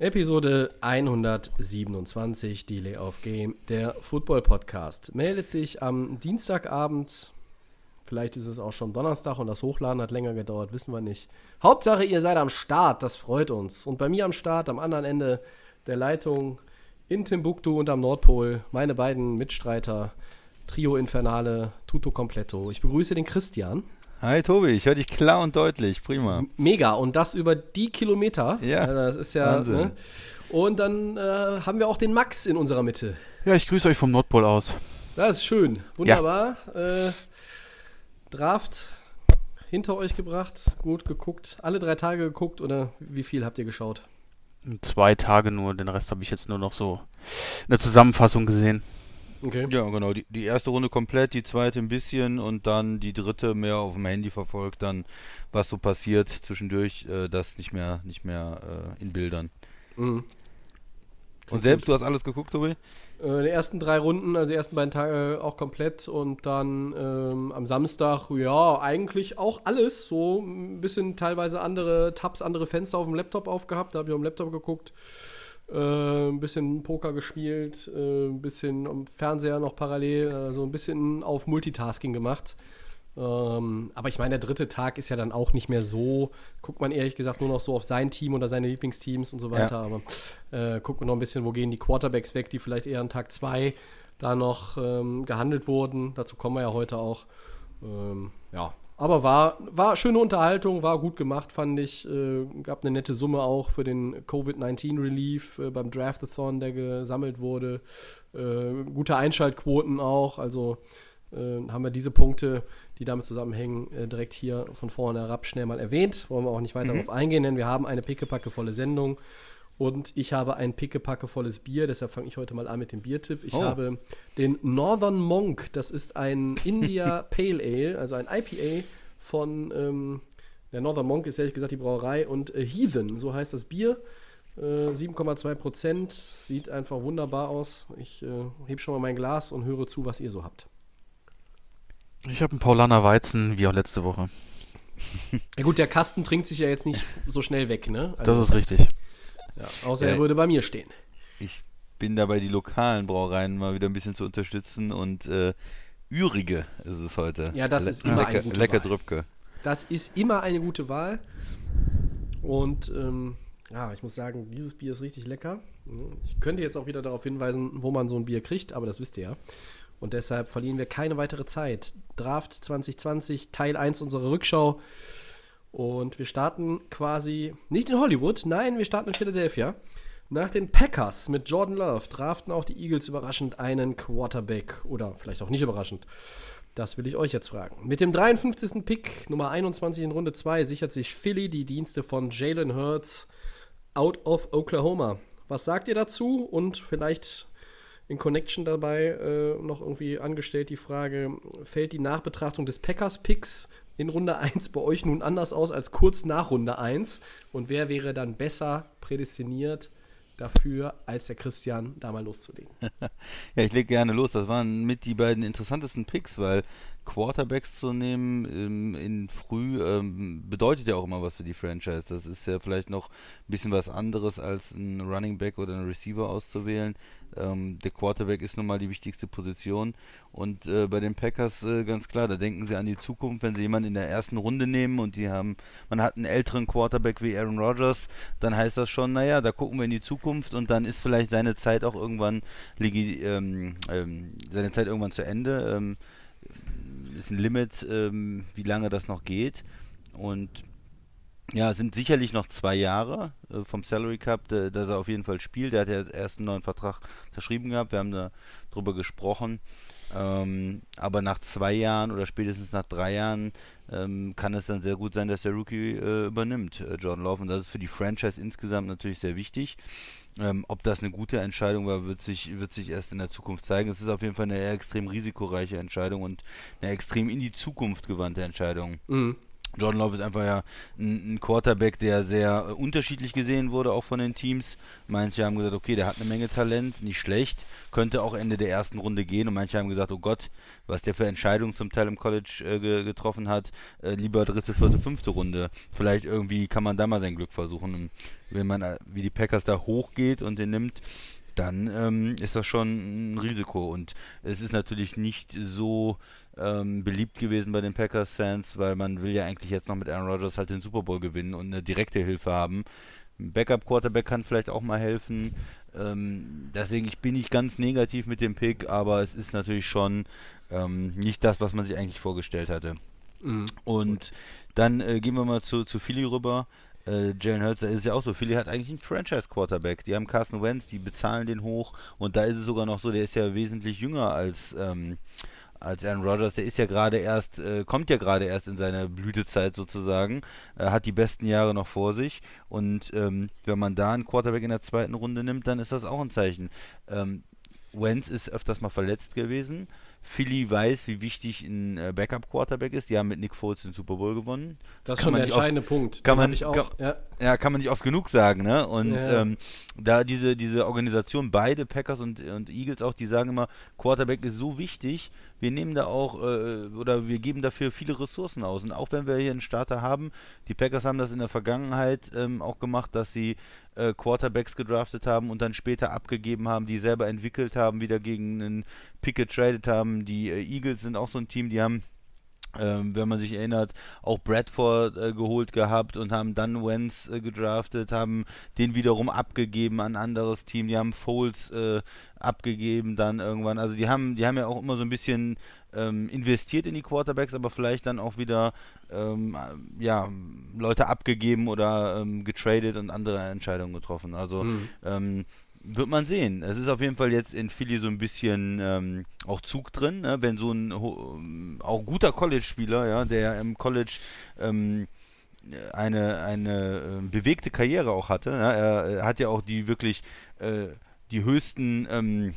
Episode 127, Delay of Game, der Football Podcast. Meldet sich am Dienstagabend, vielleicht ist es auch schon Donnerstag und das Hochladen hat länger gedauert, wissen wir nicht. Hauptsache, ihr seid am Start, das freut uns. Und bei mir am Start, am anderen Ende der Leitung, in Timbuktu und am Nordpol, meine beiden Mitstreiter, Trio Infernale, Tutto Completo. Ich begrüße den Christian. Hi Tobi, ich höre dich klar und deutlich, prima. Mega, und das über die Kilometer. Ja, Äh, das ist ja. Wahnsinn. Ne? Und dann äh, haben wir auch den Max in unserer Mitte. Ja, ich grüße euch vom Nordpol aus. Das ist schön. Wunderbar. Äh, Draft hinter euch gebracht, gut geguckt. Alle drei Tage geguckt oder wie viel habt ihr geschaut? Zwei Tage nur, den Rest habe ich jetzt nur noch so in der Zusammenfassung gesehen. Okay. Ja, genau. Die, die erste Runde komplett, die zweite ein bisschen und dann die dritte mehr auf dem Handy verfolgt, dann was so passiert zwischendurch, äh, das nicht mehr, nicht mehr äh, in Bildern. Mhm. Und selbst, du hast alles geguckt, Tobi? Äh, die ersten drei Runden, also die ersten beiden Tage auch komplett und dann ähm, am Samstag, ja, eigentlich auch alles. So ein bisschen teilweise andere Tabs, andere Fenster auf dem Laptop aufgehabt. Da habe ich auf dem Laptop geguckt. Äh, ein bisschen Poker gespielt, äh, ein bisschen am Fernseher noch parallel, also ein bisschen auf Multitasking gemacht. Ähm, aber ich meine, der dritte Tag ist ja dann auch nicht mehr so, guckt man ehrlich gesagt nur noch so auf sein Team oder seine Lieblingsteams und so weiter. Aber äh, guckt man noch ein bisschen, wo gehen die Quarterbacks weg, die vielleicht eher an Tag 2 da noch ähm, gehandelt wurden. Dazu kommen wir ja heute auch. Ähm, ja, aber war, war schöne Unterhaltung, war gut gemacht, fand ich. Äh, gab eine nette Summe auch für den Covid-19-Relief äh, beim Draftathon, der gesammelt wurde. Äh, gute Einschaltquoten auch. Also äh, haben wir diese Punkte, die damit zusammenhängen, äh, direkt hier von vorne herab schnell mal erwähnt. Wollen wir auch nicht weiter darauf eingehen, denn wir haben eine pickepackevolle Sendung. Und ich habe ein pickepackevolles Bier, deshalb fange ich heute mal an mit dem Biertipp. Ich Oh. habe den Northern Monk, das ist ein India Pale Ale, also ein IPA von, ähm, der Northern Monk ist ehrlich gesagt die Brauerei und äh, Heathen, so heißt das Bier. Äh, 7,2 Prozent, sieht einfach wunderbar aus. Ich äh, heb schon mal mein Glas und höre zu, was ihr so habt. Ich habe einen Paulaner Weizen, wie auch letzte Woche. Ja gut, der Kasten trinkt sich ja jetzt nicht so schnell weg, ne? Das ist richtig. ja, außer Ja. er würde bei mir stehen. Ich bin dabei, die lokalen Brauereien mal wieder ein bisschen zu unterstützen und äh, Ürige ist es heute. Ja, das Le ist immer lecker, eine gute Lecker Wahl. Drübke. Das ist immer eine gute Wahl. Und ähm, ja, ich muss sagen, dieses Bier ist richtig lecker. Ich könnte jetzt auch wieder darauf hinweisen, wo man so ein Bier kriegt, aber das wisst ihr ja. Und deshalb verlieren wir keine weitere Zeit. Draft 2020, Teil 1 unserer Rückschau. Und wir starten quasi nicht in Hollywood, nein, wir starten in Philadelphia. Nach den Packers mit Jordan Love draften auch die Eagles überraschend einen Quarterback. Oder vielleicht auch nicht überraschend. Das will ich euch jetzt fragen. Mit dem 53. Pick, Nummer 21 in Runde 2, sichert sich Philly die Dienste von Jalen Hurts out of Oklahoma. Was sagt ihr dazu? Und vielleicht in Connection dabei äh, noch irgendwie angestellt die Frage, fällt die Nachbetrachtung des Packers-Picks in Runde 1 bei euch nun anders aus als kurz nach Runde 1? Und wer wäre dann besser prädestiniert dafür, als der Christian da mal loszulegen? Ja, ich lege gerne los. Das waren mit die beiden interessantesten Picks, weil Quarterbacks zu nehmen ähm, in früh ähm, bedeutet ja auch immer was für die Franchise. Das ist ja vielleicht noch ein bisschen was anderes als ein Running Back oder einen Receiver auszuwählen. Ähm, der Quarterback ist nun mal die wichtigste Position. Und äh, bei den Packers äh, ganz klar, da denken sie an die Zukunft, wenn sie jemanden in der ersten Runde nehmen und die haben, man hat einen älteren Quarterback wie Aaron Rodgers, dann heißt das schon, naja, da gucken wir in die Zukunft und dann ist vielleicht seine Zeit auch irgendwann ähm, ähm, seine Zeit irgendwann zu Ende. Ähm, ist ein Limit, ähm, wie lange das noch geht. Und Ja, es sind sicherlich noch zwei Jahre äh, vom Salary Cup, de, dass er auf jeden Fall spielt. Der hat ja erst einen neuen Vertrag unterschrieben gehabt. Wir haben da drüber gesprochen. Ähm, aber nach zwei Jahren oder spätestens nach drei Jahren ähm, kann es dann sehr gut sein, dass der Rookie äh, übernimmt, äh, Jordan Love. Und das ist für die Franchise insgesamt natürlich sehr wichtig. Ähm, ob das eine gute Entscheidung war, wird sich, wird sich erst in der Zukunft zeigen. Es ist auf jeden Fall eine extrem risikoreiche Entscheidung und eine extrem in die Zukunft gewandte Entscheidung. Mhm. Jordan Love ist einfach ja ein, ein Quarterback, der sehr äh, unterschiedlich gesehen wurde, auch von den Teams. Manche haben gesagt, okay, der hat eine Menge Talent, nicht schlecht, könnte auch Ende der ersten Runde gehen. Und manche haben gesagt, oh Gott, was der für Entscheidungen zum Teil im College äh, ge getroffen hat, äh, lieber dritte, vierte, fünfte Runde. Vielleicht irgendwie kann man da mal sein Glück versuchen. Und wenn man, äh, wie die Packers da hochgeht und den nimmt, dann ähm, ist das schon ein Risiko. Und es ist natürlich nicht so ähm, beliebt gewesen bei den Packers-Fans, weil man will ja eigentlich jetzt noch mit Aaron Rodgers halt den Super Bowl gewinnen und eine direkte Hilfe haben. Ein Backup-Quarterback kann vielleicht auch mal helfen. Ähm, deswegen, ich bin nicht ganz negativ mit dem Pick, aber es ist natürlich schon ähm, nicht das, was man sich eigentlich vorgestellt hatte. Mhm. Und dann äh, gehen wir mal zu, zu Philly rüber. Äh, Jalen Hurts, da ist es ja auch so. Philly hat eigentlich einen Franchise-Quarterback. Die haben Carson Wentz, die bezahlen den hoch. Und da ist es sogar noch so, der ist ja wesentlich jünger als, ähm, als Aaron Rodgers. Der ist ja gerade erst, äh, kommt ja gerade erst in seine Blütezeit sozusagen. Äh, hat die besten Jahre noch vor sich. Und ähm, wenn man da einen Quarterback in der zweiten Runde nimmt, dann ist das auch ein Zeichen. Ähm, Wentz ist öfters mal verletzt gewesen. Philly weiß, wie wichtig ein äh, Backup-Quarterback ist. Die haben mit Nick Foles den Super Bowl gewonnen. Das ist kann schon der man nicht oft- entscheidende Punkt. kann man- auch. kann- ja. Ja, kann man nicht oft genug sagen, ne? Und Ja. ähm, da diese, diese Organisation, beide Packers und, und Eagles auch, die sagen immer, Quarterback ist so wichtig, wir nehmen da auch, äh, oder wir geben dafür viele Ressourcen aus. Und auch wenn wir hier einen Starter haben, die Packers haben das in der Vergangenheit ähm, auch gemacht, dass sie äh, Quarterbacks gedraftet haben und dann später abgegeben haben, die selber entwickelt haben, wieder gegen einen Pick getradet haben. Die äh, Eagles sind auch so ein Team, die haben ähm, wenn man sich erinnert, auch Bradford äh, geholt gehabt und haben dann Wentz äh, gedraftet, haben den wiederum abgegeben an ein anderes Team, die haben Foles äh, abgegeben dann irgendwann. Also die haben, die haben ja auch immer so ein bisschen ähm, investiert in die Quarterbacks, aber vielleicht dann auch wieder ähm, äh, ja, Leute abgegeben oder ähm, getradet und andere Entscheidungen getroffen. Also Mhm. Wird man sehen. Es ist auf jeden Fall jetzt in Philly so ein bisschen ähm, auch Zug drin, ne? wenn so ein ähm, auch guter College-Spieler, ja, der im College ähm, eine, eine ähm, bewegte Karriere auch hatte. Ja? Er, er hat ja auch die wirklich äh, die höchsten ähm,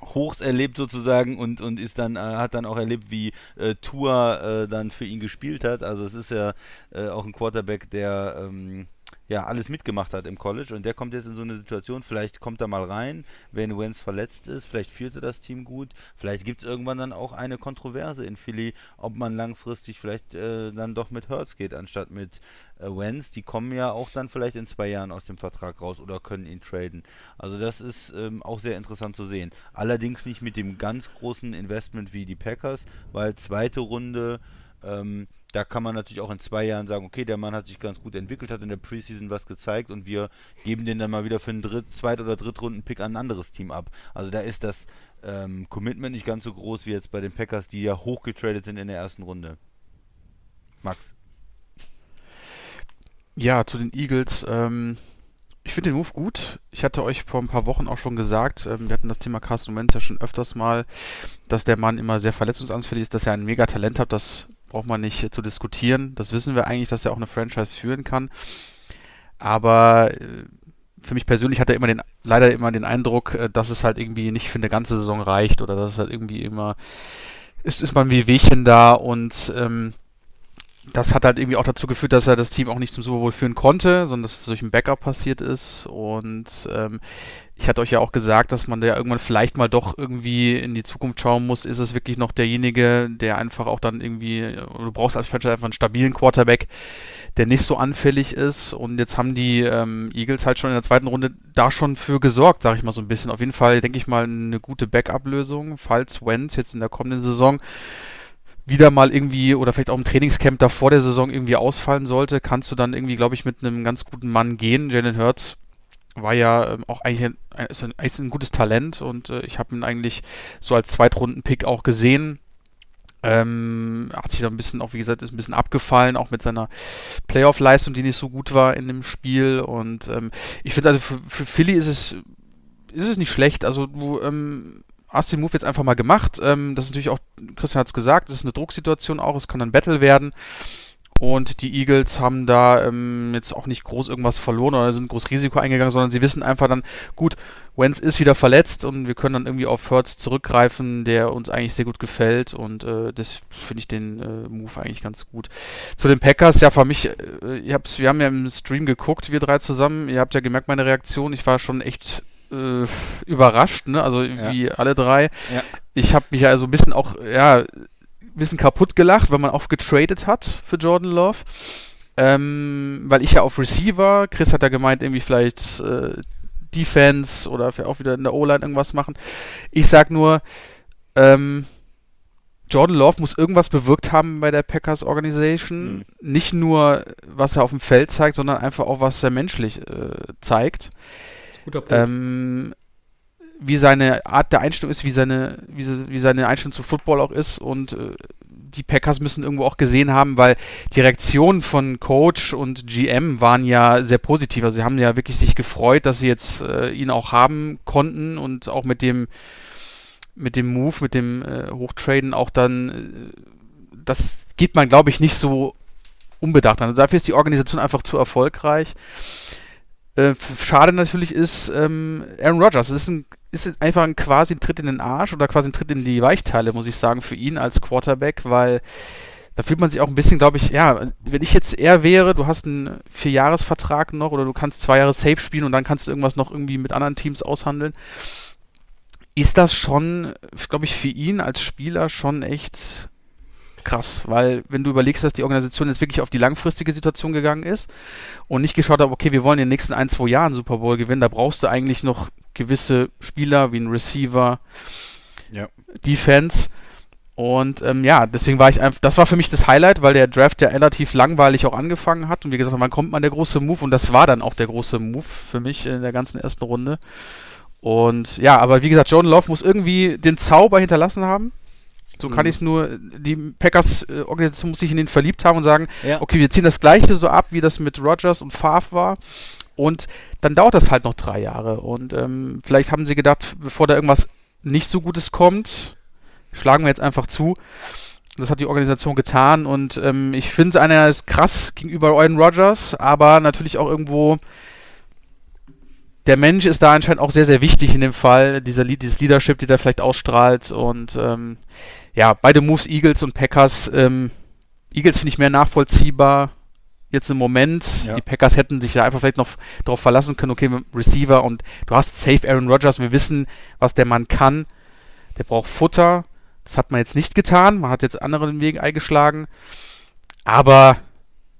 Hochs erlebt sozusagen und, und ist dann, äh, hat dann auch erlebt, wie äh, Tua äh, dann für ihn gespielt hat. Also es ist ja äh, auch ein Quarterback, der ähm, ja alles mitgemacht hat im College und der kommt jetzt in so eine Situation, vielleicht kommt er mal rein, wenn Wentz verletzt ist, vielleicht führt er das Team gut, vielleicht gibt es irgendwann dann auch eine Kontroverse in Philly, ob man langfristig vielleicht äh, dann doch mit Hurts geht, anstatt mit äh, Wentz. Die kommen ja auch dann vielleicht in zwei Jahren aus dem Vertrag raus oder können ihn traden. Also das ist ähm, auch sehr interessant zu sehen. Allerdings nicht mit dem ganz großen Investment wie die Packers, weil zweite Runde, ähm, da kann man natürlich auch in zwei Jahren sagen, okay, der Mann hat sich ganz gut entwickelt, hat in der Preseason was gezeigt und wir geben den dann mal wieder für einen Dritt-, Zweit- oder Drittrunden-Pick an ein anderes Team ab. Also da ist das ähm, Commitment nicht ganz so groß wie jetzt bei den Packers, die ja hochgetradet sind in der ersten Runde. Max. Ja, zu den Eagles. Ähm, ich finde den Move gut. Ich hatte euch vor ein paar Wochen auch schon gesagt, ähm, wir hatten das Thema Carsten Wentz ja schon öfters mal, dass der Mann immer sehr verletzungsanfällig ist, dass er ein mega Talent hat. Das braucht man nicht zu diskutieren. Das wissen wir eigentlich, dass er auch eine Franchise führen kann. Aber äh, für mich persönlich hat er immer den, leider immer den Eindruck, äh, dass es halt irgendwie nicht für eine ganze Saison reicht oder dass es halt irgendwie immer ist, ist man wie Wehchen da und ähm, das hat halt irgendwie auch dazu geführt, dass er das Team auch nicht zum Super Bowl führen konnte, sondern dass es durch ein Backup passiert ist. Und ähm, ich hatte euch ja auch gesagt, dass man da irgendwann vielleicht mal doch irgendwie in die Zukunft schauen muss. Ist es wirklich noch derjenige, der einfach auch dann irgendwie, du brauchst als Franchise einfach einen stabilen Quarterback, der nicht so anfällig ist. Und jetzt haben die ähm, Eagles halt schon in der zweiten Runde da schon für gesorgt, sag ich mal so ein bisschen. Auf jeden Fall, denke ich mal, eine gute Backup-Lösung, falls Wentz jetzt in der kommenden Saison wieder mal irgendwie oder vielleicht auch im Trainingscamp da vor der Saison irgendwie ausfallen sollte, kannst du dann irgendwie, glaube ich, mit einem ganz guten Mann gehen. Jalen Hurts war ja ähm, auch eigentlich ein, ist ein, ist ein gutes Talent und äh, ich habe ihn eigentlich so als Zweitrunden-Pick auch gesehen. Ähm, hat sich da ein bisschen, auch wie gesagt, ist ein bisschen abgefallen, auch mit seiner Playoff-Leistung, die nicht so gut war in dem Spiel. Und ähm, ich finde also für, für Philly ist es, ist es nicht schlecht. Also du ähm, hast den Move jetzt einfach mal gemacht. Ähm, das ist natürlich auch, Christian hat es gesagt, das ist eine Drucksituation auch, es kann ein Battle werden. Und die Eagles haben da ähm, jetzt auch nicht groß irgendwas verloren oder sind groß Risiko eingegangen, sondern sie wissen einfach dann, gut, Wenz ist wieder verletzt und wir können dann irgendwie auf Hurts zurückgreifen, der uns eigentlich sehr gut gefällt und äh, das finde ich den äh, Move eigentlich ganz gut. Zu den Packers, ja, für mich, äh, wir haben ja im Stream geguckt, wir drei zusammen, ihr habt ja gemerkt, meine Reaktion, ich war schon echt äh, überrascht, ne? also Ja. wie alle drei. Ja. Ich habe mich ja so ein bisschen auch, ja, ein bisschen kaputt gelacht, weil man auch getradet hat für Jordan Love. Ähm, weil ich ja auf Receiver, Chris hat ja gemeint, irgendwie vielleicht äh, Defense oder auch wieder in der O-Line irgendwas machen. Ich sag nur, ähm, Jordan Love muss irgendwas bewirkt haben bei der Packers Organisation. Mhm. Nicht nur, was er auf dem Feld zeigt, sondern einfach auch, was er menschlich äh, zeigt. Guter Punkt. Ähm, wie seine Art der Einstellung ist, wie seine, wie, se- wie seine Einstellung zum Football auch ist und äh, die Packers müssen irgendwo auch gesehen haben, weil die Reaktionen von Coach und GM waren ja sehr positiv. Also sie haben ja wirklich sich gefreut, dass sie jetzt äh, ihn auch haben konnten und auch mit dem mit dem Move, mit dem äh, Hochtraden auch dann, äh, das geht man, glaube ich, nicht so unbedacht an. Also dafür ist die Organisation einfach zu erfolgreich. Äh, schade natürlich ist ähm, Aaron Rodgers. Es ist, ein, ist einfach ein quasi ein Tritt in den Arsch oder quasi ein Tritt in die Weichteile, muss ich sagen, für ihn als Quarterback, weil da fühlt man sich auch ein bisschen, glaube ich, ja, wenn ich jetzt er wäre, du hast einen Vierjahresvertrag noch oder du kannst zwei Jahre safe spielen und dann kannst du irgendwas noch irgendwie mit anderen Teams aushandeln, ist das schon, glaube ich, für ihn als Spieler schon echt krass, weil wenn du überlegst, dass die Organisation jetzt wirklich auf die langfristige Situation gegangen ist und nicht geschaut hat, okay, wir wollen in den nächsten ein, zwei Jahren Super Bowl gewinnen, da brauchst du eigentlich noch gewisse Spieler wie ein Receiver, Ja. Defense. Und ähm, ja, deswegen war ich einfach, das war für mich das Highlight, weil der Draft ja relativ langweilig auch angefangen hat. Und wie gesagt, wann kommt man der große Move? Und das war dann auch der große Move für mich in der ganzen ersten Runde. Und ja, aber wie gesagt, Jordan Love muss irgendwie den Zauber hinterlassen haben. So kann Mhm. ich es nur, die Packers-Organisation muss sich in den verliebt haben und sagen, Ja. okay, wir ziehen das gleiche so ab, wie das mit Rogers und Favre war. Und dann dauert das halt noch drei Jahre. Und ähm, vielleicht haben sie gedacht, bevor da irgendwas nicht so Gutes kommt, schlagen wir jetzt einfach zu. Das hat die Organisation getan und ähm, ich finde, einer ist krass gegenüber Aaron Rodgers, aber natürlich auch irgendwo der Mensch ist da anscheinend auch sehr, sehr wichtig in dem Fall, dieser, dieses Leadership, die der vielleicht ausstrahlt und ähm, ja, beide Moves, Eagles und Packers, ähm, Eagles finde ich mehr nachvollziehbar jetzt im Moment. Ja. Die Packers hätten sich da einfach vielleicht noch darauf verlassen können, okay, Receiver und du hast safe Aaron Rodgers, wir wissen, was der Mann kann. Der braucht Futter. Das hat man jetzt nicht getan. Man hat jetzt anderen Wegen eingeschlagen. Aber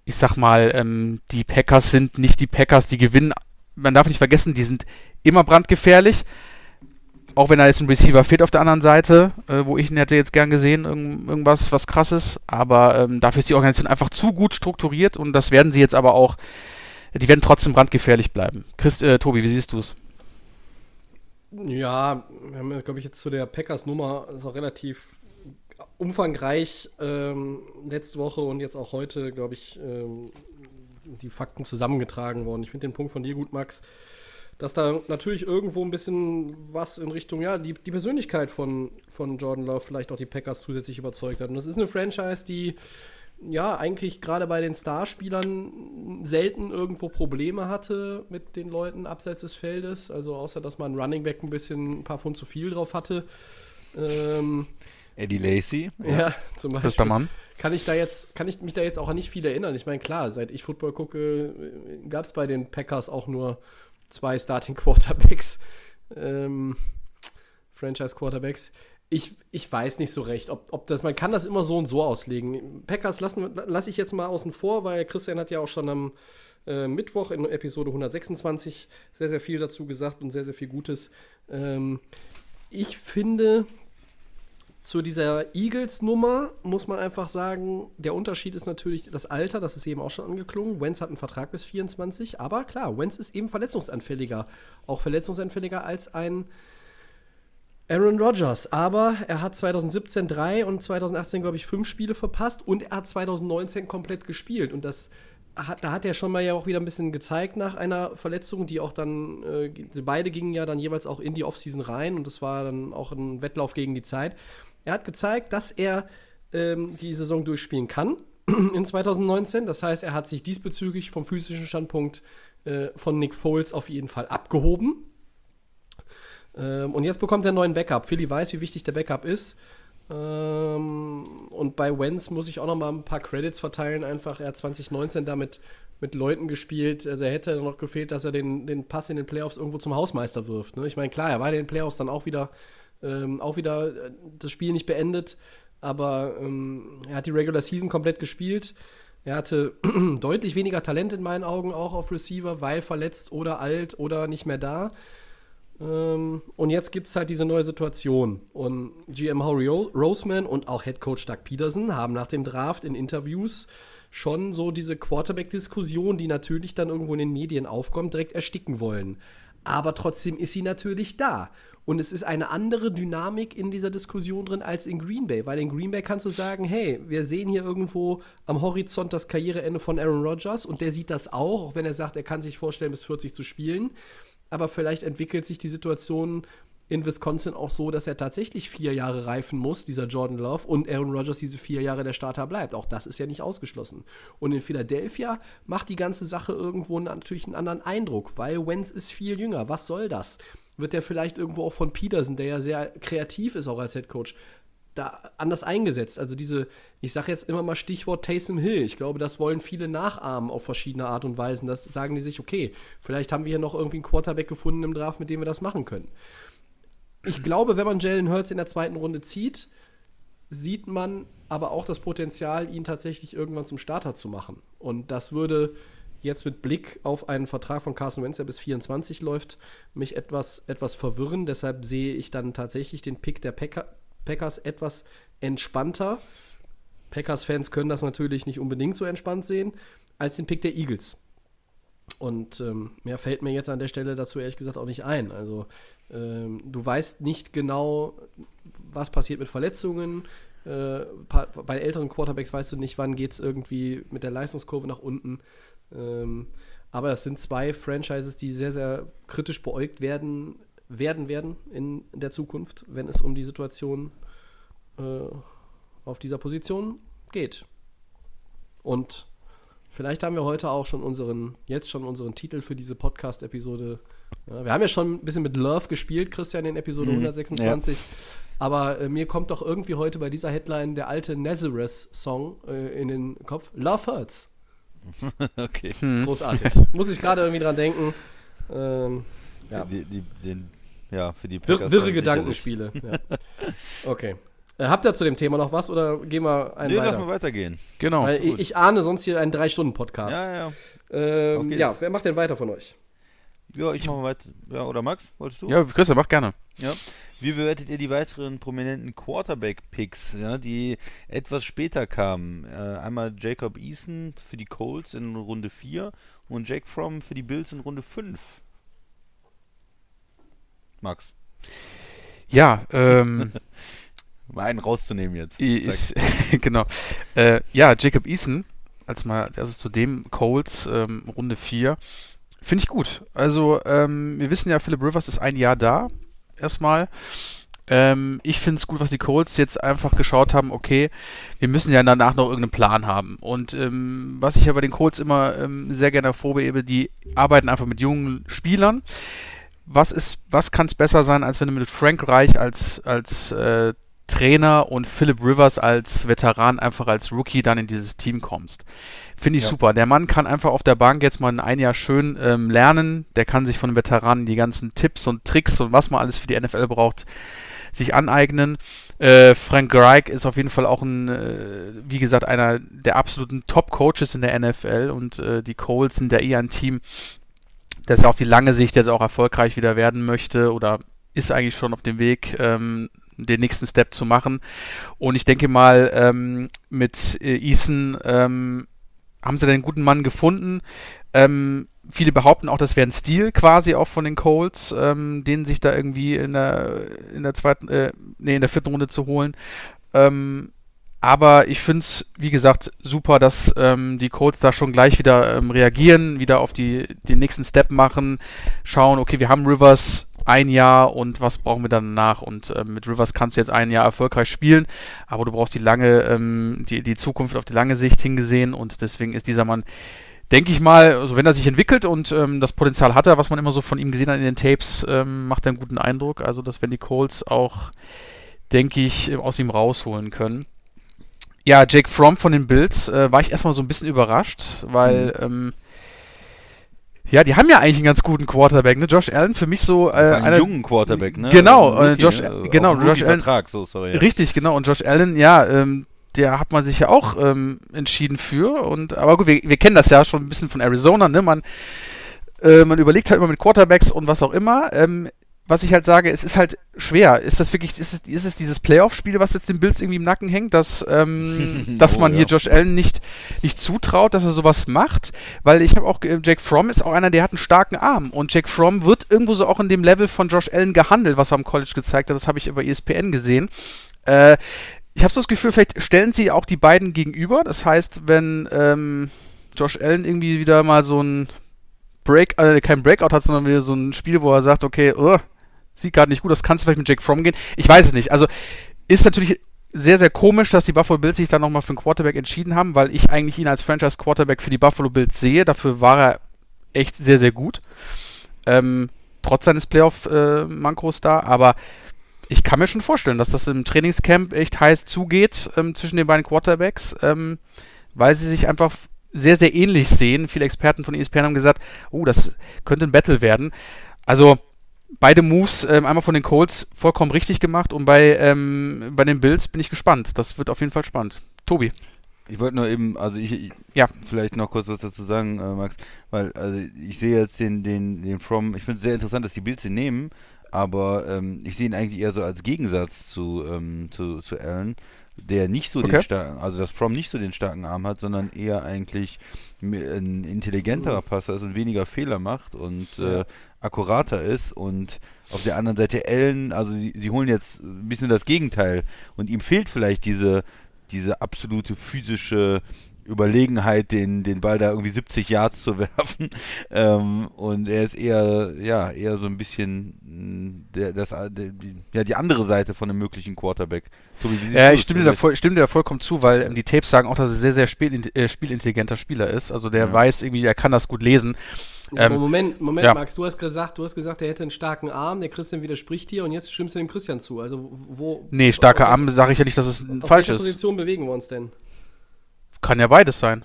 ich sag mal, ähm, die Packers sind nicht die Packers, die gewinnen. Man darf nicht vergessen, die sind immer brandgefährlich. Auch wenn da jetzt ein Receiver fehlt auf der anderen Seite, äh, wo ich ihn hätte jetzt gern gesehen, irgend, irgendwas was krasses. Aber ähm, dafür ist die Organisation einfach zu gut strukturiert und das werden sie jetzt aber auch, die werden trotzdem brandgefährlich bleiben. Chris, äh, Tobi, wie siehst du es? Ja, wir haben, glaube ich, jetzt zu der Packers-Nummer ist auch relativ umfangreich ähm, letzte Woche und jetzt auch heute, glaube ich, ähm, die Fakten zusammengetragen worden. Ich finde den Punkt von dir gut, Max, dass da natürlich irgendwo ein bisschen was in Richtung, ja, die, die Persönlichkeit von, von Jordan Love vielleicht auch die Packers zusätzlich überzeugt hat. Und das ist eine Franchise, die ja, eigentlich gerade bei den Starspielern selten irgendwo Probleme hatte mit den Leuten abseits des Feldes. Also außer, dass man Running Back ein bisschen ein paar Pfund zu viel drauf hatte. Ähm, Eddie Lacey. ja. zum Beispiel. Bester Mann. Kann ich da jetzt, kann ich mich da jetzt auch an nicht viel erinnern? Ich meine, klar, seit ich Football gucke, gab es bei den Packers auch nur zwei Starting Quarterbacks. Ähm, Franchise Quarterbacks. Ich, ich weiß nicht so recht, ob, ob das, man kann das immer so und so auslegen. Packers lassen lasse ich jetzt mal außen vor, weil Christian hat ja auch schon am äh, Mittwoch in Episode 126 sehr, sehr viel dazu gesagt und sehr, sehr viel Gutes. Ähm, ich finde, zu dieser Eagles-Nummer muss man einfach sagen, der Unterschied ist natürlich das Alter, das ist eben auch schon angeklungen. Wenz hat einen Vertrag bis 24, aber klar, Wenz ist eben verletzungsanfälliger. Auch verletzungsanfälliger als ein Aaron Rodgers, aber er hat 2017 drei und 2018, glaube ich, fünf Spiele verpasst und er hat 2019 komplett gespielt. Und das hat, da hat er schon mal ja auch wieder ein bisschen gezeigt nach einer Verletzung, die auch dann, äh, beide gingen ja dann jeweils auch in die Offseason rein und das war dann auch ein Wettlauf gegen die Zeit. Er hat gezeigt, dass er ähm, die Saison durchspielen kann in 2019. Das heißt, er hat sich diesbezüglich vom physischen Standpunkt äh, von Nick Foles auf jeden Fall abgehoben. Ähm, und jetzt bekommt er einen neuen Backup. Philly weiß, wie wichtig der Backup ist. Ähm, und bei Wenz muss ich auch noch mal ein paar Credits verteilen. Einfach, er hat 2019 damit mit Leuten gespielt. Also er hätte noch gefehlt, dass er den, den Pass in den Playoffs irgendwo zum Hausmeister wirft. Ne? Ich meine, klar, er war in den Playoffs dann auch wieder, ähm, auch wieder äh, das Spiel nicht beendet, aber ähm, er hat die Regular Season komplett gespielt. Er hatte deutlich weniger Talent in meinen Augen auch auf Receiver, weil verletzt oder alt oder nicht mehr da. Ähm, und jetzt gibt es halt diese neue Situation. Und GM Howie Roseman und auch Head Coach Doug Peterson haben nach dem Draft in Interviews schon so diese Quarterback-Diskussion, die natürlich dann irgendwo in den Medien aufkommt, direkt ersticken wollen. Aber trotzdem ist sie natürlich da. Und es ist eine andere Dynamik in dieser Diskussion drin als in Green Bay, weil in Green Bay kannst du sagen, hey, wir sehen hier irgendwo am Horizont das Karriereende von Aaron Rodgers und der sieht das auch, auch wenn er sagt, er kann sich vorstellen, bis 40 zu spielen aber vielleicht entwickelt sich die Situation in Wisconsin auch so, dass er tatsächlich vier Jahre reifen muss, dieser Jordan Love, und Aaron Rodgers diese vier Jahre der Starter bleibt. Auch das ist ja nicht ausgeschlossen. Und in Philadelphia macht die ganze Sache irgendwo natürlich einen anderen Eindruck, weil Wentz ist viel jünger. Was soll das? Wird der vielleicht irgendwo auch von Peterson, der ja sehr kreativ ist, auch als Head Coach, da anders eingesetzt. Also diese, ich sage jetzt immer mal Stichwort Taysom Hill. Ich glaube, das wollen viele nachahmen auf verschiedene Art und Weisen. Das sagen die sich, okay, vielleicht haben wir hier noch irgendwie einen Quarterback gefunden im Draft, mit dem wir das machen können. Ich glaube, wenn man Jalen Hurts in der zweiten Runde zieht, sieht man aber auch das Potenzial, ihn tatsächlich irgendwann zum Starter zu machen. Und das würde jetzt mit Blick auf einen Vertrag von Carson Wentz, der bis 24 läuft, mich etwas, etwas verwirren. Deshalb sehe ich dann tatsächlich den Pick der Packer, Packers etwas entspannter. Packers-Fans können das natürlich nicht unbedingt so entspannt sehen, als den Pick der Eagles. Und ähm, mehr fällt mir jetzt an der Stelle dazu ehrlich gesagt auch nicht ein. Also ähm, du weißt nicht genau, was passiert mit Verletzungen. Äh, bei älteren Quarterbacks weißt du nicht, wann geht es irgendwie mit der Leistungskurve nach unten. Ähm, aber es sind zwei Franchises, die sehr, sehr kritisch beäugt werden werden werden in der Zukunft, wenn es um die Situation äh, auf dieser Position geht. Und vielleicht haben wir heute auch schon unseren, jetzt schon unseren Titel für diese Podcast-Episode. Ja, wir haben ja schon ein bisschen mit Love gespielt, Christian, in Episode mhm, 126. Ja. Aber äh, mir kommt doch irgendwie heute bei dieser Headline der alte Nazareth-Song äh, in den Kopf. Love Hurts. okay. Großartig. Muss ich gerade irgendwie dran denken. Ähm, ja. Die, die, den ja, für die Wir, Wirre Gedankenspiele. ja. Okay. Äh, habt ihr zu dem Thema noch was oder gehen wir einen nee, weiter? lass mal weitergehen. Genau. Weil ich, ich, ahne sonst hier einen Drei-Stunden-Podcast. Ja, ja. Ähm, okay, ja, wer macht denn weiter von euch? Ja, ich mache mal weiter. Ja, oder Max, wolltest du? Ja, Christian, mach gerne. Ja. Wie bewertet ihr die weiteren prominenten Quarterback-Picks, ja, die etwas später kamen? Äh, einmal Jacob Eason für die Colts in Runde 4 und Jack Fromm für die Bills in Runde 5. Max. Ja, ähm. mal einen rauszunehmen jetzt. Ist, genau. Äh, ja, Jacob Eason, als mal als erstes zu dem Coles, ähm, Runde 4. Finde ich gut. Also, ähm, wir wissen ja, Philip Rivers ist ein Jahr da. Erstmal. Ähm, ich finde es gut, was die Colts jetzt einfach geschaut haben, okay, wir müssen ja danach noch irgendeinen Plan haben. Und ähm, was ich ja bei den Colts immer ähm, sehr gerne hervorhebe, die arbeiten einfach mit jungen Spielern was ist, was kann es besser sein, als wenn du mit Frank Reich als, als äh, Trainer und Philip Rivers als Veteran einfach als Rookie dann in dieses Team kommst. Finde ich ja. super. Der Mann kann einfach auf der Bank jetzt mal ein Jahr schön ähm, lernen. Der kann sich von den Veteranen die ganzen Tipps und Tricks und was man alles für die NFL braucht, sich aneignen. Äh, Frank Reich ist auf jeden Fall auch ein, äh, wie gesagt, einer der absoluten Top-Coaches in der NFL und äh, die Coles sind ja eher ein Team, dass er auf die lange Sicht jetzt auch erfolgreich wieder werden möchte oder ist eigentlich schon auf dem Weg, ähm, den nächsten Step zu machen. Und ich denke mal, ähm, mit äh, Eason ähm, haben sie den guten Mann gefunden. Ähm, viele behaupten auch, das wäre ein Stil quasi auch von den Colts, ähm, den sich da irgendwie in der, in der zweiten, äh, nee, in der vierten Runde zu holen. Ähm, aber ich finde es, wie gesagt, super, dass ähm, die Colts da schon gleich wieder ähm, reagieren, wieder auf die, den nächsten Step machen, schauen, okay, wir haben Rivers ein Jahr und was brauchen wir dann danach? Und äh, mit Rivers kannst du jetzt ein Jahr erfolgreich spielen, aber du brauchst die lange, ähm, die, die Zukunft auf die lange Sicht hingesehen und deswegen ist dieser Mann, denke ich mal, also wenn er sich entwickelt und ähm, das Potenzial hat er, was man immer so von ihm gesehen hat in den Tapes, ähm, macht er einen guten Eindruck. Also, dass wenn die Colts auch, denke ich, aus ihm rausholen können. Ja, Jake Fromm von den Bills äh, war ich erstmal so ein bisschen überrascht, weil mhm. ähm, ja, die haben ja eigentlich einen ganz guten Quarterback, ne? Josh Allen für mich so äh, einen einer, jungen Quarterback, ne? Genau, also, Josh, ne? genau, Josh Allen. Vertrag, so, sorry, ja. Richtig, genau. Und Josh Allen, ja, ähm, der hat man sich ja auch ähm, entschieden für. Und aber gut, wir, wir kennen das ja schon ein bisschen von Arizona, ne? Man äh, man überlegt halt immer mit Quarterbacks und was auch immer. Ähm, was ich halt sage, es ist halt schwer. Ist das wirklich, ist es, ist es dieses Playoff-Spiel, was jetzt den Bills irgendwie im Nacken hängt, dass, ähm, dass oh, man ja. hier Josh Allen nicht, nicht zutraut, dass er sowas macht? Weil ich habe auch, Jack Fromm ist auch einer, der hat einen starken Arm. Und Jack Fromm wird irgendwo so auch in dem Level von Josh Allen gehandelt, was er am College gezeigt hat. Das habe ich über ESPN gesehen. Äh, ich habe so das Gefühl, vielleicht stellen sie auch die beiden gegenüber. Das heißt, wenn ähm, Josh Allen irgendwie wieder mal so ein Break, äh, kein Breakout hat, sondern wieder so ein Spiel, wo er sagt, okay, oh, sieht gerade nicht gut aus, kannst du vielleicht mit Jake Fromm gehen? Ich weiß es nicht. Also ist natürlich sehr, sehr komisch, dass die Buffalo Bills sich dann nochmal für einen Quarterback entschieden haben, weil ich eigentlich ihn als Franchise-Quarterback für die Buffalo Bills sehe. Dafür war er echt sehr, sehr gut. Ähm, trotz seines Playoff-Mankos da, aber ich kann mir schon vorstellen, dass das im Trainingscamp echt heiß zugeht ähm, zwischen den beiden Quarterbacks, ähm, weil sie sich einfach sehr, sehr ähnlich sehen. Viele Experten von ESPN haben gesagt, oh, das könnte ein Battle werden. Also beide Moves, ähm, einmal von den Colts, vollkommen richtig gemacht und bei, ähm, bei den Bills bin ich gespannt. Das wird auf jeden Fall spannend. Tobi. Ich wollte nur eben, also ich, ich, ja. vielleicht noch kurz was dazu sagen, äh, Max, weil also ich sehe jetzt den, den, den From, ich finde es sehr interessant, dass die Bills ihn nehmen, aber ähm, ich sehe ihn eigentlich eher so als Gegensatz zu, ähm, zu, zu Allen, der nicht so okay. den starken, also dass From nicht so den starken Arm hat, sondern eher eigentlich ein intelligenterer mhm. Passer ist und weniger Fehler macht und ja. äh, akkurater ist und auf der anderen Seite Allen, also sie, sie holen jetzt ein bisschen das Gegenteil und ihm fehlt vielleicht diese, diese absolute physische Überlegenheit, den, den Ball da irgendwie 70 Yards zu werfen. Ähm, und er ist eher, ja, eher so ein bisschen mm, der, das, der, die, ja, die andere Seite von einem möglichen Quarterback. Tobi, ja, ich stimme dir, da voll, stimme dir da vollkommen zu, weil ähm, die Tapes sagen auch, dass er sehr, sehr spiel, äh, spielintelligenter Spieler ist. Also der ja. weiß irgendwie, er kann das gut lesen. Ähm, Moment, Moment, ja. Max, du hast gesagt, du hast gesagt, er hätte einen starken Arm, der Christian widerspricht dir und jetzt stimmst du dem Christian zu. Also wo. Nee, starker Arm sage ich ja nicht, dass es falsch ist. In welcher Position bewegen wir uns denn? Kann ja beides sein.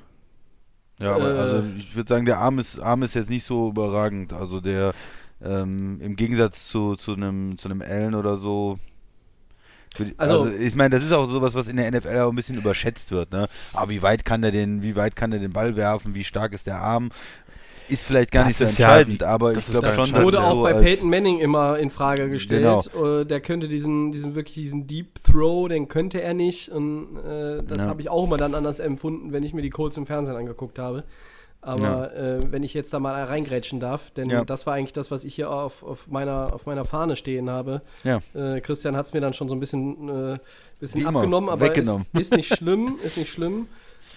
Ja, aber äh, also ich würde sagen, der Arm ist, Arm ist jetzt nicht so überragend. Also der ähm, im Gegensatz zu, zu einem zu einem Allen oder so. Also, also ich meine, das ist auch sowas, was in der NFL auch ein bisschen überschätzt wird, ne? Aber wie weit kann der den, wie weit kann der den Ball werfen, wie stark ist der Arm? Ist vielleicht gar das nicht so entscheidend, ja, aber ich glaube schon, das wurde auch bei Peyton Manning immer in Frage gestellt. Genau. Äh, der könnte diesen, diesen wirklich diesen Deep Throw, den könnte er nicht. Und äh, das ja. habe ich auch immer dann anders empfunden, wenn ich mir die Colts im Fernsehen angeguckt habe. Aber ja. äh, wenn ich jetzt da mal reingrätschen darf, denn ja. das war eigentlich das, was ich hier auf, auf, meiner, auf meiner Fahne stehen habe. Ja. Äh, Christian hat es mir dann schon so ein bisschen, äh, bisschen abgenommen, aber ist, ist, nicht schlimm, ist nicht schlimm.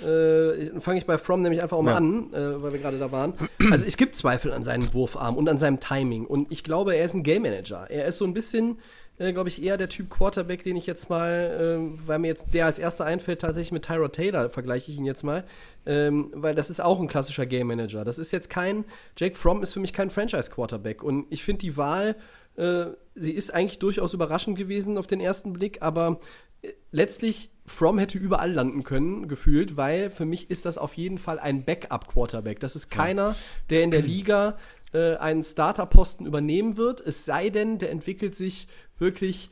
Äh, Fange ich bei From nämlich einfach auch mal ja. an, äh, weil wir gerade da waren. Also es gibt Zweifel an seinem Wurfarm und an seinem Timing. Und ich glaube, er ist ein Game Manager. Er ist so ein bisschen, äh, glaube ich, eher der Typ Quarterback, den ich jetzt mal, äh, weil mir jetzt der als erster einfällt, tatsächlich mit Tyrod Taylor vergleiche ich ihn jetzt mal. Ähm, weil das ist auch ein klassischer Game Manager. Das ist jetzt kein, Jake Fromm ist für mich kein Franchise Quarterback. Und ich finde die Wahl, äh, sie ist eigentlich durchaus überraschend gewesen auf den ersten Blick, aber letztlich, From hätte überall landen können, gefühlt, weil für mich ist das auf jeden Fall ein Backup-Quarterback. Das ist keiner, der in der Liga äh, einen Starterposten übernehmen wird, es sei denn, der entwickelt sich wirklich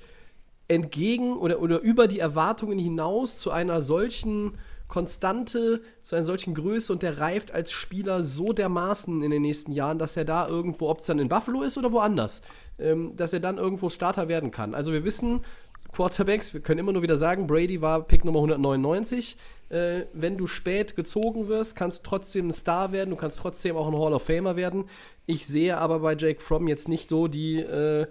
entgegen oder, oder über die Erwartungen hinaus zu einer solchen Konstante, zu einer solchen Größe und der reift als Spieler so dermaßen in den nächsten Jahren, dass er da irgendwo, ob es dann in Buffalo ist oder woanders, ähm, dass er dann irgendwo Starter werden kann. Also wir wissen, Quarterbacks. Wir können immer nur wieder sagen, Brady war Pick Nummer 199. Äh, wenn du spät gezogen wirst, kannst du trotzdem ein Star werden, du kannst trotzdem auch ein Hall of Famer werden. Ich sehe aber bei Jake Fromm jetzt nicht so die, äh,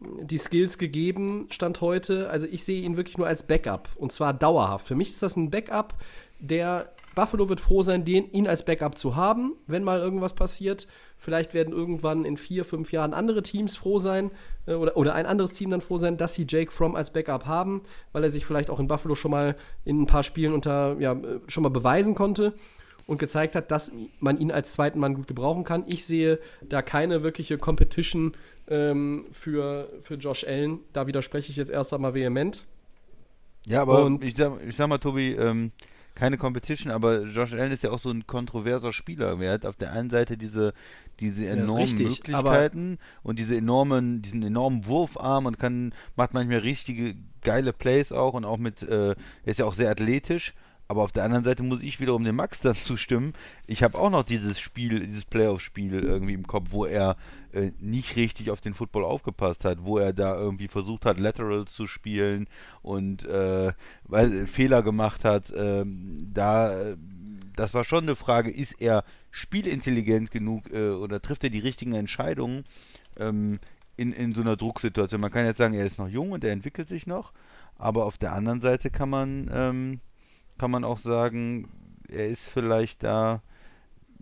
die Skills gegeben, Stand heute. Also ich sehe ihn wirklich nur als Backup und zwar dauerhaft. Für mich ist das ein Backup, der Buffalo wird froh sein, den, ihn als Backup zu haben, wenn mal irgendwas passiert. Vielleicht werden irgendwann in vier, fünf Jahren andere Teams froh sein äh, oder, oder ein anderes Team dann froh sein, dass sie Jake Fromm als Backup haben, weil er sich vielleicht auch in Buffalo schon mal in ein paar Spielen unter, ja, äh, schon mal beweisen konnte und gezeigt hat, dass man ihn als zweiten Mann gut gebrauchen kann. Ich sehe da keine wirkliche Competition ähm, für, für Josh Allen. Da widerspreche ich jetzt erst einmal vehement. Ja, aber Und- ich, sag, ich sag mal, Tobi, ähm, keine Competition, aber Josh Allen ist ja auch so ein kontroverser Spieler. Er hat auf der einen Seite diese, diese enormen richtig, Möglichkeiten und diese enormen, diesen enormen Wurfarm und kann, macht manchmal richtige geile Plays auch und auch mit, äh, er ist ja auch sehr athletisch. Aber auf der anderen Seite muss ich wiederum dem Max dann zustimmen. Ich habe auch noch dieses Spiel, dieses Playoff-Spiel irgendwie im Kopf, wo er äh, nicht richtig auf den Football aufgepasst hat, wo er da irgendwie versucht hat, Laterals zu spielen und äh, weil, Fehler gemacht hat. Ähm, da, äh, das war schon eine Frage, ist er spielintelligent genug äh, oder trifft er die richtigen Entscheidungen ähm, in, in so einer Drucksituation? Man kann jetzt sagen, er ist noch jung und er entwickelt sich noch, aber auf der anderen Seite kann man ähm, kann man auch sagen, er ist vielleicht da,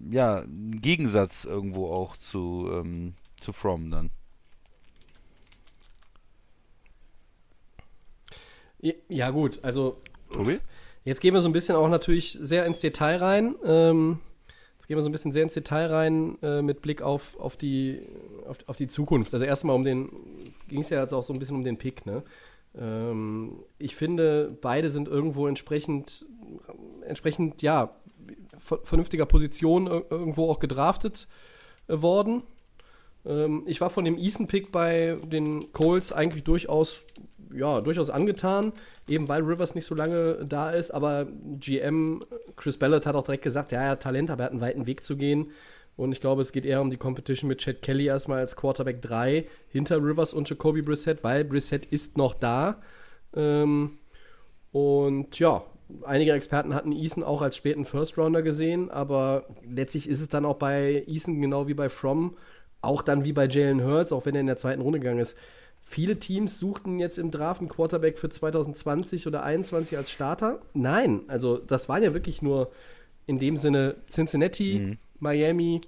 ja, ein Gegensatz irgendwo auch zu, ähm, zu From dann. Ja, gut, also Tobi? Jetzt gehen wir so ein bisschen auch natürlich sehr ins Detail rein. Ähm, jetzt gehen wir so ein bisschen sehr ins Detail rein äh, mit Blick auf, auf, die, auf, auf die Zukunft. Also erstmal um den, ging es ja jetzt auch so ein bisschen um den Pick, ne? Ähm, ich finde, beide sind irgendwo entsprechend, entsprechend, ja, ver- vernünftiger Position ir- irgendwo auch gedraftet äh, worden. Ähm, ich war von dem Eason-Pick bei den Colts eigentlich durchaus, ja, durchaus angetan, eben weil Rivers nicht so lange da ist, aber GM Chris Ballard hat auch direkt gesagt, ja, er hat Talent, aber er hat einen weiten Weg zu gehen. Und ich glaube, es geht eher um die Competition mit Chad Kelly erstmal als Quarterback 3 hinter Rivers und Jacoby Brissett, weil Brissett ist noch da. Ähm, und ja, einige Experten hatten Eason auch als späten First-Rounder gesehen, aber letztlich ist es dann auch bei Eason genau wie bei Fromm, auch dann wie bei Jalen Hurts, auch wenn er in der zweiten Runde gegangen ist. Viele Teams suchten jetzt im Draft einen Quarterback für 2020 oder 2021 als Starter. Nein, also das waren ja wirklich nur in dem Sinne Cincinnati, Miami,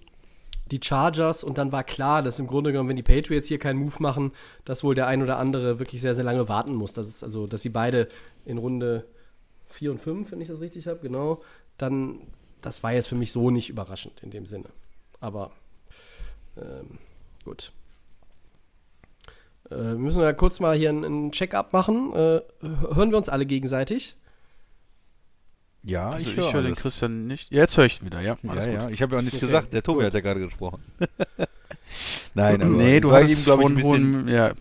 die Chargers und dann war klar, dass im Grunde genommen, wenn die Patriots hier keinen Move machen, dass wohl der ein oder andere wirklich sehr, sehr lange warten muss. Das ist also, dass sie beide in Runde 4 und 5, wenn ich das richtig habe, genau, dann, das war jetzt für mich so nicht überraschend in dem Sinne. Aber ähm, gut. Äh, wir müssen ja kurz mal hier einen, Check-up machen. Äh, hören wir uns alle gegenseitig? Ja, Also ich ich höre höre den. Christian nicht. Ja, jetzt höre ich ihn wieder, ja. Ja, Alles ja, gut. ich habe ja auch nichts Okay, gesagt, der Tobi gut. hat ja gerade gesprochen. Nein, aber nee, du war hast eben, glaube ich, ein bisschen, hohen, ja,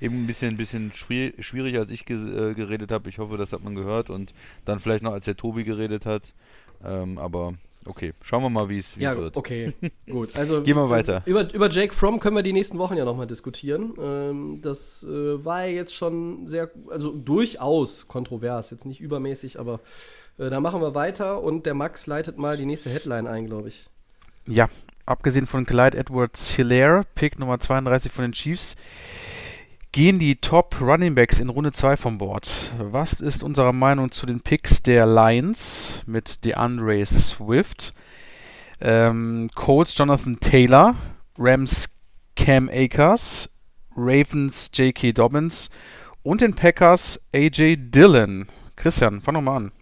eben ein bisschen, bisschen schwier schwierig, als ich äh, geredet habe. Ich hoffe, das hat man gehört und dann vielleicht noch, als der Tobi geredet hat. Ähm, aber okay, schauen wir mal, wie es wie Ja, wird. okay, gut. Also Gehen wir weiter. Über, über Jake Fromm können wir die nächsten Wochen ja nochmal diskutieren. Ähm, das äh, war ja jetzt schon sehr, also durchaus kontrovers, jetzt nicht übermäßig, aber äh, da machen wir weiter und der Max leitet mal die nächste Headline ein, glaube ich. ja, abgesehen von Clyde Edwards Hilaire, Pick Nummer 32 von den Chiefs, gehen die Top Running Backs in Runde 2 vom Board. Was ist unsere Meinung zu den Picks der Lions mit DeAndre Swift, ähm, Colts Jonathan Taylor, Rams Cam Akers, Ravens J.K. Dobbins und den Packers AJ Dillon? Christian, fang doch mal an.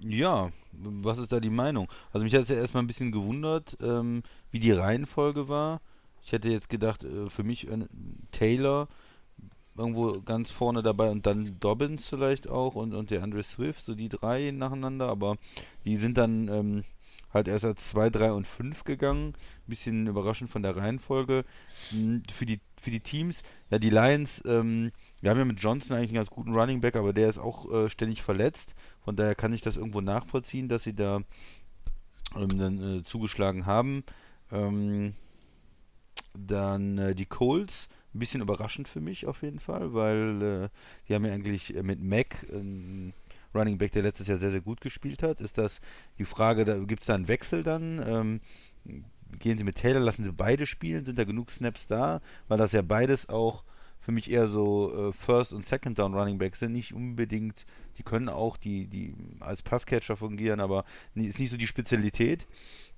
Ja, was ist da die Meinung? Also mich hat es ja erstmal ein bisschen gewundert, ähm, wie die Reihenfolge war. Ich hätte jetzt gedacht, äh, für mich äh, Taylor irgendwo ganz vorne dabei und dann Dobbins vielleicht auch und, und der Andre Swift, so die drei nacheinander, aber die sind dann ähm, halt erst als 2, 3 und 5 gegangen. Bisschen überraschend von der Reihenfolge. Hm, Für die, für die Teams, ja, die Lions, ähm, wir haben ja mit Johnson eigentlich einen ganz guten Running Back, aber der ist auch äh, ständig verletzt. Von daher kann ich das irgendwo nachvollziehen, dass sie da ähm, dann äh, zugeschlagen haben. Ähm, dann äh, die Colts, ein bisschen überraschend für mich auf jeden Fall, weil äh, die haben ja eigentlich äh, mit Mac einen Running Back, der letztes Jahr sehr, sehr gut gespielt hat. Ist das die Frage, da gibt es da einen Wechsel dann? Ähm, gehen sie mit Taylor, lassen sie beide spielen? Sind da genug Snaps da? Weil das ja beides auch für mich eher so äh, First- und Second-Down Running Backs sind, nicht unbedingt, die können auch die, die als Passcatcher fungieren, aber ist nicht so die Spezialität.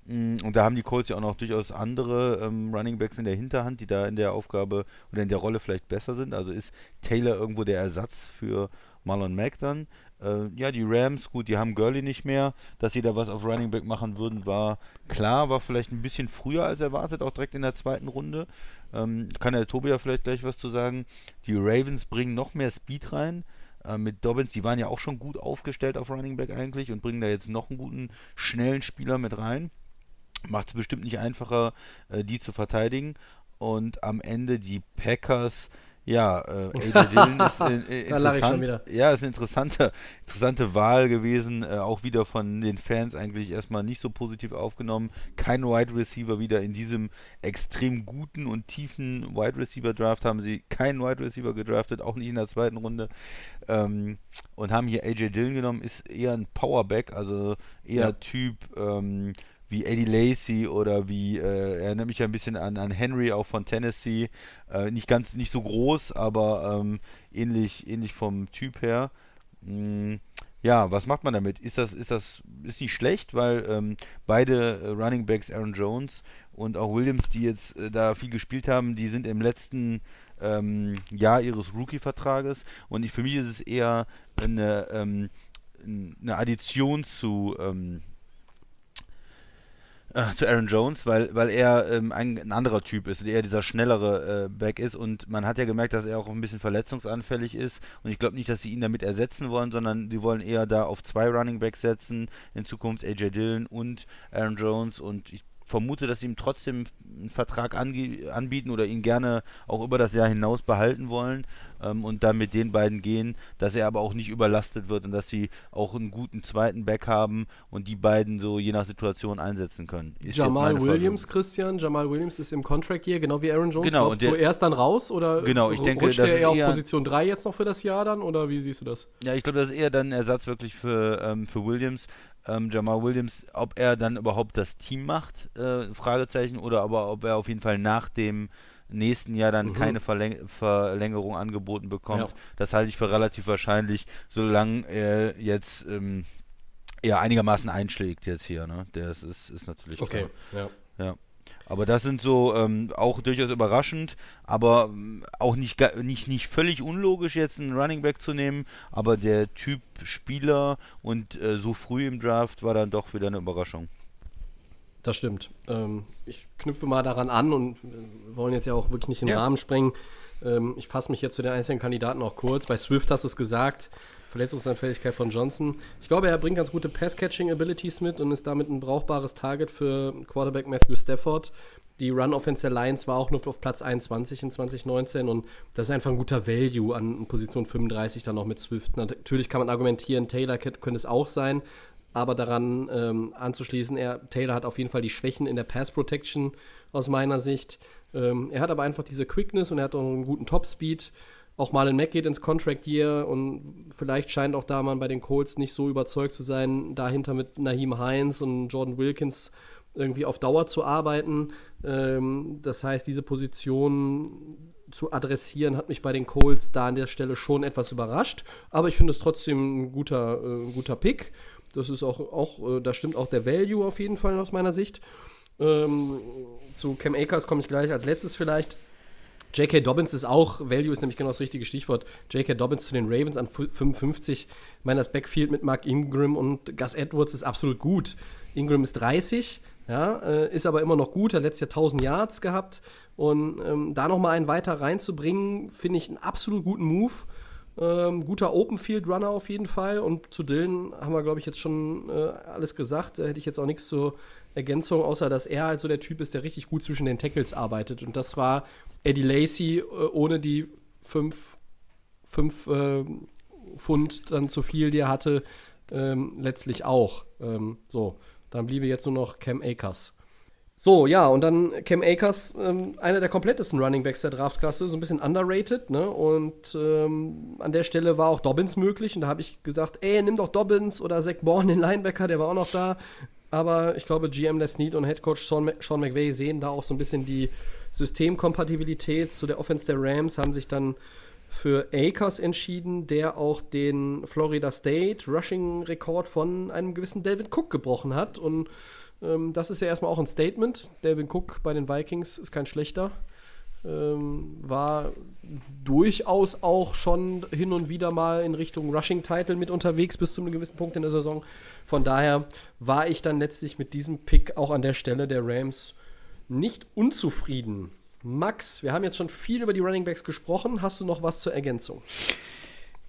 Mm, und da haben die Colts ja auch noch durchaus andere ähm, Running Backs in der Hinterhand, die da in der Aufgabe oder in der Rolle vielleicht besser sind. Also ist Taylor irgendwo der Ersatz für Marlon Mack dann. Äh, ja, die Rams, gut, die haben Gurley nicht mehr. Dass sie da was auf Running Back machen würden, war klar, war vielleicht ein bisschen früher als erwartet, auch direkt in der zweiten Runde. Ähm, kann der Tobi ja vielleicht gleich was zu sagen. Die Ravens bringen noch mehr Speed rein. Äh, mit Dobbins, die waren ja auch schon gut aufgestellt auf Running Back eigentlich und bringen da jetzt noch einen guten, schnellen Spieler mit rein. Macht es bestimmt nicht einfacher, äh, die zu verteidigen. Und am Ende die Packers, ja, äh, AJ Dillon ist äh, interessant. Ja, ist eine interessante, interessante Wahl gewesen. Äh, auch wieder von den Fans eigentlich erstmal nicht so positiv aufgenommen. Kein Wide Receiver wieder in diesem extrem guten und tiefen Wide Receiver Draft haben sie keinen Wide Receiver gedraftet, auch nicht in der zweiten Runde. Ähm, und haben hier AJ Dillon genommen, ist eher ein Powerback, also eher ja. Typ. Ähm, wie Eddie Lacey oder wie, äh, erinnert mich ja ein bisschen an, an Henry auch von Tennessee. Äh, nicht ganz, nicht so groß, aber ähm, ähnlich, ähnlich vom Typ her. Mm, ja, was macht man damit? Ist das, ist das, ist nicht schlecht, weil ähm, beide äh, Running Backs, Aaron Jones und auch Williams, die jetzt äh, da viel gespielt haben, die sind im letzten ähm, Jahr ihres Rookie-Vertrages und ich, für mich ist es eher eine, ähm, eine Addition zu, ähm, äh, zu Aaron Jones, weil, weil er ähm, ein, ein, anderer Typ ist, eher dieser schnellere äh, Back ist und man hat ja gemerkt, dass er auch ein bisschen verletzungsanfällig ist und ich glaube nicht, dass sie ihn damit ersetzen wollen, sondern sie wollen eher da auf zwei Running Backs setzen, in Zukunft AJ Dillon und Aaron Jones und ich vermute, dass sie ihm trotzdem einen Vertrag anbieten oder ihn gerne auch über das Jahr hinaus behalten wollen ähm, und dann mit den beiden gehen, dass er aber auch nicht überlastet wird und dass sie auch einen guten zweiten Back haben und die beiden so je nach Situation einsetzen können. Ist Jamal Williams, Frage. Christian, Jamal Williams ist im Contract Year, genau wie Aaron Jones. Genau, Glaubst der, du erst dann raus oder genau, ich denke, rutscht er eher auf Position 3 jetzt noch für das Jahr dann oder wie siehst du das? Ja, ich glaube, das ist eher dann ein Ersatz wirklich für, ähm, für Williams ähm, Jamal Williams, ob er dann überhaupt das Team macht, äh, Fragezeichen, oder aber ob er auf jeden Fall nach dem nächsten Jahr dann mhm. keine Verläng Verlängerung angeboten bekommt. Ja. Das halte ich für relativ wahrscheinlich, solange er jetzt ähm, ja einigermaßen einschlägt jetzt hier. Ne? Das ist, ist natürlich okay. klar. Ja. ja. Aber das sind so ähm, auch durchaus überraschend, aber ähm, auch nicht, nicht, nicht völlig unlogisch, jetzt einen Running Back zu nehmen. Aber der Typ Spieler und äh, so früh im Draft war dann doch wieder eine Überraschung. Das stimmt. Ähm, ich knüpfe mal daran an und wir wollen jetzt ja auch wirklich nicht den ja. Rahmen sprengen. Ähm, ich fasse mich jetzt zu den einzelnen Kandidaten auch kurz. Bei Swift hast du es gesagt. Verletzungsanfälligkeit von Johnson. Ich glaube, er bringt ganz gute Pass-Catching-Abilities mit und ist damit ein brauchbares Target für Quarterback Matthew Stafford. Die Run-Offense der Lions war auch nur auf Platz 21 in 2019 und das ist einfach ein guter Value an Position 35 dann noch mit Swift. Natürlich kann man argumentieren, Taylor könnte es auch sein, aber daran ähm, anzuschließen, er, Taylor hat auf jeden Fall die Schwächen in der Pass-Protection aus meiner Sicht. Ähm, er hat aber einfach diese Quickness und er hat auch einen guten Top-Speed auch Marlon Mack geht ins Contract Year und vielleicht scheint auch da man bei den Colts nicht so überzeugt zu sein, dahinter mit Naheem Hines und Jordan Wilkins irgendwie auf Dauer zu arbeiten. Ähm, das heißt, diese Position zu adressieren, hat mich bei den Colts da an der Stelle schon etwas überrascht. Aber ich finde es trotzdem ein guter, äh, ein guter Pick. Das ist auch, auch äh, da stimmt auch der Value auf jeden Fall aus meiner Sicht. Ähm, zu Cam Akers komme ich gleich als letztes vielleicht. J.K. Dobbins ist auch, Value ist nämlich genau das richtige Stichwort. J.K. Dobbins zu den Ravens an 55. Ich meine, das Backfield mit Mark Ingram und Gus Edwards ist absolut gut. Ingram ist 30, ja, äh, ist aber immer noch gut, hat letztes Jahr 1000 Yards gehabt. Und ähm, da nochmal einen weiter reinzubringen, finde ich einen absolut guten Move. Ähm, guter Open Field Runner auf jeden Fall. Und zu Dylan haben wir, glaube ich, jetzt schon äh, alles gesagt. Da hätte ich jetzt auch nichts zur Ergänzung, außer dass er halt so der Typ ist, der richtig gut zwischen den Tackles arbeitet. Und das war Eddie Lacey äh, ohne die fünf, fünf äh, Pfund dann zu viel, die er hatte, ähm, letztlich auch. Ähm, so, dann bliebe jetzt nur noch Cam Akers. So, ja, und dann Cam Akers, ähm, einer der komplettesten Running Backs der Draftklasse, so ein bisschen underrated, ne? Und ähm, an der Stelle war auch Dobbins möglich. Und da habe ich gesagt, ey, nimm doch Dobbins oder Zach Bourne, den Linebacker, der war auch noch da. Aber ich glaube, GM Les Need und Head Coach Sean, Sean McVay sehen da auch so ein bisschen die Systemkompatibilität zu der Offense der Rams, haben sich dann für Akers entschieden, der auch den Florida State Rushing-Rekord von einem gewissen Delvin Cook gebrochen hat. Und ähm, das ist ja erstmal auch ein Statement. Delvin Cook bei den Vikings ist kein schlechter. Ähm, war durchaus auch schon hin und wieder mal in Richtung Rushing-Title mit unterwegs bis zu einem gewissen Punkt in der Saison. Von daher war ich dann letztlich mit diesem Pick auch an der Stelle der Rams nicht unzufrieden. Max, wir haben jetzt schon viel über die Running Backs gesprochen. Hast du noch was zur Ergänzung?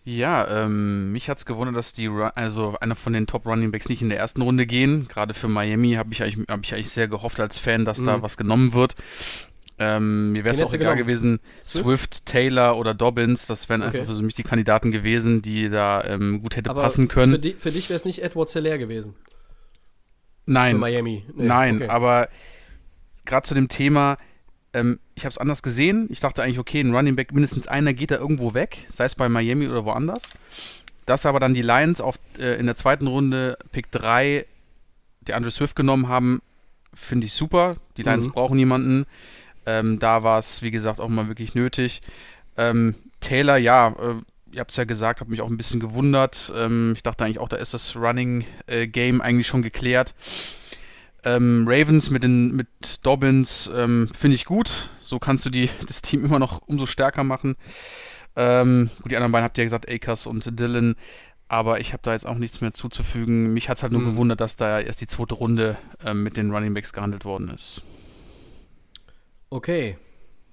Ja, ähm, mich hat's gewundert, dass die, also einer von den Top Running Backs nicht in der ersten Runde gehen. Gerade für Miami habe ich, eigentlich, hab ich eigentlich sehr gehofft als Fan, dass mhm. da was genommen wird. Ähm, mir wäre es auch egal gewesen, Swift? Swift? Taylor oder Dobbins, das wären okay. einfach für mich die Kandidaten gewesen, die da ähm, gut hätte Aber passen können. Für, di für dich wäre es nicht Edward Zeller gewesen. Nein. Für Miami. Nee, Nein, okay. aber gerade zu dem Thema, ähm, ich habe es anders gesehen. Ich dachte eigentlich, okay, ein Running Back, mindestens einer geht da irgendwo weg, sei es bei Miami oder woanders. Dass aber dann die Lions auf, äh, in der zweiten Runde Pick 3 der Andrew Swift genommen haben, finde ich super. Die Lions mhm. brauchen jemanden. Ähm, da war es, wie gesagt, auch mal wirklich nötig. Ähm, Taylor, ja, äh, ihr habt es ja gesagt, hat mich auch ein bisschen gewundert. Ähm, ich dachte eigentlich auch, da ist das Running äh, Game eigentlich schon geklärt. Ähm, Ravens mit, den, mit Dobbins ähm, finde ich gut. So kannst du die, das Team immer noch umso stärker machen. Ähm, gut, die anderen beiden habt ihr ja gesagt, Akers und Dylan. Aber ich habe da jetzt auch nichts mehr zuzufügen. Mich hat es halt nur mhm. gewundert, dass da erst die zweite Runde ähm, mit den Running Backs gehandelt worden ist. Okay.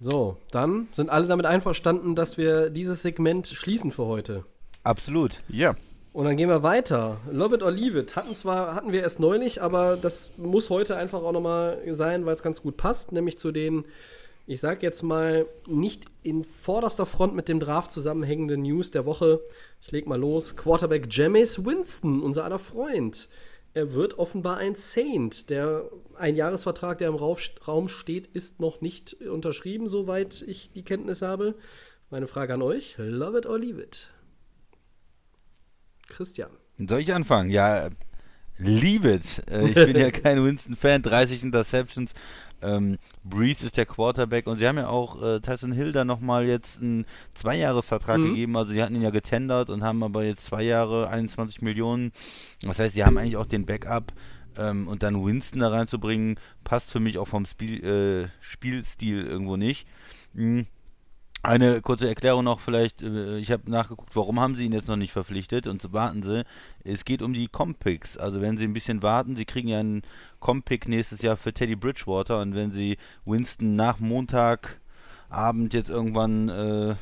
So, dann sind alle damit einverstanden, dass wir dieses Segment schließen für heute. Absolut. Ja. Und dann gehen wir weiter. Love it or leave it. Hatten zwar, hatten wir erst neulich, aber das muss heute einfach auch nochmal sein, weil es ganz gut passt, nämlich zu den, ich sag jetzt mal, nicht in vorderster Front mit dem Draft zusammenhängenden News der Woche. Ich leg mal los. Quarterback Jameis Winston, unser aller Freund. Er wird offenbar ein Saint. Der Einjahresvertrag, der im Raum steht, ist noch nicht unterschrieben, soweit ich die Kenntnis habe. Meine Frage an euch: Love it or leave it? Christian. Soll ich anfangen? Ja, liebe it. Äh, ich bin ja kein Winston-Fan. 30 Interceptions. Ähm, Breeze ist der Quarterback und sie haben ja auch äh, Tyson Hill da nochmal jetzt einen Zweijahresvertrag mhm. gegeben. Also die hatten ihn ja getendert und haben aber jetzt zwei Jahre 21 Millionen. Das heißt, sie haben eigentlich auch den Backup ähm, und dann Winston da reinzubringen, passt für mich auch vom Spiel, äh, Spielstil irgendwo nicht. Mhm. Eine kurze Erklärung noch vielleicht, äh, ich habe nachgeguckt, warum haben sie ihn jetzt noch nicht verpflichtet und so warten sie. Es geht um die Compics, also wenn sie ein bisschen warten, sie kriegen ja einen Compic nächstes Jahr für Teddy Bridgewater und wenn sie Winston nach Montagabend jetzt irgendwann äh,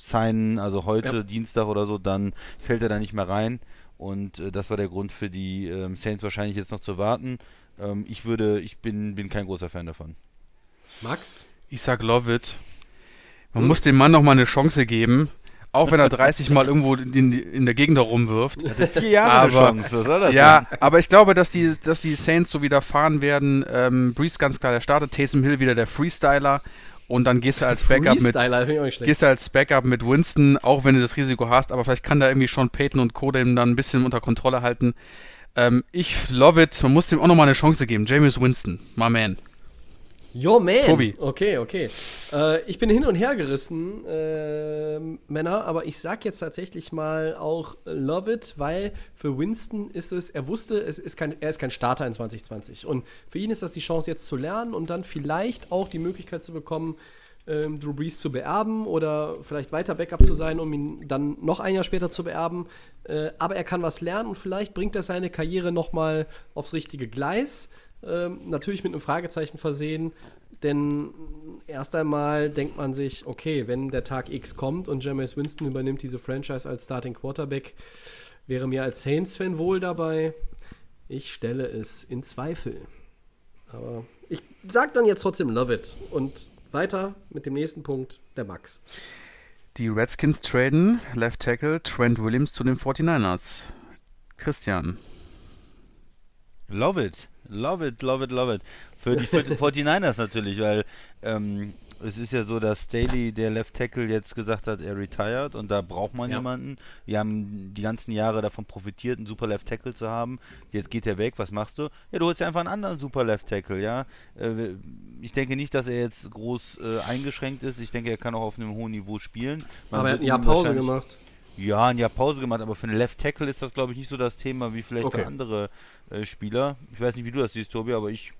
signen, also heute, ja. Dienstag oder so, dann fällt er da nicht mehr rein und äh, das war der Grund für die äh, Saints wahrscheinlich jetzt noch zu warten. Ähm, ich würde, ich bin, bin kein großer Fan davon. Max? Ich sag love it. Man hm? muss dem Mann noch mal eine Chance geben. Auch wenn er 30 Mal irgendwo in, in der Gegend herumwirft. Vier Jahre aber, Chance, was soll das Ja, denn? aber ich glaube, dass die, dass die Saints so wieder fahren werden. Ähm, Breeze ganz klar der Starter, Taysom Hill wieder der Freestyler. Und dann gehst du als Backup mit gehst du als Backup mit Winston, auch wenn du das Risiko hast, aber vielleicht kann da irgendwie Sean Payton und Co. dem dann ein bisschen unter Kontrolle halten. Ähm, ich love it. Man muss dem auch nochmal eine Chance geben. James Winston, my man. Yo, man. Tobi. Okay, okay. Äh, ich bin hin und her gerissen, äh, Männer, aber ich sag jetzt tatsächlich mal auch Love It, weil für Winston ist es, er wusste, es ist kein, er ist kein Starter in 2020. Und für ihn ist das die Chance, jetzt zu lernen und dann vielleicht auch die Möglichkeit zu bekommen, ähm, Drew Brees zu beerben oder vielleicht weiter Backup zu sein, um ihn dann noch ein Jahr später zu beerben. Äh, aber er kann was lernen und vielleicht bringt er seine Karriere nochmal aufs richtige Gleis. Ähm, natürlich mit einem Fragezeichen versehen, denn erst einmal denkt man sich, okay, wenn der Tag X kommt und Jameis Winston übernimmt diese Franchise als Starting Quarterback, wäre mir als Saints-Fan wohl dabei. Ich stelle es in Zweifel. Aber ich sage dann jetzt trotzdem Love it. Und weiter mit dem nächsten Punkt, der Max. Die Redskins traden Left Tackle Trent Williams zu den 49ers. Christian. Love it. Love it, love it, love it. Für die, für die 49ers natürlich, weil ähm, es ist ja so, dass Staley, der Left Tackle, jetzt gesagt hat, er retired und da braucht man Ja. jemanden. Wir haben die ganzen Jahre davon profitiert, einen super Left Tackle zu haben. Jetzt geht er weg, was machst du? Ja, du holst dir einfach einen anderen super Left Tackle, ja. Äh, ich denke nicht, dass er jetzt groß äh, eingeschränkt ist. Ich denke, er kann auch auf einem hohen Niveau spielen. Man Aber er hat ein Jahr Pause gemacht. Ja, ein Jahr Pause gemacht, aber für einen Left Tackle ist das, glaube ich, nicht so das Thema wie vielleicht Okay. für andere äh, Spieler. Ich weiß nicht, wie du das siehst, Tobi, aber ich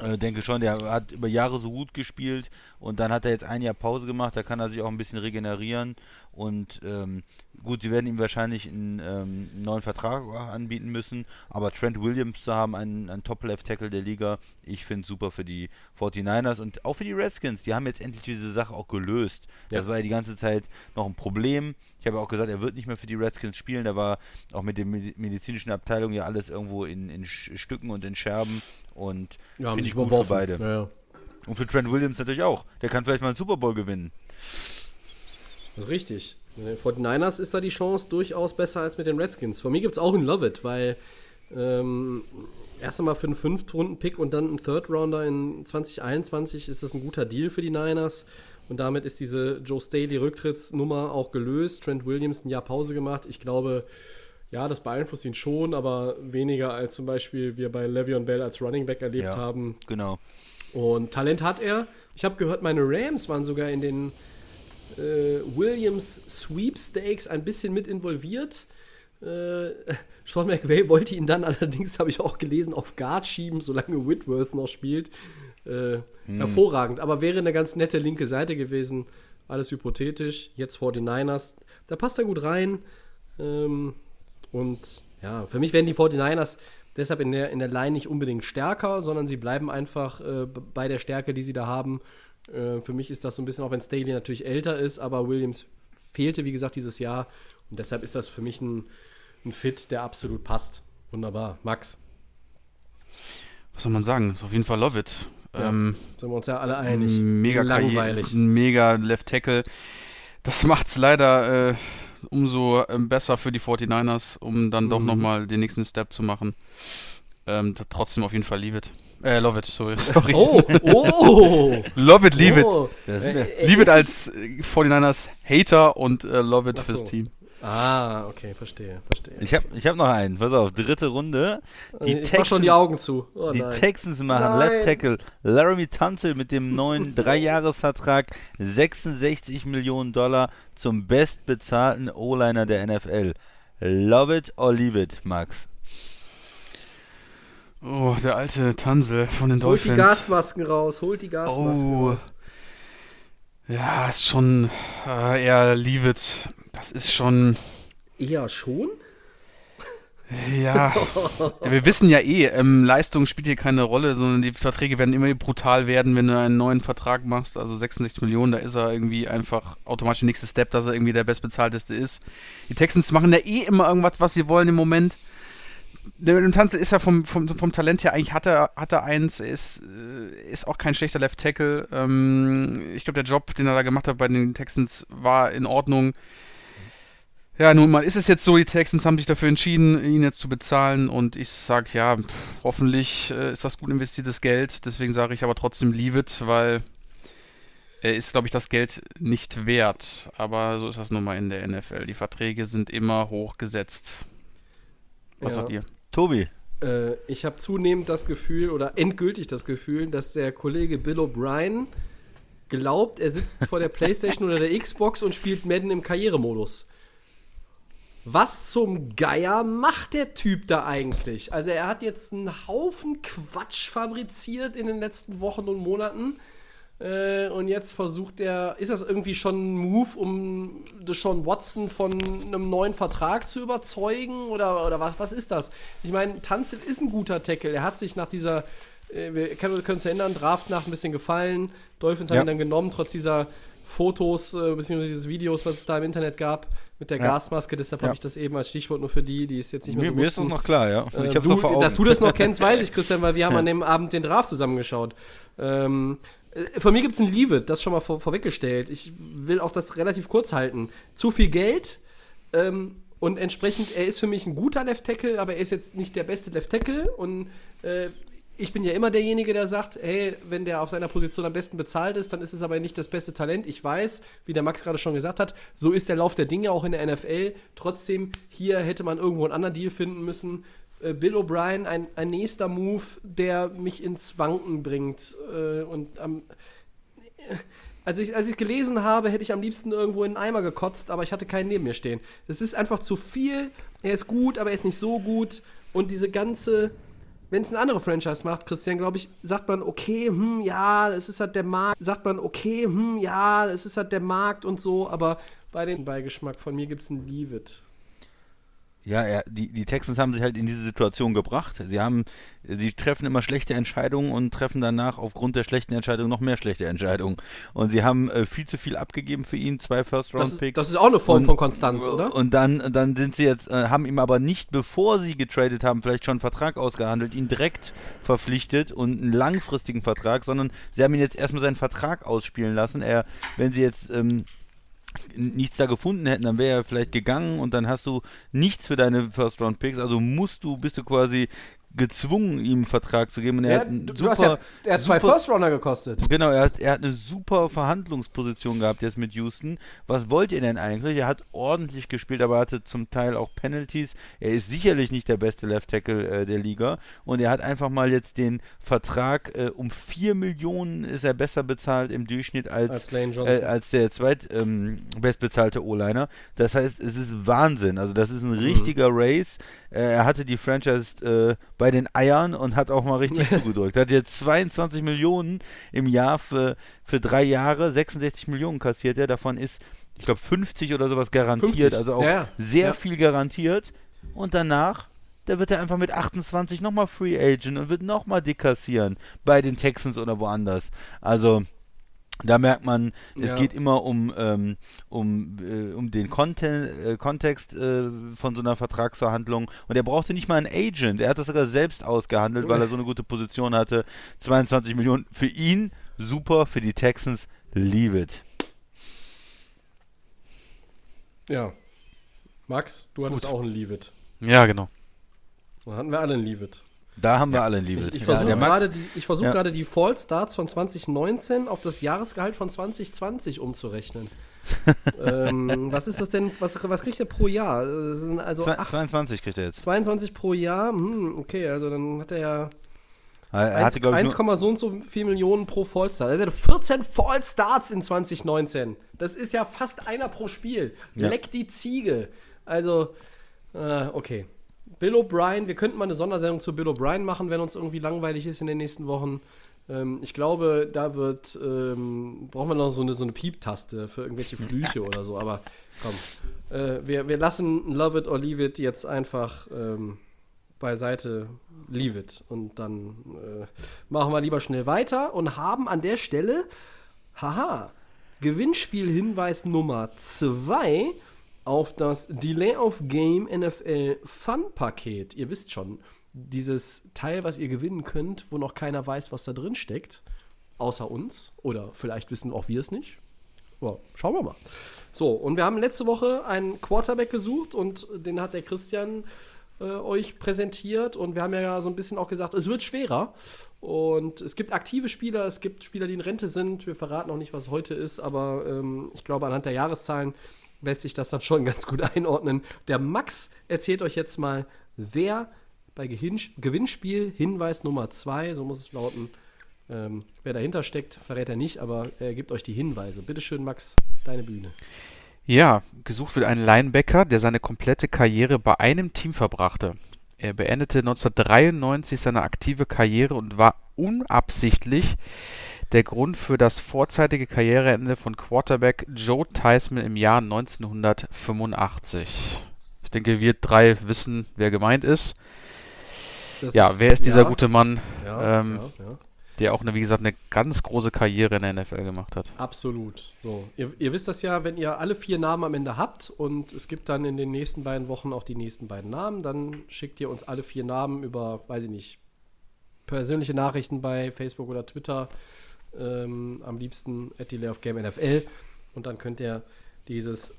äh, denke schon, der hat über Jahre so gut gespielt und dann hat er jetzt ein Jahr Pause gemacht, da kann er sich auch ein bisschen regenerieren und ähm, gut, sie werden ihm wahrscheinlich einen, ähm, einen neuen Vertrag anbieten müssen, aber Trent Williams zu haben, einen, einen Top-Left-Tackle der Liga, ich finde es super für die 49ers und auch für die Redskins, die haben jetzt endlich diese Sache auch gelöst. Das Ja. war ja die ganze Zeit noch ein Problem. Ich habe auch gesagt, er wird nicht mehr für die Redskins spielen. Da war auch mit der Medi- medizinischen Abteilung ja alles irgendwo in, in Stücken und in Scherben. Und Ja, finde ich gut für beide. Ja, ja. Und für Trent Williams natürlich auch. Der kann vielleicht mal einen Super Bowl gewinnen. Richtig. Mit den 49ers ist da die Chance durchaus besser als mit den Redskins. Von mir gibt es auch einen Love It, weil ähm, erst einmal für einen Fünftrunden-Pick und dann einen Third-Rounder in 2021 ist das ein guter Deal für die Niners. Und damit ist diese Joe Staley-Rücktrittsnummer auch gelöst. Trent Williams ein Jahr Pause gemacht. Ich glaube, ja, das beeinflusst ihn schon, aber weniger als zum Beispiel wir bei Le'Veon Bell als Running Back erlebt Ja. haben. Genau. Und Talent hat er. Ich habe gehört, meine Rams waren sogar in den äh, Williams Sweepstakes ein bisschen mit involviert. Äh, Sean McVay wollte ihn dann allerdings, habe ich auch gelesen, auf Guard schieben, solange Whitworth noch spielt. Äh, Hervorragend, aber wäre eine ganz nette linke Seite gewesen. Alles hypothetisch. Jetzt vor den Niners. Da passt er gut rein. Ähm, und ja, für mich werden die 49ers deshalb in der, in der Line nicht unbedingt stärker, sondern sie bleiben einfach äh, bei der Stärke, die sie da haben. Äh, für mich ist das so ein bisschen, auch wenn Staley natürlich älter ist, aber Williams fehlte, wie gesagt, dieses Jahr. Und deshalb ist das für mich ein, ein Fit, der absolut passt. Wunderbar. Max, Was soll man sagen? Ist auf jeden Fall Love It. Ja. Ähm, sind wir uns ja alle einig. mega Langweilig. ein mega Left Tackle. Das macht es leider äh, umso ähm, besser für die 49ers, um dann doch Mhm. nochmal den nächsten Step zu machen. Ähm, trotzdem auf jeden Fall Leave It. Äh, Love It, sorry. sorry. Oh, oh! Love It, Leave It. oh. Ist Äh, äh, Leave It als äh, 49ers Hater und äh, Love It Ach fürs so. Team. Ah, okay, verstehe, verstehe. Ich habe ich hab noch einen. Pass auf, dritte Runde. Die, ich mach schon die Texans- Augen zu. Oh, Die nein. Texans machen Nein. Left Tackle Laramie Tunsil mit dem neuen Dreijahresvertrag 66 Millionen Dollar zum bestbezahlten O-Liner der NFL. Love it or leave it, Max. Oh, der alte Tansel von den Holt die Dolphins. Gasmasken raus, holt die Gasmasken Oh. raus. Ja, ist schon äh, eher Leave It. Das ist schon. Ja, schon? Ja, wir wissen ja eh, ähm, Leistung spielt hier keine Rolle, sondern die Verträge werden immer brutal werden, wenn du einen neuen Vertrag machst. Also 66 Millionen, da ist er irgendwie einfach automatisch der nächste Step, dass er irgendwie der bestbezahlteste ist. Die Texans machen ja eh immer irgendwas, was sie wollen im Moment. Dem Tanzel ist ja vom, vom, vom Talent her, eigentlich hat er, hat er eins, ist, äh, ist auch kein schlechter Left Tackle. Ähm, ich glaube, der Job, den er da gemacht hat bei den Texans, war in Ordnung. Ja, nun mal ist es jetzt so, die Texans haben sich dafür entschieden, ihn jetzt zu bezahlen und ich sage ja, pff, hoffentlich äh, ist das gut investiertes Geld, deswegen sage ich aber trotzdem leave it, weil er ist, glaube ich, das Geld nicht wert. Aber so ist das nun mal in der NFL. Die Verträge sind immer hochgesetzt. Was Ja. sagt ihr? Tobi. Äh, ich habe zunehmend das Gefühl, oder endgültig das Gefühl, dass der Kollege Bill O'Brien glaubt, er sitzt vor der Playstation oder der Xbox und spielt Madden im Karrieremodus. Was zum Geier macht der Typ da eigentlich? Also er hat jetzt einen Haufen Quatsch fabriziert in den letzten Wochen und Monaten. Äh, und jetzt versucht er, ist das irgendwie schon ein Move, um Deshaun Watson von einem neuen Vertrag zu überzeugen? Oder, oder was, was ist das? Ich meine, Tanzel ist ein guter Tackle. Er hat sich nach dieser, äh, wir können uns erinnern, Draft nach ein bisschen gefallen. Dolphins haben Ja. ihn dann genommen, trotz dieser Fotos, äh, beziehungsweise dieses Videos, was es da im Internet gab, mit der Ja. Gasmaske. Deshalb Ja. habe ich das eben als Stichwort nur für die, die es jetzt nicht mehr Mir, so mir ist das wussten. noch klar, ja. Äh, ich hab's du, noch vor Augen. dass du das noch kennst, weiß ich, Christian, weil wir haben an dem Abend den Draft zusammengeschaut. Ähm, äh, von mir gibt es ein It, das schon mal vor, vorweggestellt. Ich will auch das relativ kurz halten. Zu viel Geld ähm, Und entsprechend, er ist für mich ein guter Left Tackle, aber er ist jetzt nicht der beste Left Tackle. Und äh, ich bin ja immer derjenige, der sagt, hey, wenn der auf seiner Position am besten bezahlt ist, dann ist es aber nicht das beste Talent. Ich weiß, wie der Max gerade schon gesagt hat, so ist der Lauf der Dinge auch in der NFL. Trotzdem, hier hätte man irgendwo einen anderen Deal finden müssen. Äh, Bill O'Brien, ein, ein nächster Move, der mich ins Wanken bringt. Äh, und am. als ich es gelesen habe, hätte ich am liebsten irgendwo in einen Eimer gekotzt, aber ich hatte keinen neben mir stehen. Das ist einfach zu viel. Er ist gut, aber er ist nicht so gut. Und diese ganze, wenn es eine andere Franchise macht, Christian, glaube ich, sagt man, okay, hm, ja, es ist halt der Markt. Sagt man, okay, hm, ja, es ist halt der Markt und so. Aber bei den Beigeschmack von mir gibt es ein Leave It. Ja, ja die, die Texans haben sich halt in diese Situation gebracht. Sie haben, sie treffen immer schlechte Entscheidungen und treffen danach aufgrund der schlechten Entscheidungen noch mehr schlechte Entscheidungen. Und sie haben äh, viel zu viel abgegeben für ihn, zwei First-Round-Picks. Das, das, ist auch eine Form und, von Konstanz, oder? Und dann, dann sind sie jetzt, äh, haben ihm aber nicht, bevor sie getradet haben, vielleicht schon einen Vertrag ausgehandelt, ihn direkt verpflichtet und einen langfristigen Vertrag, sondern sie haben ihn jetzt erstmal seinen Vertrag ausspielen lassen. Er, wenn sie jetzt ähm, nichts da gefunden hätten, dann wäre er vielleicht gegangen und dann hast du nichts für deine First Round Picks. Also musst du, bist du quasi gezwungen, ihm einen Vertrag zu geben. Und er ja, hat, du, super, ja, er hat zwei First-Runner gekostet. Genau, er hat, er hat eine super Verhandlungsposition gehabt jetzt mit Houston. Was wollt ihr denn eigentlich? Er hat ordentlich gespielt, aber hatte zum Teil auch Penalties. Er ist sicherlich nicht der beste Left Tackle äh, der Liga und er hat einfach mal jetzt den Vertrag äh, um 4 Millionen ist er besser bezahlt im Durchschnitt als, als, äh, als der zweit ähm, bestbezahlte O-Liner. Das heißt, es ist Wahnsinn. Also das ist ein mhm. richtiger Race. Äh, er hatte die Franchise äh, bei den Eiern und hat auch mal richtig zugedrückt. Hat jetzt 22 Millionen im Jahr für, für drei Jahre, 66 Millionen kassiert er. Davon ist, ich glaube, 50 oder sowas garantiert. 50. Also auch ja, sehr ja. viel garantiert. Und danach da wird er einfach mit 28 nochmal Free Agent und wird nochmal dekassieren bei den Texans oder woanders. Also da merkt man, es ja. geht immer um, ähm, um, äh, um den Content, äh, Kontext äh, von so einer Vertragsverhandlung. Und er brauchte nicht mal einen Agent. Er hat das sogar selbst ausgehandelt, weil er so eine gute Position hatte. 22 Millionen für ihn, super. Für die Texans, leave it. Ja. Max, du hattest Gut. auch ein Leave it. Ja, genau. Dann hatten wir alle ein Leave it. Da haben wir alle ein Liebe. Ich, ich versuche gerade die, versuch ja. die Fall-Starts von 2019 auf das Jahresgehalt von 2020 umzurechnen. ähm, was ist das denn? Was, was kriegt er pro Jahr? also 22 kriegt er jetzt. 22 pro Jahr? Hm, okay, also dann hat er ja. Er hatte, 1, 1, so und so viel Millionen pro Fallstart. Also 14 Fallstarts in 2019. Das ist ja fast einer pro Spiel. Ja. Leck die Ziege. Also, äh, okay. Bill O'Brien, wir könnten mal eine Sondersendung zu Bill O'Brien machen, wenn uns irgendwie langweilig ist in den nächsten Wochen. Ähm, ich glaube, da wird, ähm, brauchen wir noch so eine, so eine Piep-Taste für irgendwelche Flüche oder so, aber komm. Äh, wir, wir lassen Love It or Leave It jetzt einfach ähm, beiseite Leave It und dann äh, machen wir lieber schnell weiter und haben an der Stelle, haha, Gewinnspielhinweis Nummer 2 auf das Delay of Game NFL Fun Paket. Ihr wisst schon, dieses Teil, was ihr gewinnen könnt, wo noch keiner weiß, was da drin steckt, außer uns. Oder vielleicht wissen auch wir es nicht. Aber schauen wir mal. So, und wir haben letzte Woche einen Quarterback gesucht und den hat der Christian äh, euch präsentiert. Und wir haben ja so ein bisschen auch gesagt, es wird schwerer. Und es gibt aktive Spieler, es gibt Spieler, die in Rente sind. Wir verraten noch nicht, was heute ist, aber ähm, ich glaube, anhand der Jahreszahlen lässt sich das dann schon ganz gut einordnen. Der Max erzählt euch jetzt mal, wer bei Gewinnspiel Hinweis Nummer 2, so muss es lauten, ähm, wer dahinter steckt, verrät er nicht, aber er gibt euch die Hinweise. Bitte schön, Max, deine Bühne. Ja, gesucht wird ein Linebacker, der seine komplette Karriere bei einem Team verbrachte. Er beendete 1993 seine aktive Karriere und war unabsichtlich der Grund für das vorzeitige Karriereende von Quarterback Joe Theismann im Jahr 1985. Ich denke, wir drei wissen, wer gemeint ist. Das ja, wer ist dieser ja, gute Mann, ja, ähm, ja, der auch, eine, wie gesagt, eine ganz große Karriere in der NFL gemacht hat? Absolut. So, ihr, ihr, wisst das ja, wenn ihr alle vier Namen am Ende habt und es gibt dann in den nächsten beiden Wochen auch die nächsten beiden Namen, dann schickt ihr uns alle vier Namen über, weiß ich nicht, persönliche Nachrichten bei Facebook oder Twitter ähm, am liebsten at Delay of Game NFL. Und dann könnt ihr dieses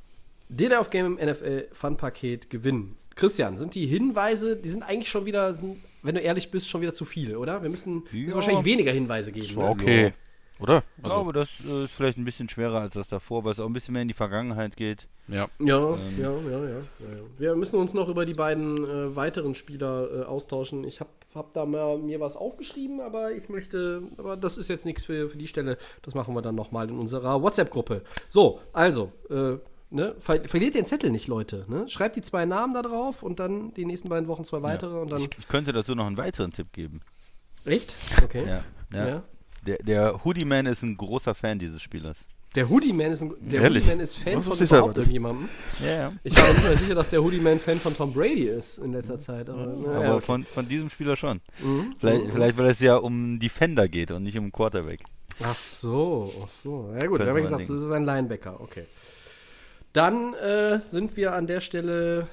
Day of Game im NFL Fun Paket gewinnen. Christian, sind die Hinweise, die sind eigentlich schon wieder, sind, wenn du ehrlich bist, schon wieder zu viel, oder? Wir müssen, müssen Ja. wahrscheinlich weniger Hinweise geben. Ne? okay. Oder? Ich glaube, das äh, ist vielleicht ein bisschen schwerer als das davor, weil es auch ein bisschen mehr in die Vergangenheit geht. ja. Ja, Ähm. ja, ja, ja, ja, ja. Wir müssen uns noch über die beiden äh, weiteren Spieler äh, austauschen. Ich habe hab da mal mir was aufgeschrieben, aber ich möchte, aber das ist jetzt nichts für, für die Stelle. Das machen wir dann nochmal in unserer WhatsApp-Gruppe. So, also, äh, ne, ver verliert den Zettel nicht, Leute. Ne? Schreibt die zwei Namen da drauf und dann die nächsten beiden Wochen zwei weitere und dann. Ich, ich könnte dazu noch einen weiteren Tipp geben. Echt? Okay. Ja, ja. Ja. Der, der Hoodie Man ist ein großer Fan dieses Spielers. Der Hoodie Man ist, ein, der? Hoodie Man ist Fan Das von überhaupt irgendjemandem. Ja, ja. Ich war mir nicht mehr sicher, dass der Hoodie Man Fan von Tom Brady ist in letzter Zeit. Aber, na, Aber ja, okay. von, von diesem Spieler schon. Mhm. Vielleicht, vielleicht, weil es ja um Defender geht und nicht um Quarterback. Ach so, ach so. Ja gut, Könnte wir haben ja gesagt, das ist ein Linebacker, okay. Dann äh, sind wir an der Stelle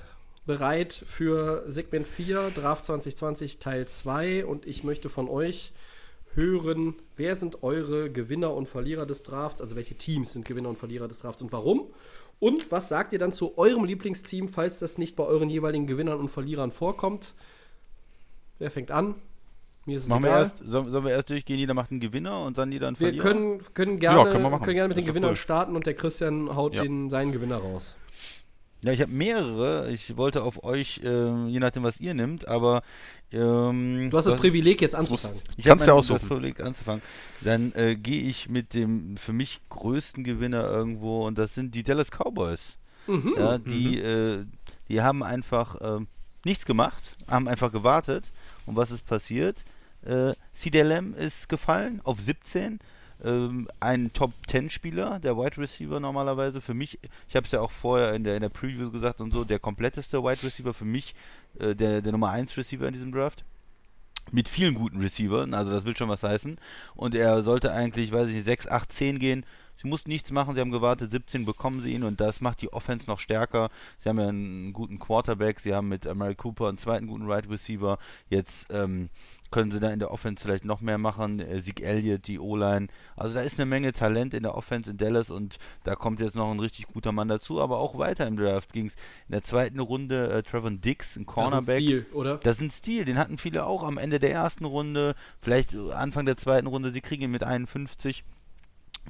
bereit für Segment 4, Draft 2020 Teil 2 und ich möchte von euch hören, wer sind eure Gewinner und Verlierer des Drafts, also welche Teams sind Gewinner und Verlierer des Drafts und warum? Und was sagt ihr dann zu eurem Lieblingsteam, falls das nicht bei euren jeweiligen Gewinnern und Verlierern vorkommt? Wer fängt an? Mir ist es Machen wir egal. erst, sollen, sollen wir erst durchgehen, jeder macht einen Gewinner und dann jeder einen Wir Verlierer? können, können, gerne, können wir machen. können gerne mit Das den Gewinnern cool. starten und der Christian haut Ja. den, seinen Gewinner raus. Ja, ich habe mehrere. Ich wollte auf euch, ähm, je nachdem, was ihr nimmt, aber. Ähm, Du hast das was- Privileg, jetzt Das muss- anzufangen. Ich Kannst habe du das aussuchen. Privileg anzufangen. Dann äh, gehe ich mit dem für mich größten Gewinner irgendwo und das sind die Dallas Cowboys. Mhm. Ja, die, äh, die haben einfach ähm, nichts gemacht, haben einfach gewartet. Und was ist passiert? Äh, Lamb ist gefallen auf 17. Ähm, ein Top-10-Spieler, der Wide Receiver normalerweise. Für mich, ich habe es ja auch vorher in der, in der Preview gesagt und so, der kompletteste Wide Receiver für mich, äh, der, der Nummer 1 Receiver in diesem Draft mit vielen guten Receivern, also das will schon was heißen. Und er sollte eigentlich, weiß ich nicht, 6, 8, 10 gehen. Sie mussten nichts machen, sie haben gewartet, 17 bekommen sie ihn und das macht die Offense noch stärker. Sie haben ja einen guten Quarterback, sie haben mit Amari Cooper einen zweiten guten Right Receiver. Jetzt ähm, können sie da in der Offense vielleicht noch mehr machen. Äh, Zeke Elliott, die O-Line. Also da ist eine Menge Talent in der Offense in Dallas und da kommt jetzt noch ein richtig guter Mann dazu. Aber auch weiter im Draft ging es in der zweiten Runde äh, Trevor Dix, ein Das ist Cornerback. ein Stil, oder? Das ist ein Stil, den hatten viele auch am Ende der ersten Runde, vielleicht Anfang der zweiten Runde. Sie kriegen ihn mit 51,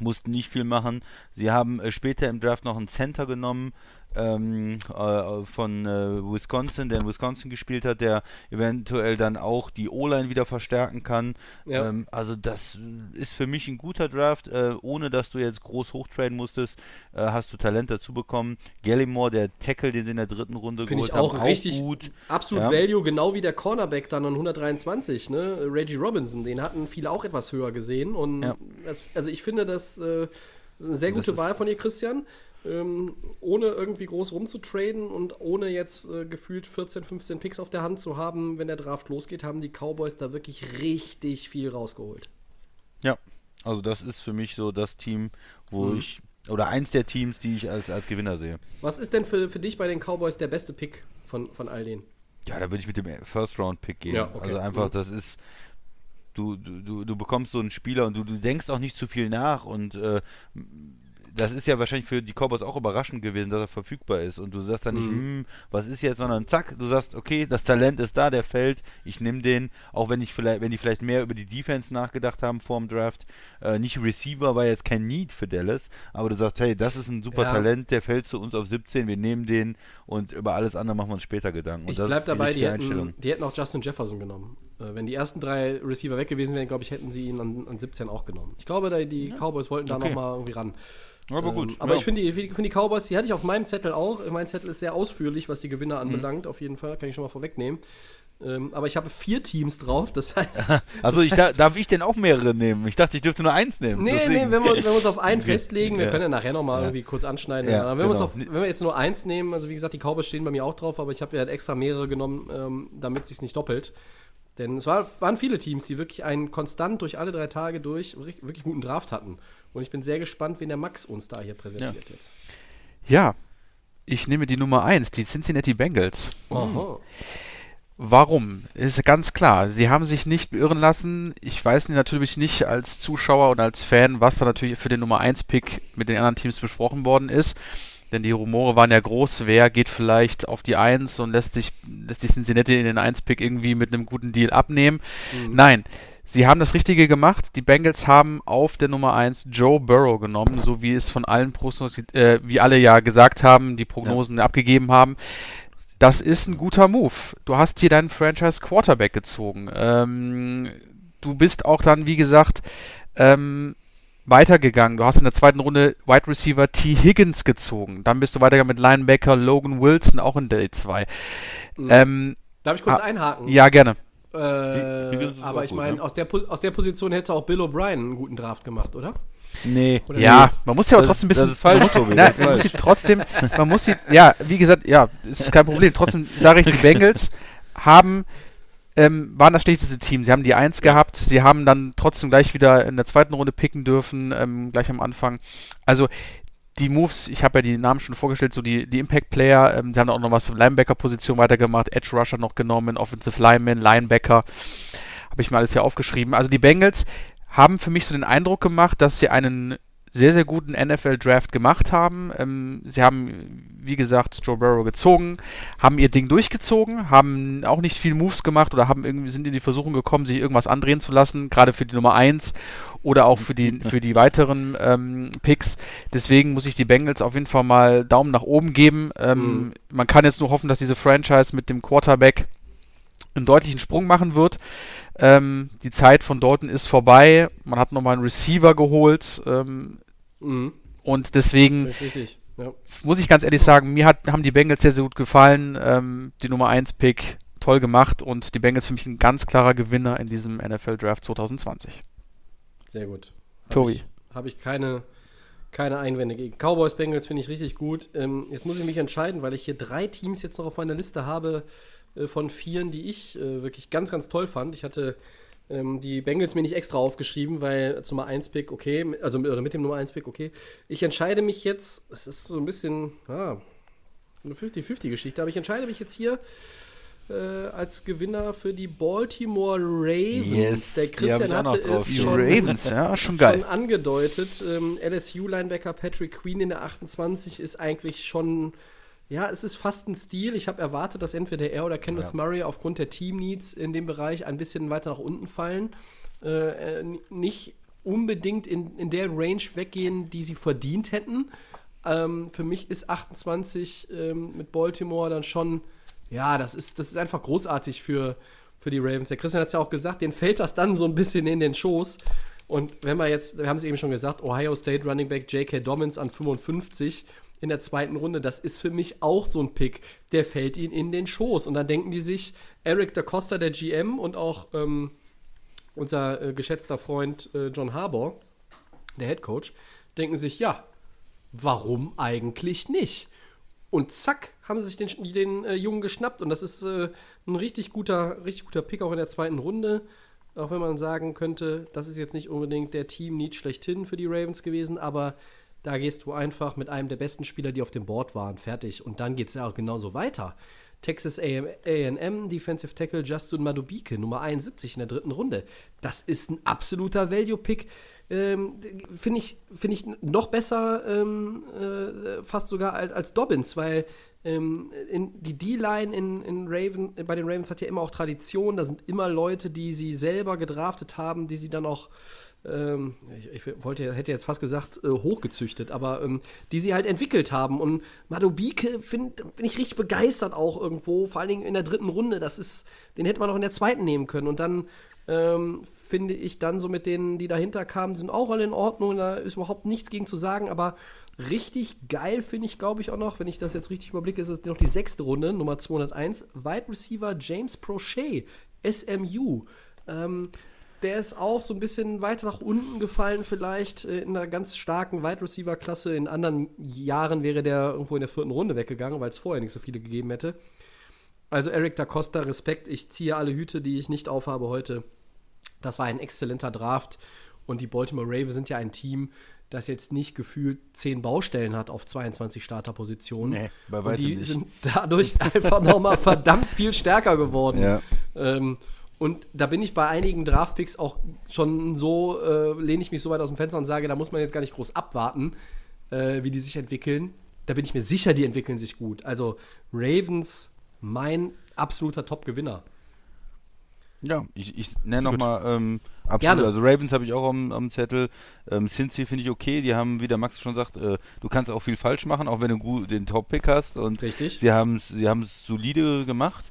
mussten nicht viel machen. Sie haben äh, später im Draft noch einen Center genommen ähm, äh, von äh, Wisconsin, der in Wisconsin gespielt hat, der eventuell dann auch die O-Line wieder verstärken kann. Ja. Ähm, also das äh, ist für mich ein guter Draft, äh, ohne dass du jetzt groß hochtraden musstest, äh, hast du Talent dazu bekommen. Gallimore, der Tackle, den sie in der dritten Runde Finde ich geholt auch haben, richtig gut. absolut Ja. Value, genau wie der Cornerback dann an 123, ne? Reggie Robinson, den hatten viele auch etwas höher gesehen. Und Ja. das, also ich finde, das äh, ist eine sehr Das gute ist- Wahl von dir, Christian. Ähm, ohne irgendwie groß rumzutraden und ohne jetzt äh, gefühlt 14, 15 Picks auf der Hand zu haben, wenn der Draft losgeht, haben die Cowboys da wirklich richtig viel rausgeholt. Ja, also das ist für mich so das Team, wo Mhm. ich, oder eins der Teams, die ich als, als Gewinner sehe. Was ist denn für, für dich bei den Cowboys der beste Pick von, von all denen? Ja, da würde ich mit dem First-Round-Pick gehen. Ja, okay. Also einfach, Mhm. das ist, du, du, du, bekommst so einen Spieler und du, du denkst auch nicht zu viel nach und äh, das ist ja wahrscheinlich für die Cowboys auch überraschend gewesen, dass er verfügbar ist. Und du sagst dann nicht, Mhm. hm, was ist jetzt, sondern zack, du sagst, okay, das Talent ist da, der fällt, ich nehme den, auch wenn ich vielleicht, wenn die vielleicht mehr über die Defense nachgedacht haben vor dem Draft. Äh, nicht Receiver war jetzt kein Need für Dallas, aber du sagst, hey, das ist ein super Ja. Talent, der fällt zu uns auf 17, wir nehmen den und über alles andere machen wir uns später Gedanken. Und Ich das bleib ist die dabei, die Einstellung. hätten, die hätten auch Justin Jefferson genommen. Äh, wenn die ersten drei Receiver weg gewesen wären, glaube ich, hätten sie ihn an, an 17 auch genommen. Ich glaube, da, die Cowboys wollten da Okay. nochmal irgendwie ran. Aber Ähm, gut. aber ja. ich finde die, find die Cowboys, die hatte ich auf meinem Zettel auch. Mein Zettel ist sehr ausführlich, was die Mhm. Gewinner anbelangt, auf jeden Fall, kann ich schon mal vorwegnehmen. Ähm, aber ich habe vier Teams drauf, das heißt. Also das ich, heißt, darf ich denn auch mehrere nehmen? Ich dachte, ich dürfte nur eins nehmen. Nee, deswegen. nee, wenn wir, wenn wir uns auf einen festlegen, wir Ja. können ja nachher nochmal Ja. irgendwie kurz anschneiden. Ja, wenn, wir uns genau. auf, wenn wir jetzt nur eins nehmen, also wie gesagt, die Cowboys stehen bei mir auch drauf, aber ich habe ja halt extra mehrere genommen, ähm, damit es sich nicht doppelt. Denn es war, waren viele Teams, die wirklich einen konstant durch alle drei Tage durch wirklich guten Draft hatten. Und ich bin sehr gespannt, wen der Max uns da hier präsentiert jetzt. Ja, ich nehme die Nummer 1, die Cincinnati Bengals. Aha. Warum? Ist ganz klar. Sie haben sich nicht beirren lassen. Ich weiß natürlich nicht als Zuschauer und als Fan, was da natürlich für den Nummer 1 Pick mit den anderen Teams besprochen worden ist. Denn die Rumore waren ja groß, wer geht vielleicht auf die 1 und lässt sich lässt die Cincinnati in den 1-Pick irgendwie mit einem guten Deal abnehmen. Mhm. Nein, sie haben das Richtige gemacht. Die Bengals haben auf der Nummer 1 Joe Burrow genommen, so wie es von allen Prognosen, äh, wie alle ja gesagt haben, die Prognosen ja. abgegeben haben. Das ist ein guter Move. Du hast hier deinen Franchise Quarterback gezogen. Ähm, du bist auch dann, wie gesagt, ähm, weitergegangen. Du hast in der zweiten Runde Wide Receiver T. Higgins gezogen. Dann bist du weitergegangen mit Linebacker Logan Wilson, auch in Day 2. Mhm. Ähm, Darf ich kurz ah, einhaken? Ja, gerne. Äh, aber ich meine, ne? aus, der aus der Position hätte auch Bill O'Brien einen guten Draft gemacht, oder? Nee. Oder ja, nee. man muss ja auch trotzdem ein bisschen. Das ist falsch, man muss, so nein, man muss sie trotzdem, man muss sie, ja, wie gesagt, ja, ist kein Problem. Trotzdem sage ich, die Bengals haben ähm, waren das schlechteste Team. Sie haben die Eins gehabt, sie haben dann trotzdem gleich wieder in der zweiten Runde picken dürfen, ähm, gleich am Anfang. Also die Moves, ich habe ja die Namen schon vorgestellt, so die, die Impact-Player, ähm, sie haben auch noch was Linebacker-Position weitergemacht, Edge Rusher noch genommen, Offensive Lineman, Linebacker, habe ich mir alles hier aufgeschrieben. Also die Bengals haben für mich so den Eindruck gemacht, dass sie einen sehr, sehr guten NFL-Draft gemacht haben. Ähm, sie haben, wie gesagt, Joe Burrow gezogen, haben ihr Ding durchgezogen, haben auch nicht viel Moves gemacht oder haben irgendwie sind in die Versuchung gekommen, sich irgendwas andrehen zu lassen, gerade für die Nummer 1 oder auch für die, für die weiteren ähm, Picks. Deswegen muss ich die Bengals auf jeden Fall mal Daumen nach oben geben. Ähm, mhm. Man kann jetzt nur hoffen, dass diese Franchise mit dem Quarterback einen deutlichen Sprung machen wird. Ähm, die Zeit von Dalton ist vorbei. Man hat nochmal einen Receiver geholt. Ähm, mhm. Und deswegen ja. muss ich ganz ehrlich sagen, mir hat, haben die Bengals sehr, sehr gut gefallen. Ähm, die Nummer 1 Pick toll gemacht und die Bengals für mich ein ganz klarer Gewinner in diesem NFL Draft 2020. Sehr gut. Hab Tobi. Habe ich keine, keine Einwände gegen. Cowboys Bengals finde ich richtig gut. Ähm, jetzt muss ich mich entscheiden, weil ich hier drei Teams jetzt noch auf meiner Liste habe, äh, von vieren, die ich äh, wirklich ganz, ganz toll fand. Ich hatte ähm, die Bengals mir nicht extra aufgeschrieben, weil zum Nummer 1 Pick okay, also oder mit dem Nummer 1 Pick okay. Ich entscheide mich jetzt, es ist so ein bisschen, ah, so eine 50-50-Geschichte, aber ich entscheide mich jetzt hier äh, als Gewinner für die Baltimore Ravens. Yes, Der Christian hatte es schon, Ravens, ja, schon, geil. schon angedeutet. Ähm, LSU-Linebacker Patrick Queen in der 28 ist eigentlich schon ja, es ist fast ein Stil. Ich habe erwartet, dass entweder er oder Kenneth ja. Murray aufgrund der Team-Needs in dem Bereich ein bisschen weiter nach unten fallen. Äh, äh nicht unbedingt in, in der Range weggehen, die sie verdient hätten. Ähm, für mich ist 28 ähm, mit Baltimore dann schon, ja, das ist, das ist einfach großartig für, für die Ravens. Der Christian hat es ja auch gesagt, denen fällt das dann so ein bisschen in den Schoß. Und wenn wir jetzt, wir haben es eben schon gesagt, Ohio State Running Back J.K. Dobbins an 55 in der zweiten Runde, das ist für mich auch so ein Pick, der fällt ihnen in den Schoß. Und dann denken die sich, Eric da Costa, der GM und auch ähm, unser äh, geschätzter Freund äh, John Harbour, der Head Coach, denken sich, ja, warum eigentlich nicht? Und zack, haben sie sich den, den äh, Jungen geschnappt. Und das ist äh, ein richtig guter, richtig guter Pick auch in der zweiten Runde. Auch wenn man sagen könnte, das ist jetzt nicht unbedingt der Team-Need schlechthin für die Ravens gewesen, aber da gehst du einfach mit einem der besten Spieler, die auf dem Board waren, fertig. Und dann geht es ja auch genauso weiter. Texas AM, Defensive Tackle Justin Madubike, Nummer 71 in der dritten Runde. Das ist ein absoluter Value-Pick. Ähm, Finde ich, find ich noch besser, ähm, äh, fast sogar als, als Dobbins, weil ähm, in, die D-Line in, in Raven, bei den Ravens hat ja immer auch Tradition. Da sind immer Leute, die sie selber gedraftet haben, die sie dann auch ähm, ich, ich, wollte, hätte jetzt fast gesagt, äh, hochgezüchtet, aber ähm, die sie halt entwickelt haben. Und Madobike bin ich richtig begeistert auch irgendwo, vor allen Dingen in der dritten Runde. Das ist, den hätte man auch in der zweiten nehmen können. Und dann ähm, finde ich dann so mit denen, die dahinter kamen, die sind auch alle in Ordnung. Da ist überhaupt nichts gegen zu sagen, aber richtig geil finde ich, glaube ich, auch noch, wenn ich das jetzt richtig überblicke, ist es noch die sechste Runde, Nummer 201, Wide Receiver James Prochet, SMU. Ähm, der ist auch so ein bisschen weiter nach unten gefallen, vielleicht äh, in einer ganz starken Wide Receiver-Klasse. In anderen Jahren wäre der irgendwo in der vierten Runde weggegangen, weil es vorher nicht so viele gegeben hätte. Also Eric da Costa, Respekt. Ich ziehe alle Hüte, die ich nicht aufhabe heute. Das war ein exzellenter Draft. Und die Baltimore Ravens sind ja ein Team, das jetzt nicht gefühlt zehn Baustellen hat auf 22 Starterpositionen. Nee, bei weitem Und die nicht. sind dadurch einfach nochmal verdammt viel stärker geworden. Ja. Ähm, und da bin ich bei einigen Draftpicks auch schon so, äh, lehne ich mich so weit aus dem Fenster und sage, da muss man jetzt gar nicht groß abwarten, äh, wie die sich entwickeln. da bin ich mir sicher, die entwickeln sich gut. Also Ravens, mein absoluter Top-Gewinner. Ja, ich, ich nenne nochmal, ähm, absolut, Gerne. also Ravens habe ich auch am, am Zettel, ähm, Cincy finde ich okay, die haben, wie der Max schon sagt, äh, du kannst auch viel falsch machen, auch wenn du gut den Top-Pick hast und Richtig. sie haben es solide gemacht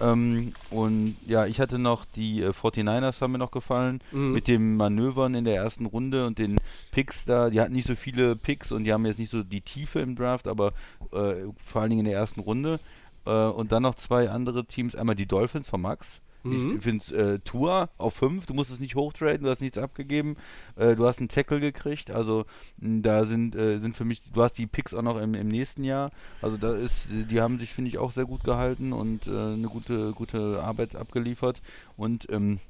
ähm, und ja, ich hatte noch die äh, 49ers haben mir noch gefallen, Mhm. mit dem Manövern in der ersten Runde und den Picks da, die hatten nicht so viele Picks und die haben jetzt nicht so die Tiefe im Draft, aber äh, vor allen Dingen in der ersten Runde. Äh, und dann noch zwei andere Teams, einmal die Dolphins von Max, Mhm. ich finde äh, Tour auf 5, du musst es nicht hochtraden, du hast nichts abgegeben, äh, du hast einen Tackle gekriegt, also mh, da sind, äh, sind für mich, du hast die Picks auch noch im, im nächsten Jahr, also da ist, die haben sich, finde ich, auch sehr gut gehalten und äh, eine gute, gute Arbeit abgeliefert und ähm,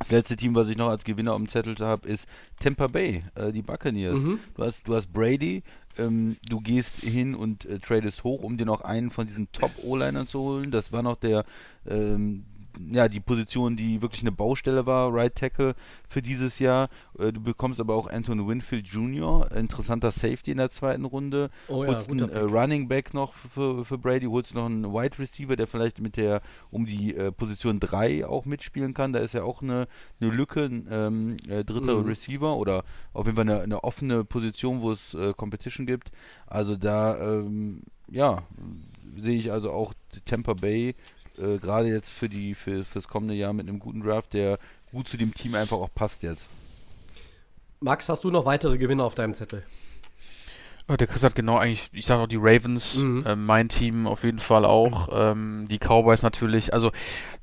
das letzte Team, was ich noch als Gewinner am Zettel habe, ist Tampa Bay, äh, die Buccaneers. Mhm. Du hast, du hast Brady, ähm, du gehst hin und äh, tradest hoch, um dir noch einen von diesen Top-O-Linern zu holen. Das war noch der, ähm, ja, die Position, die wirklich eine Baustelle war, Right Tackle für dieses Jahr. Äh, du bekommst aber auch Anthony Winfield Jr., interessanter Safety in der zweiten Runde. Oh ja, holst einen äh. Running Back noch für, für Brady, holst noch einen Wide Receiver, der vielleicht mit der um die äh, Position 3 auch mitspielen kann. Da ist ja auch eine, eine Lücke, ein ähm, äh, dritter Mhm. Receiver oder auf jeden Fall eine, eine offene Position, wo es äh, Competition gibt. Also da, ähm, ja, sehe ich also auch Tampa Bay äh, gerade jetzt für die für fürs kommende Jahr mit einem guten Draft, der gut zu dem Team einfach auch passt jetzt. Max, hast du noch weitere Gewinner auf deinem Zettel? Der Chris hat genau eigentlich, ich sage auch die Ravens, Mhm. äh, mein Team auf jeden Fall auch, ähm, die Cowboys natürlich, also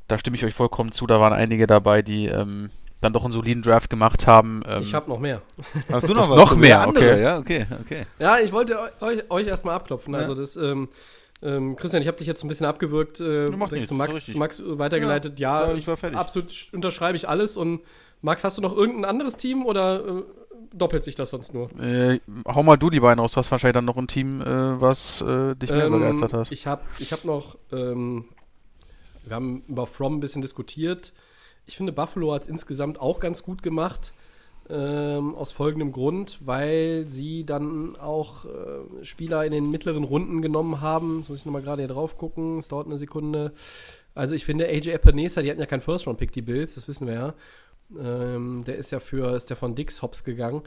da stimme ich euch vollkommen zu, da waren einige dabei, die ähm, dann doch einen soliden Draft gemacht haben. Ähm, Ich habe noch mehr. Hast du noch was? Schon mehr, andere? okay. Ja, okay, okay. Ja, ich wollte eu- euch, euch erstmal abklopfen. Ja. Also das, ähm, Christian, ich habe dich jetzt ein bisschen abgewürgt, äh, zu Max, Max äh, weitergeleitet. Ja, Ja, ich war fertig. absolut sch- unterschreibe ich alles. Und Max, hast du noch irgendein anderes Team oder äh, doppelt sich das sonst nur? äh, hau mal du die beiden raus, du hast wahrscheinlich dann noch ein Team, äh, was äh, dich mehr Ähm, begeistert hat. Ich habe ich hab noch, ähm, wir haben über From ein bisschen diskutiert. Ich finde, Buffalo hat es insgesamt auch ganz gut gemacht. Ähm, aus folgendem Grund, weil sie dann auch äh, Spieler in den mittleren Runden genommen haben. Jetzt muss ich nochmal gerade hier drauf gucken. Es dauert eine Sekunde. Also ich finde, AJ Epinesa, die hatten ja keinen First-Round-Pick, die Bills, das wissen wir ja. Ähm, der ist ja für Stefan Dix hops gegangen.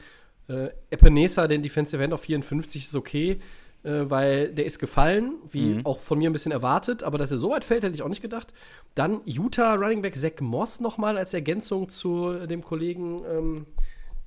Äh, Epinesa, den Defensive End auf 54 ist okay, äh, weil der ist gefallen, wie Mhm. auch von mir ein bisschen erwartet, aber dass er so weit fällt, hätte ich auch nicht gedacht. Dann Utah Running Back Zach Moss nochmal als Ergänzung zu dem Kollegen, ähm,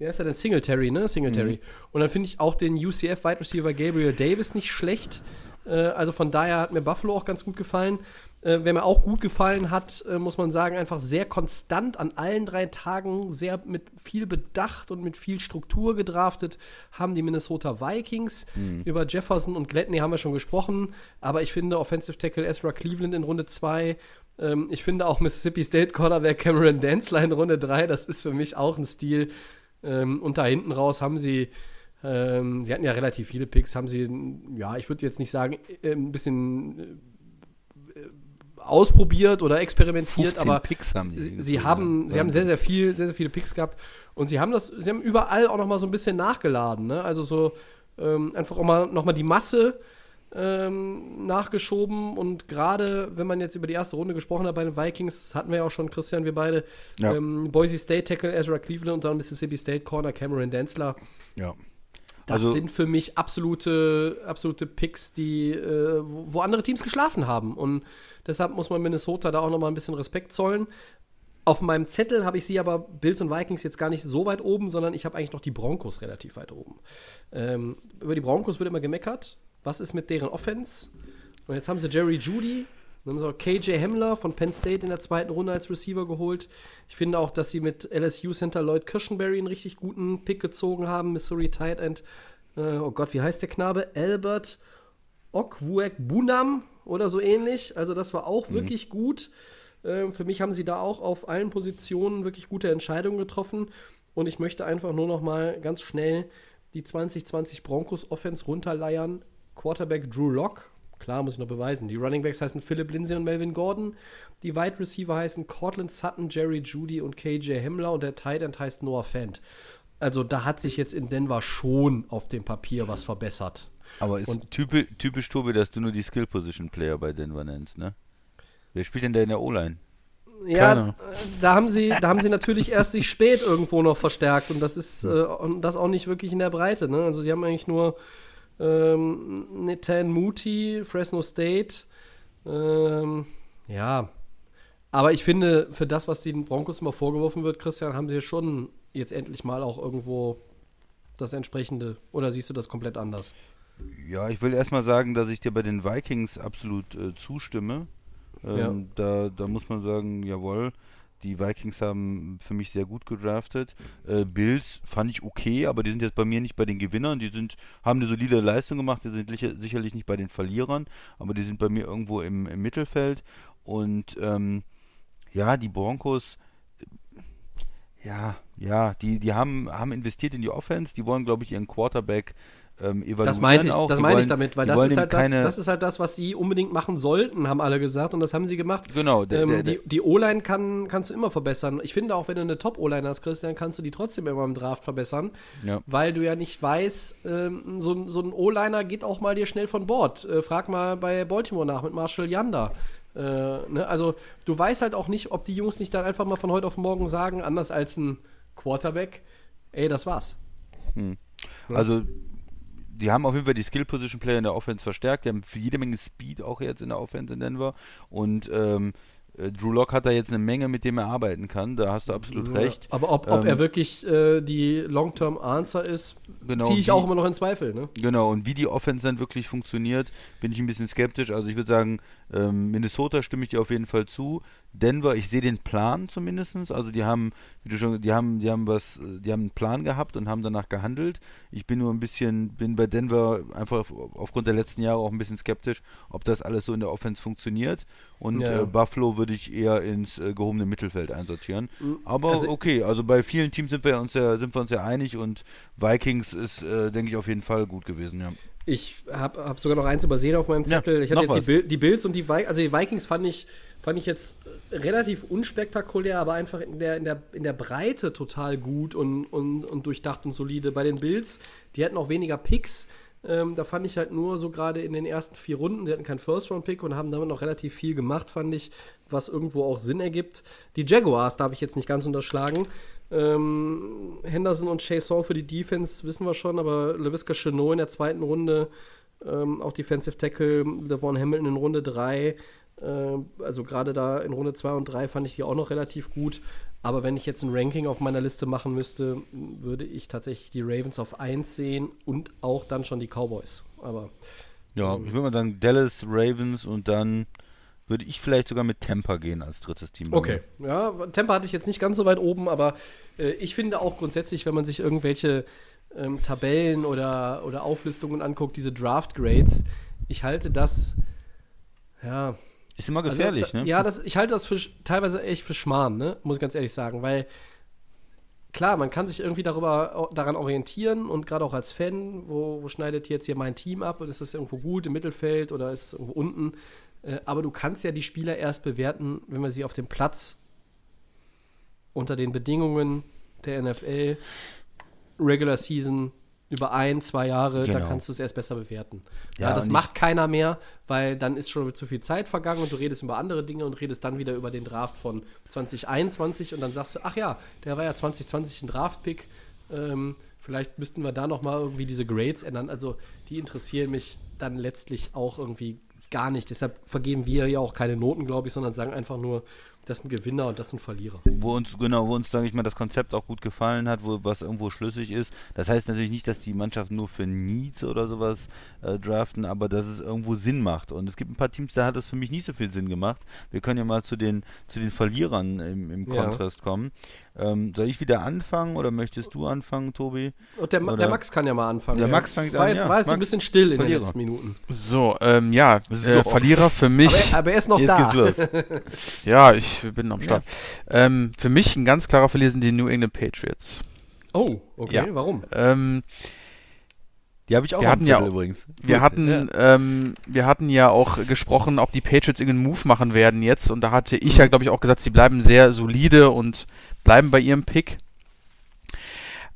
wie heißt er denn? Singletary, ne? Singletary. Und dann finde ich auch den UCF Wide Receiver Gabriel Davis nicht schlecht. Äh, also von daher hat mir Buffalo auch ganz gut gefallen. Äh, wer mir auch gut gefallen hat, äh, muss man sagen, einfach sehr konstant an allen drei Tagen, sehr mit viel Bedacht und mit viel Struktur gedraftet, haben die Minnesota Vikings. Über Jefferson und Gladney haben wir schon gesprochen, aber ich finde Offensive Tackle Ezra Cleveland in Runde 2. Ähm, ich finde auch Mississippi State Cornerback Cameron Danzler in Runde 3, das ist für mich auch ein Stil. Ähm, und da hinten raus haben sie ähm, sie hatten ja relativ viele Picks, haben sie, ja, ich würde jetzt nicht sagen, äh, ein bisschen äh, ausprobiert oder experimentiert, 15 aber Picks haben sie, sie haben, sie haben sehr, sehr viel, sehr, sehr viele Picks gehabt und sie haben das, sie haben überall auch noch mal so ein bisschen nachgeladen, ne? Also so ähm, einfach auch mal noch mal die Masse ähm, nachgeschoben und gerade wenn man jetzt über die erste Runde gesprochen hat bei den Vikings, das hatten wir ja auch schon, Christian, wir beide, Ja. ähm, Boise State Tackle Ezra Cleveland und dann Mississippi State Corner Cameron Densler. Ja. Das Also- sind für mich absolute, absolute Picks, die, äh, wo, wo andere Teams geschlafen haben. Und deshalb muss man Minnesota da auch noch mal ein bisschen Respekt zollen. Auf meinem Zettel habe ich sie aber Bills und Vikings jetzt gar nicht so weit oben, sondern ich habe eigentlich noch die Broncos relativ weit oben. Ähm, über die Broncos wird immer gemeckert. Was ist mit deren Offense? Und jetzt haben sie Jerry Judy, dann haben sie auch KJ Hamler von Penn State in der zweiten Runde als Receiver geholt. Ich finde auch, dass sie mit LSU Center Lloyd Kirschenberry einen richtig guten Pick gezogen haben. Missouri Tight End. Äh, oh Gott, wie heißt der Knabe? Albert Okwuek Bunam oder so ähnlich. Also das war auch wirklich gut. Ähm, für mich haben sie da auch auf allen Positionen wirklich gute Entscheidungen getroffen. Und ich möchte einfach nur noch mal ganz schnell die 2020 Broncos Offense runterleiern. Quarterback Drew Lock, klar, muss ich noch beweisen. Die Running Backs heißen Philip Lindsay und Melvin Gordon. Die Wide Receiver heißen Cortland Sutton, Jerry Judy und KJ Himmler. Und der Tight End heißt Noah Fant. Also da hat sich jetzt in Denver schon auf dem Papier was verbessert. Aber ist Und- typisch, typisch Tobi, dass du nur die Skill-Position-Player bei Denver nennst, ne? Wer spielt denn da in der O-Line? Ja, Keiner. da haben sie, da haben sie natürlich erst sich spät irgendwo noch verstärkt und das ist äh, und das auch nicht wirklich in der Breite. Ne? Also sie haben eigentlich nur ähm, Nathan Moody, Fresno State. Ähm, ja, aber ich finde, für das, was den Broncos immer vorgeworfen wird, Christian, haben sie schon jetzt endlich mal auch irgendwo das entsprechende. Oder siehst du das komplett anders? Ja, ich will erstmal sagen, dass ich dir bei den Vikings absolut äh, zustimme. Ähm, da, da muss man sagen, jawohl, die Vikings haben für mich sehr gut gedraftet. Äh, Bills fand ich okay, aber die sind jetzt bei mir nicht bei den Gewinnern. Die sind, haben eine solide Leistung gemacht, die sind sicher, sicherlich nicht bei den Verlierern, aber die sind bei mir irgendwo im, im Mittelfeld. Und ähm, ja, die Broncos, ja, ja, die, die haben, haben investiert in die Offense, die wollen, glaube ich, ihren Quarterback ähm, evaluieren Das meinte ich, auch. das meine ich damit, weil das ist, halt das, das ist halt das, was sie unbedingt machen sollten, haben alle gesagt und das haben sie gemacht. Genau, der, ähm, der, die die O-Line kann, kannst du immer verbessern. Ich finde auch, wenn du eine Top-O-Line hast, Christian, kannst du die trotzdem immer im Draft verbessern, Ja. weil du ja nicht weißt, ähm, so, ein- so ein O-Liner geht auch mal dir schnell von Bord. Äh, frag mal bei Baltimore nach mit Marshall Yanda. Äh, ne? Also du weißt halt auch nicht, ob die Jungs nicht dann einfach mal von heute auf morgen sagen, anders als ein Quarterback, ey, das war's. Also, die haben auf jeden Fall die Skill-Position-Player in der Offense verstärkt. Die haben jede Menge Speed auch jetzt in der Offense in Denver. Und ähm, äh, Drew Lock hat da jetzt eine Menge, mit dem er arbeiten kann. Da hast du absolut recht. Aber ob, ob Ähm, er wirklich äh, die Long-Term-Answer ist, Genau, ziehe ich wie- auch immer noch in Zweifel. Ne? Genau, und wie die Offense dann wirklich funktioniert, bin ich ein bisschen skeptisch. Also ich würde sagen, ähm, Minnesota stimme ich dir auf jeden Fall zu. Denver, ich sehe den Plan zumindest. Also die haben, wie du schon, die haben, die haben was, die haben einen Plan gehabt und haben danach gehandelt. Ich bin nur ein bisschen, bin bei Denver einfach auf- aufgrund der letzten Jahre auch ein bisschen skeptisch, ob das alles so in der Offense funktioniert. Und Ja. äh, Buffalo würde ich eher ins äh, gehobene Mittelfeld einsortieren. Aber also- okay, also bei vielen Teams sind wir uns ja, sind wir uns ja einig und Vikings ist, äh, denke ich, auf jeden Fall gut gewesen, ja. Ich habe hab sogar noch eins übersehen auf meinem Ja, Zettel. ich noch hatte jetzt die, die Bills und die Vikings. Also die Vikings fand ich, fand ich jetzt äh, relativ unspektakulär, aber einfach in der, in der, in der Breite total gut und, und, und durchdacht und solide. Bei den Bills, die hatten auch weniger Picks. Ähm, da fand ich halt nur so gerade in den ersten vier Runden, die hatten keinen First-Round-Pick und haben damit noch relativ viel gemacht, fand ich, was irgendwo auch Sinn ergibt. Die Jaguars darf ich jetzt nicht ganz unterschlagen. Ähm, Henderson und Chasson für die Defense wissen wir schon, aber LaVisca Chenot in der zweiten Runde, ähm, auch Defensive Tackle, Devon Hamilton in Runde 3, äh, also gerade da in Runde 2 und 3 fand ich die auch noch relativ gut. Aber wenn ich jetzt ein Ranking auf meiner Liste machen müsste, würde ich tatsächlich die Ravens auf 1 sehen und auch dann schon die Cowboys. Aber Ja, ich würde mal sagen Dallas, Ravens und dann würde ich vielleicht sogar mit Tampa gehen als drittes Team. Okay, ja, Temper hatte ich jetzt nicht ganz so weit oben, aber äh, ich finde auch grundsätzlich, wenn man sich irgendwelche ähm, Tabellen oder, oder Auflistungen anguckt, diese Draft Grades, ich halte das, ja. Ist immer also gefährlich, da, ne? Ja, das, ich halte das für, teilweise echt für Schmarrn, ne? muss ich ganz ehrlich sagen, weil klar, man kann sich irgendwie darüber, daran orientieren und gerade auch als Fan, wo, wo schneidet jetzt hier mein Team ab und ist das irgendwo gut im Mittelfeld oder ist es irgendwo unten? Äh, aber du kannst ja die Spieler erst bewerten, wenn wir sie auf dem Platz unter den Bedingungen der NFL, Regular Season, über ein, zwei Jahre, da Genau. kannst du es erst besser bewerten. Ja, Ja, das macht keiner mehr, weil dann ist schon zu viel Zeit vergangen und du redest über andere Dinge und redest dann wieder über den Draft von 2021 und dann sagst du, ach ja, der war ja 2020 ein Draftpick. Ähm, vielleicht müssten wir da noch mal irgendwie diese Grades ändern. Also die interessieren mich dann letztlich auch irgendwie gar nicht. Deshalb vergeben wir ja auch keine Noten, glaube ich, sondern sagen einfach nur, das sind Gewinner und das sind Verlierer. wo uns, genau, wo uns, sage ich mal, das Konzept auch gut gefallen hat, wo was irgendwo schlüssig ist. Das heißt natürlich nicht, dass die Mannschaften nur für Needs oder sowas äh, draften, aber dass es irgendwo Sinn macht. Und es gibt ein paar Teams, da hat es für mich nicht so viel Sinn gemacht. Wir können ja mal zu den, zu den Verlierern im, im Ja. Kontrast kommen. Ähm, soll ich wieder anfangen oder möchtest du anfangen, Tobi? Und der, Ma- Oder- der Max kann ja mal anfangen. Der Max fängt war an, Jetzt, ja. war jetzt so ein Max, bisschen still in Verlierer. den letzten Minuten. So, ähm, ja, äh, So. Verlierer für mich. Aber, er- aber er ist noch Jetzt da. Ja, ich bin am Start. Ähm, für mich ein ganz klarer Verlierer sind die New England Patriots. Oh, okay. Ja. Warum? Ähm, Die habe ich auch Wir hatten ja Zettel übrigens. wir, Gut, hatten, ja. ähm, wir hatten ja auch gesprochen, ob die Patriots irgendeinen Move machen werden jetzt. Und da hatte ich ja, glaube ich, auch gesagt, sie bleiben sehr solide und bleiben bei ihrem Pick.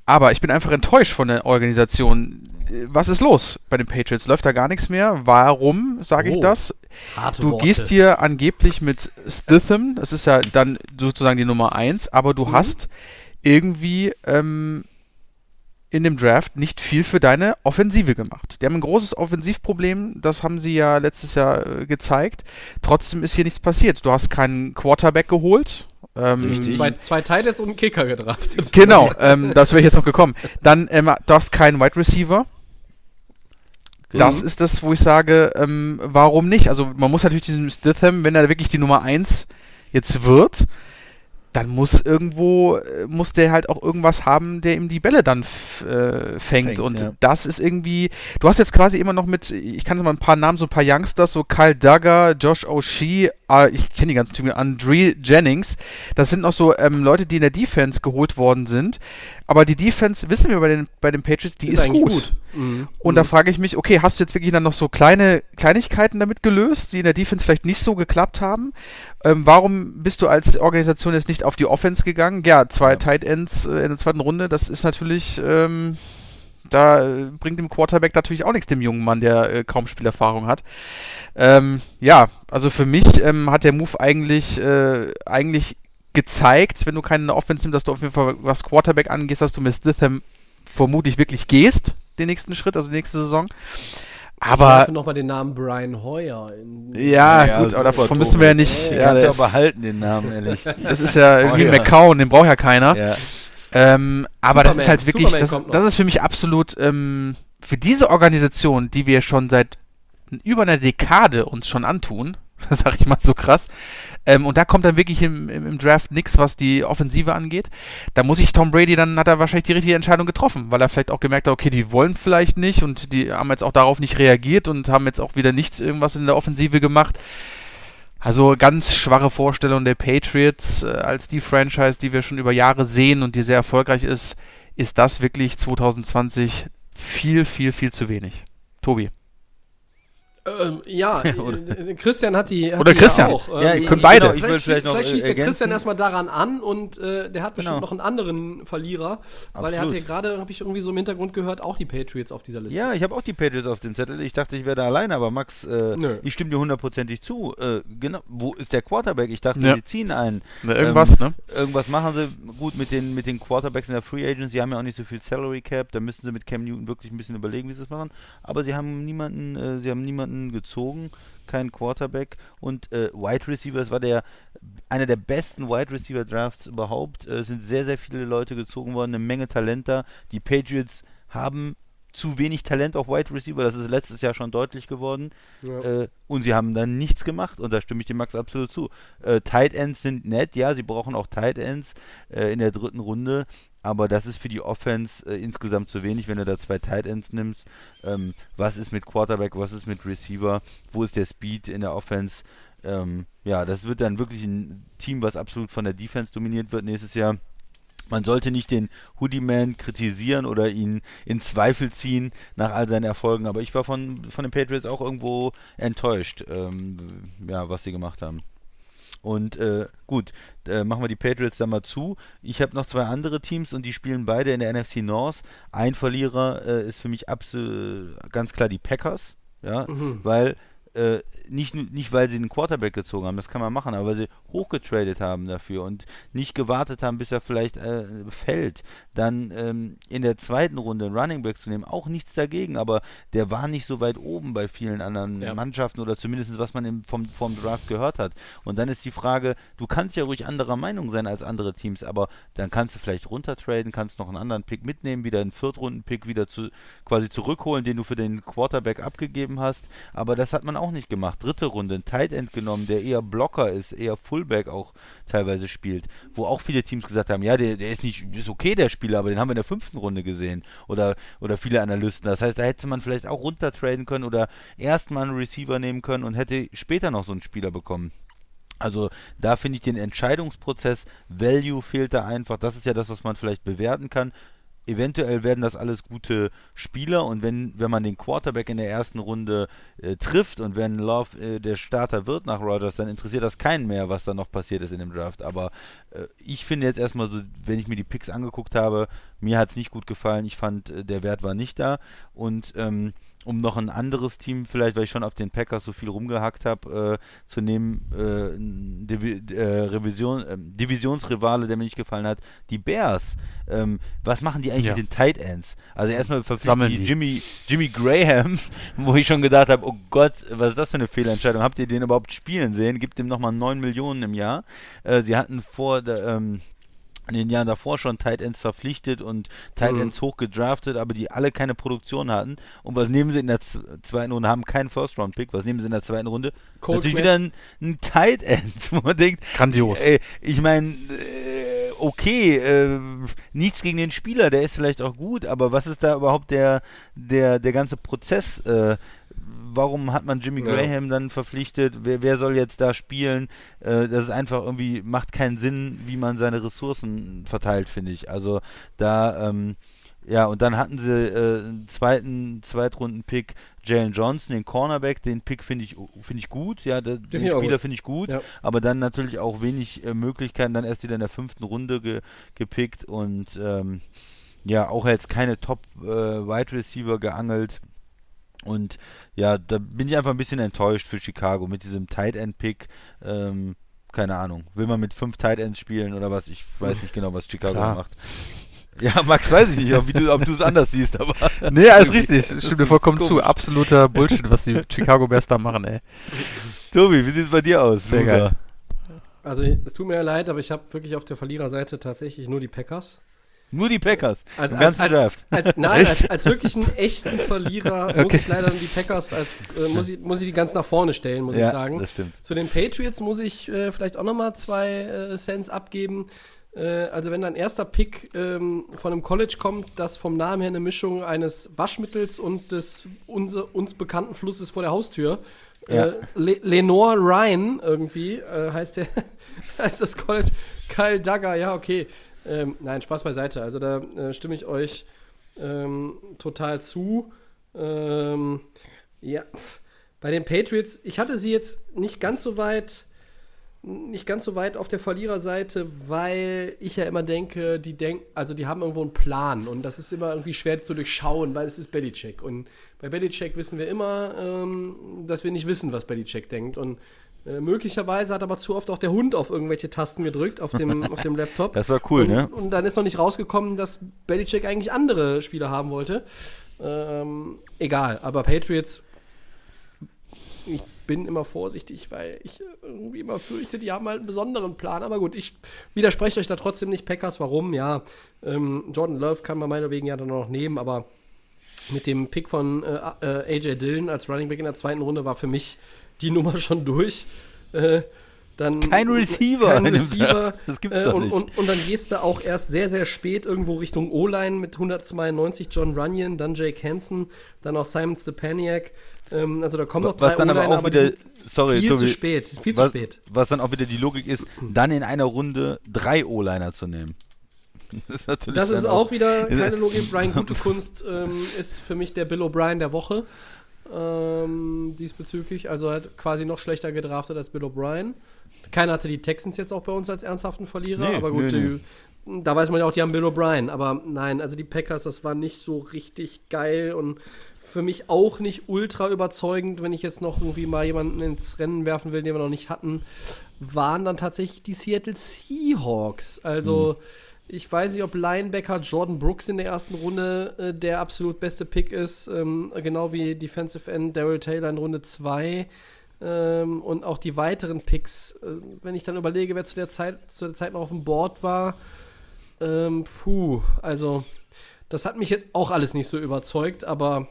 aber ich bin einfach enttäuscht von der Organisation. Was ist los bei den Patriots? Läuft da gar nichts mehr? Warum sage ich Oh, das? Harte Du Worte. gehst hier angeblich mit Stitham, das ist ja dann sozusagen die Nummer 1, aber Mhm. du hast irgendwie ähm, in dem Draft nicht viel für deine Offensive gemacht. Die haben ein großes Offensivproblem, das haben sie ja letztes Jahr äh, gezeigt. Trotzdem ist hier nichts passiert. Du hast keinen Quarterback geholt. Ähm. Zwei, zwei Titans und einen Kicker gedraftet. Genau, ähm, das wäre ich jetzt noch gekommen. Dann, ähm, du hast keinen Wide Receiver. Das ist das, wo ich sage, ähm, warum nicht? Also man muss natürlich diesen Stitham, wenn er wirklich die Nummer 1 jetzt wird, dann muss irgendwo, äh, muss der halt auch irgendwas haben, der ihm die Bälle dann äh, fängt. Fängt, Und ja. das ist irgendwie, du hast jetzt quasi immer noch mit, ich kann mal ein paar Namen, so ein paar Youngsters, so Kyle Duggar, Josh O'Shea, ah, ich kenne die ganzen Typen, Andre Jennings. Das sind noch so ähm, Leute, die in der Defense geholt worden sind. Aber die Defense, wissen wir bei den, bei den Patriots, die ist, eigentlich gut. Mhm. Und da frage ich mich, okay, hast du jetzt wirklich dann noch so kleine Kleinigkeiten damit gelöst, die in der Defense vielleicht nicht so geklappt haben? Ähm, warum bist du als Organisation jetzt nicht auf die Offense gegangen? Ja, zwei Tight Ends äh, in der zweiten Runde, das ist natürlich, ähm, da äh, bringt dem Quarterback natürlich auch nichts, dem jungen Mann, der äh, kaum Spielerfahrung hat. Ähm, ja, also für mich ähm, hat der Move eigentlich, äh, eigentlich gezeigt, wenn du keine Offense nimmst, dass du auf jeden Fall was Quarterback angehst, dass du mit Stitham vermutlich wirklich gehst, den nächsten Schritt, also die nächste Saison. Aber Aber nochmal den Namen Brian Hoyer. In, ja, Ja, gut, aber davon müssen wir ja nicht. Den Ja, kannst du den Namen, ehrlich. das ist ja irgendwie Oh, ein ja. McCown, den braucht ja keiner. ja. Ähm, aber das ist Superman. halt wirklich, Superman das, das ist für mich absolut, ähm, für diese Organisation, die wir schon seit über einer Dekade uns schon antun, sag ich mal so krass, ähm, und da kommt dann wirklich im, im, im Draft nichts, was die Offensive angeht. Da muss ich Tom Brady, dann hat er wahrscheinlich die richtige Entscheidung getroffen, weil er vielleicht auch gemerkt hat, okay, die wollen vielleicht nicht und die haben jetzt auch darauf nicht reagiert und haben jetzt auch wieder nichts irgendwas in der Offensive gemacht. Also ganz schwache Vorstellung der Patriots äh, als die Franchise, die wir schon über Jahre sehen und die sehr erfolgreich ist, ist das wirklich 2020 viel, viel, viel zu wenig. Tobi. Ähm, ja, äh, Christian hat die. Hat Oder die Christian. Ja auch. Ja, Ähm, ich- können beide. genau, ich vielleicht noch vielleicht äh, schließt der. Christian erstmal daran an und äh, der hat bestimmt Genau. noch einen anderen Verlierer, weil er hat Absolut. ja gerade, habe ich irgendwie so im Hintergrund gehört, auch die Patriots auf dieser Liste. Ja, ich habe auch die Patriots auf dem Zettel. Ich dachte, ich wäre da alleine, aber Max, äh, ich stimme dir hundertprozentig zu. Äh, genau, wo ist der Quarterback? Ich dachte, Ja. sie ziehen einen. Irgendwas, Ähm, ne? Irgendwas machen sie gut mit den, mit den Quarterbacks in der Free Agents. Sie haben ja auch nicht so viel Salary Cap. Da müssten sie mit Cam Newton wirklich ein bisschen überlegen, wie sie es machen. Aber sie haben niemanden, äh, sie haben niemanden gezogen, keinen Quarterback. Und äh, Wide Receiver, das war der einer der besten Wide Receiver Drafts überhaupt. Äh, Es sind sehr, sehr viele Leute gezogen worden, eine Menge Talent da. Die Patriots haben zu wenig Talent auf Wide Receiver, das ist letztes Jahr schon deutlich geworden. Ja. Äh, und sie haben dann nichts gemacht und da stimme ich dem Max absolut zu. Äh, Tight Ends sind nett, ja, sie brauchen auch Tight Ends äh, in der dritten Runde, aber das ist für die Offense äh, insgesamt zu wenig, wenn du da zwei Tight Ends nimmst. Ähm, was ist mit Quarterback, was ist mit Receiver, wo ist der Speed in der Offense? Ähm, ja, das wird dann wirklich ein Team, was absolut von der Defense dominiert wird nächstes Jahr. Man sollte nicht den Hoodie Man kritisieren oder ihn in Zweifel ziehen nach all seinen Erfolgen, aber ich war von, von den Patriots auch irgendwo enttäuscht, ähm, ja, was sie gemacht haben. Und äh, gut, äh, machen wir die Patriots dann mal zu. Ich habe noch zwei andere Teams und die spielen beide in der NFC North. Ein Verlierer äh, ist für mich absolut ganz klar die Packers, ja, Mhm. weil äh, nicht, nicht weil sie einen Quarterback gezogen haben, das kann man machen, aber weil sie hochgetradet haben dafür und nicht gewartet haben, bis er vielleicht äh, fällt. Dann ähm, in der zweiten Runde einen Running Back zu nehmen, auch nichts dagegen, aber der war nicht so weit oben bei vielen anderen Ja. Mannschaften oder zumindest was man im, vom, vom Draft gehört hat. Und dann ist die Frage, du kannst ja ruhig anderer Meinung sein als andere Teams, aber dann kannst du vielleicht runtertraden, kannst noch einen anderen Pick mitnehmen, wieder einen Viertrunden-Pick wieder zu, quasi zurückholen, den du für den Quarterback abgegeben hast. Aber das hat man auch nicht gemacht. Dritte Runde, ein Tight End genommen, der eher Blocker ist, eher Fullback auch teilweise spielt, wo auch viele Teams gesagt haben, ja, der, der ist nicht, ist okay, der Spieler, aber den haben wir in der fünften Runde gesehen. Oder, oder viele Analysten. Das heißt, da hätte man vielleicht auch runtertraden können oder erstmal einen Receiver nehmen können und hätte später noch so einen Spieler bekommen. Also da finde ich den Entscheidungsprozess, Value fehlt da einfach. Das ist ja das, was man vielleicht bewerten kann. Eventuell werden das alles gute Spieler und wenn, wenn man den Quarterback in der ersten Runde äh, trifft und wenn Love äh, der Starter wird nach Rogers, dann interessiert das keinen mehr, was da noch passiert ist in dem Draft. Aber äh, ich finde jetzt erstmal so, wenn ich mir die Picks angeguckt habe, mir hat es nicht gut gefallen. Ich fand, äh, der Wert war nicht da und ähm, um noch ein anderes Team, vielleicht weil ich schon auf den Packers so viel rumgehackt habe, äh, zu nehmen, äh, Divi äh, Revision, äh, Divisionsrivale, der mir nicht gefallen hat, die Bears. Ähm, was machen die eigentlich Ja. mit den Tight Ends? Also erstmal verpflichten die die. Jimmy, Jimmy Graham, wo ich schon gedacht habe, oh Gott, was ist das für eine Fehlentscheidung? Habt ihr den überhaupt spielen sehen? Gibt dem nochmal 9 Millionen im Jahr. Äh, sie hatten vor der, ähm, in den Jahren davor schon Tight Ends verpflichtet und Tight Mhm. Ends hoch gedraftet, aber die alle keine Produktion hatten. Und was nehmen sie in der zweiten Runde? Haben keinen First-Round-Pick. Was nehmen sie in der zweiten Runde? Cole Natürlich Kmet. wieder ein, ein Tight End, wo man denkt, Grandios. äh, ich meine, äh, okay, äh, nichts gegen den Spieler, der ist vielleicht auch gut, aber was ist da überhaupt der, der, der ganze Prozess? Äh, warum hat man Jimmy Ja. Graham dann verpflichtet? Wer, wer soll jetzt da spielen? Äh, das ist einfach irgendwie, macht keinen Sinn, wie man seine Ressourcen verteilt, finde ich. Also da, ähm, ja, und dann hatten sie äh, einen zweiten Zweitrunden-Pick, Jalen Johnson, den Cornerback, den Pick finde ich, finde ich gut, ja, der, den auch Spieler finde ich gut, Ja. aber dann natürlich auch wenig äh, Möglichkeiten, dann erst wieder in der fünften Runde ge, gepickt und ähm, ja, auch jetzt keine Top-Wide Receiver geangelt. Und ja, da bin ich einfach ein bisschen enttäuscht für Chicago mit diesem Tight End Pick. Ähm, keine Ahnung. Will man mit fünf Tight Ends spielen oder was? Ich weiß nicht genau, was Chicago Klar. macht. Ja, Max, weiß ich nicht, ob, du, ob du es anders siehst, aber. Nee, alles richtig. Stimmt mir vollkommen zu. Komisch. Absoluter Bullshit, was die Chicago Bears da machen, ey. Tobi, wie sieht es bei dir aus? Sehr geil. Also es tut mir leid, aber ich habe wirklich auf der Verliererseite tatsächlich nur die Packers. Nur die Packers. Als, Im als, ganzen als, Draft. als, nein, als, als wirklich einen echten Verlierer muss Okay. ich leider die Packers als äh, muss ich, muss ich die ganz nach vorne stellen, muss ich ja, sagen. das stimmt. Zu den Patriots muss ich äh, vielleicht auch nochmal zwei äh, Cents abgeben. Äh, also wenn dein erster Pick ähm, von einem College kommt, das vom Namen her eine Mischung eines Waschmittels und des unse, uns bekannten Flusses vor der Haustür. Ja. Äh, Le Lenore Ryan irgendwie äh, heißt der heißt das College. Kyle Duggar, ja okay. Ähm, nein, Spaß beiseite. Also da äh, stimme ich euch ähm, total zu. Ähm, ja, bei den Patriots, ich hatte sie jetzt nicht ganz so weit, nicht ganz so weit auf der Verliererseite, weil ich ja immer denke, die denken, also die haben irgendwo einen Plan und das ist immer irgendwie schwer zu durchschauen, weil es ist Belichick und bei Belichick wissen wir immer, ähm, dass wir nicht wissen, was Belichick denkt und äh, möglicherweise hat aber zu oft auch der Hund auf irgendwelche Tasten gedrückt auf dem, auf dem Laptop. Das war cool, und, ne? Und dann ist noch nicht rausgekommen, dass Belichick eigentlich andere Spieler haben wollte. Ähm, egal, aber Patriots, ich bin immer vorsichtig, weil ich irgendwie immer fürchte, die haben halt einen besonderen Plan. Aber gut, ich widerspreche euch da trotzdem nicht. Packers, warum? Ja, ähm, Jordan Love kann man meinetwegen ja dann noch nehmen, aber mit dem Pick von äh, äh, AJ Dillon als Running Back in der zweiten Runde war für mich die Nummer schon durch. Äh, dann Kein Receiver Kein Receiver. Das gibt's äh, und, nicht. Und, und dann gehst du auch erst sehr, sehr spät irgendwo Richtung O-Line mit 192 John Runyon, dann Jake Hansen, dann auch Simon Stepaniak. Ähm, also da kommen noch drei Was dann aber auch aber wieder, sorry, viel Tobi, zu spät. Viel zu was, spät. was dann auch wieder die Logik ist, dann in einer Runde drei O-Liner zu nehmen. Das ist, Das ist auch wieder keine Logik. Brian Gutekunst ähm, ist für mich der Bill O'Brien der Woche ähm, diesbezüglich. Also hat quasi noch schlechter gedraftet als Bill O'Brien. Keiner hatte die Texans jetzt auch bei uns als ernsthaften Verlierer, Nee, aber gut, nee, die, da weiß man ja auch, die haben Bill O'Brien. Aber nein, also die Packers, das war nicht so richtig geil und für mich auch nicht ultra überzeugend, wenn ich jetzt noch irgendwie mal jemanden ins Rennen werfen will, den wir noch nicht hatten, waren dann tatsächlich die Seattle Seahawks. Also ich weiß nicht, ob Linebacker Jordan Brooks in der ersten Runde äh, der absolut beste Pick ist, ähm, genau wie Defensive End Daryl Taylor in Runde 2. Ähm, und auch die weiteren Picks, äh, wenn ich dann überlege, wer zu der Zeit, zu der Zeit noch auf dem Board war, ähm, puh, also das hat mich jetzt auch alles nicht so überzeugt, aber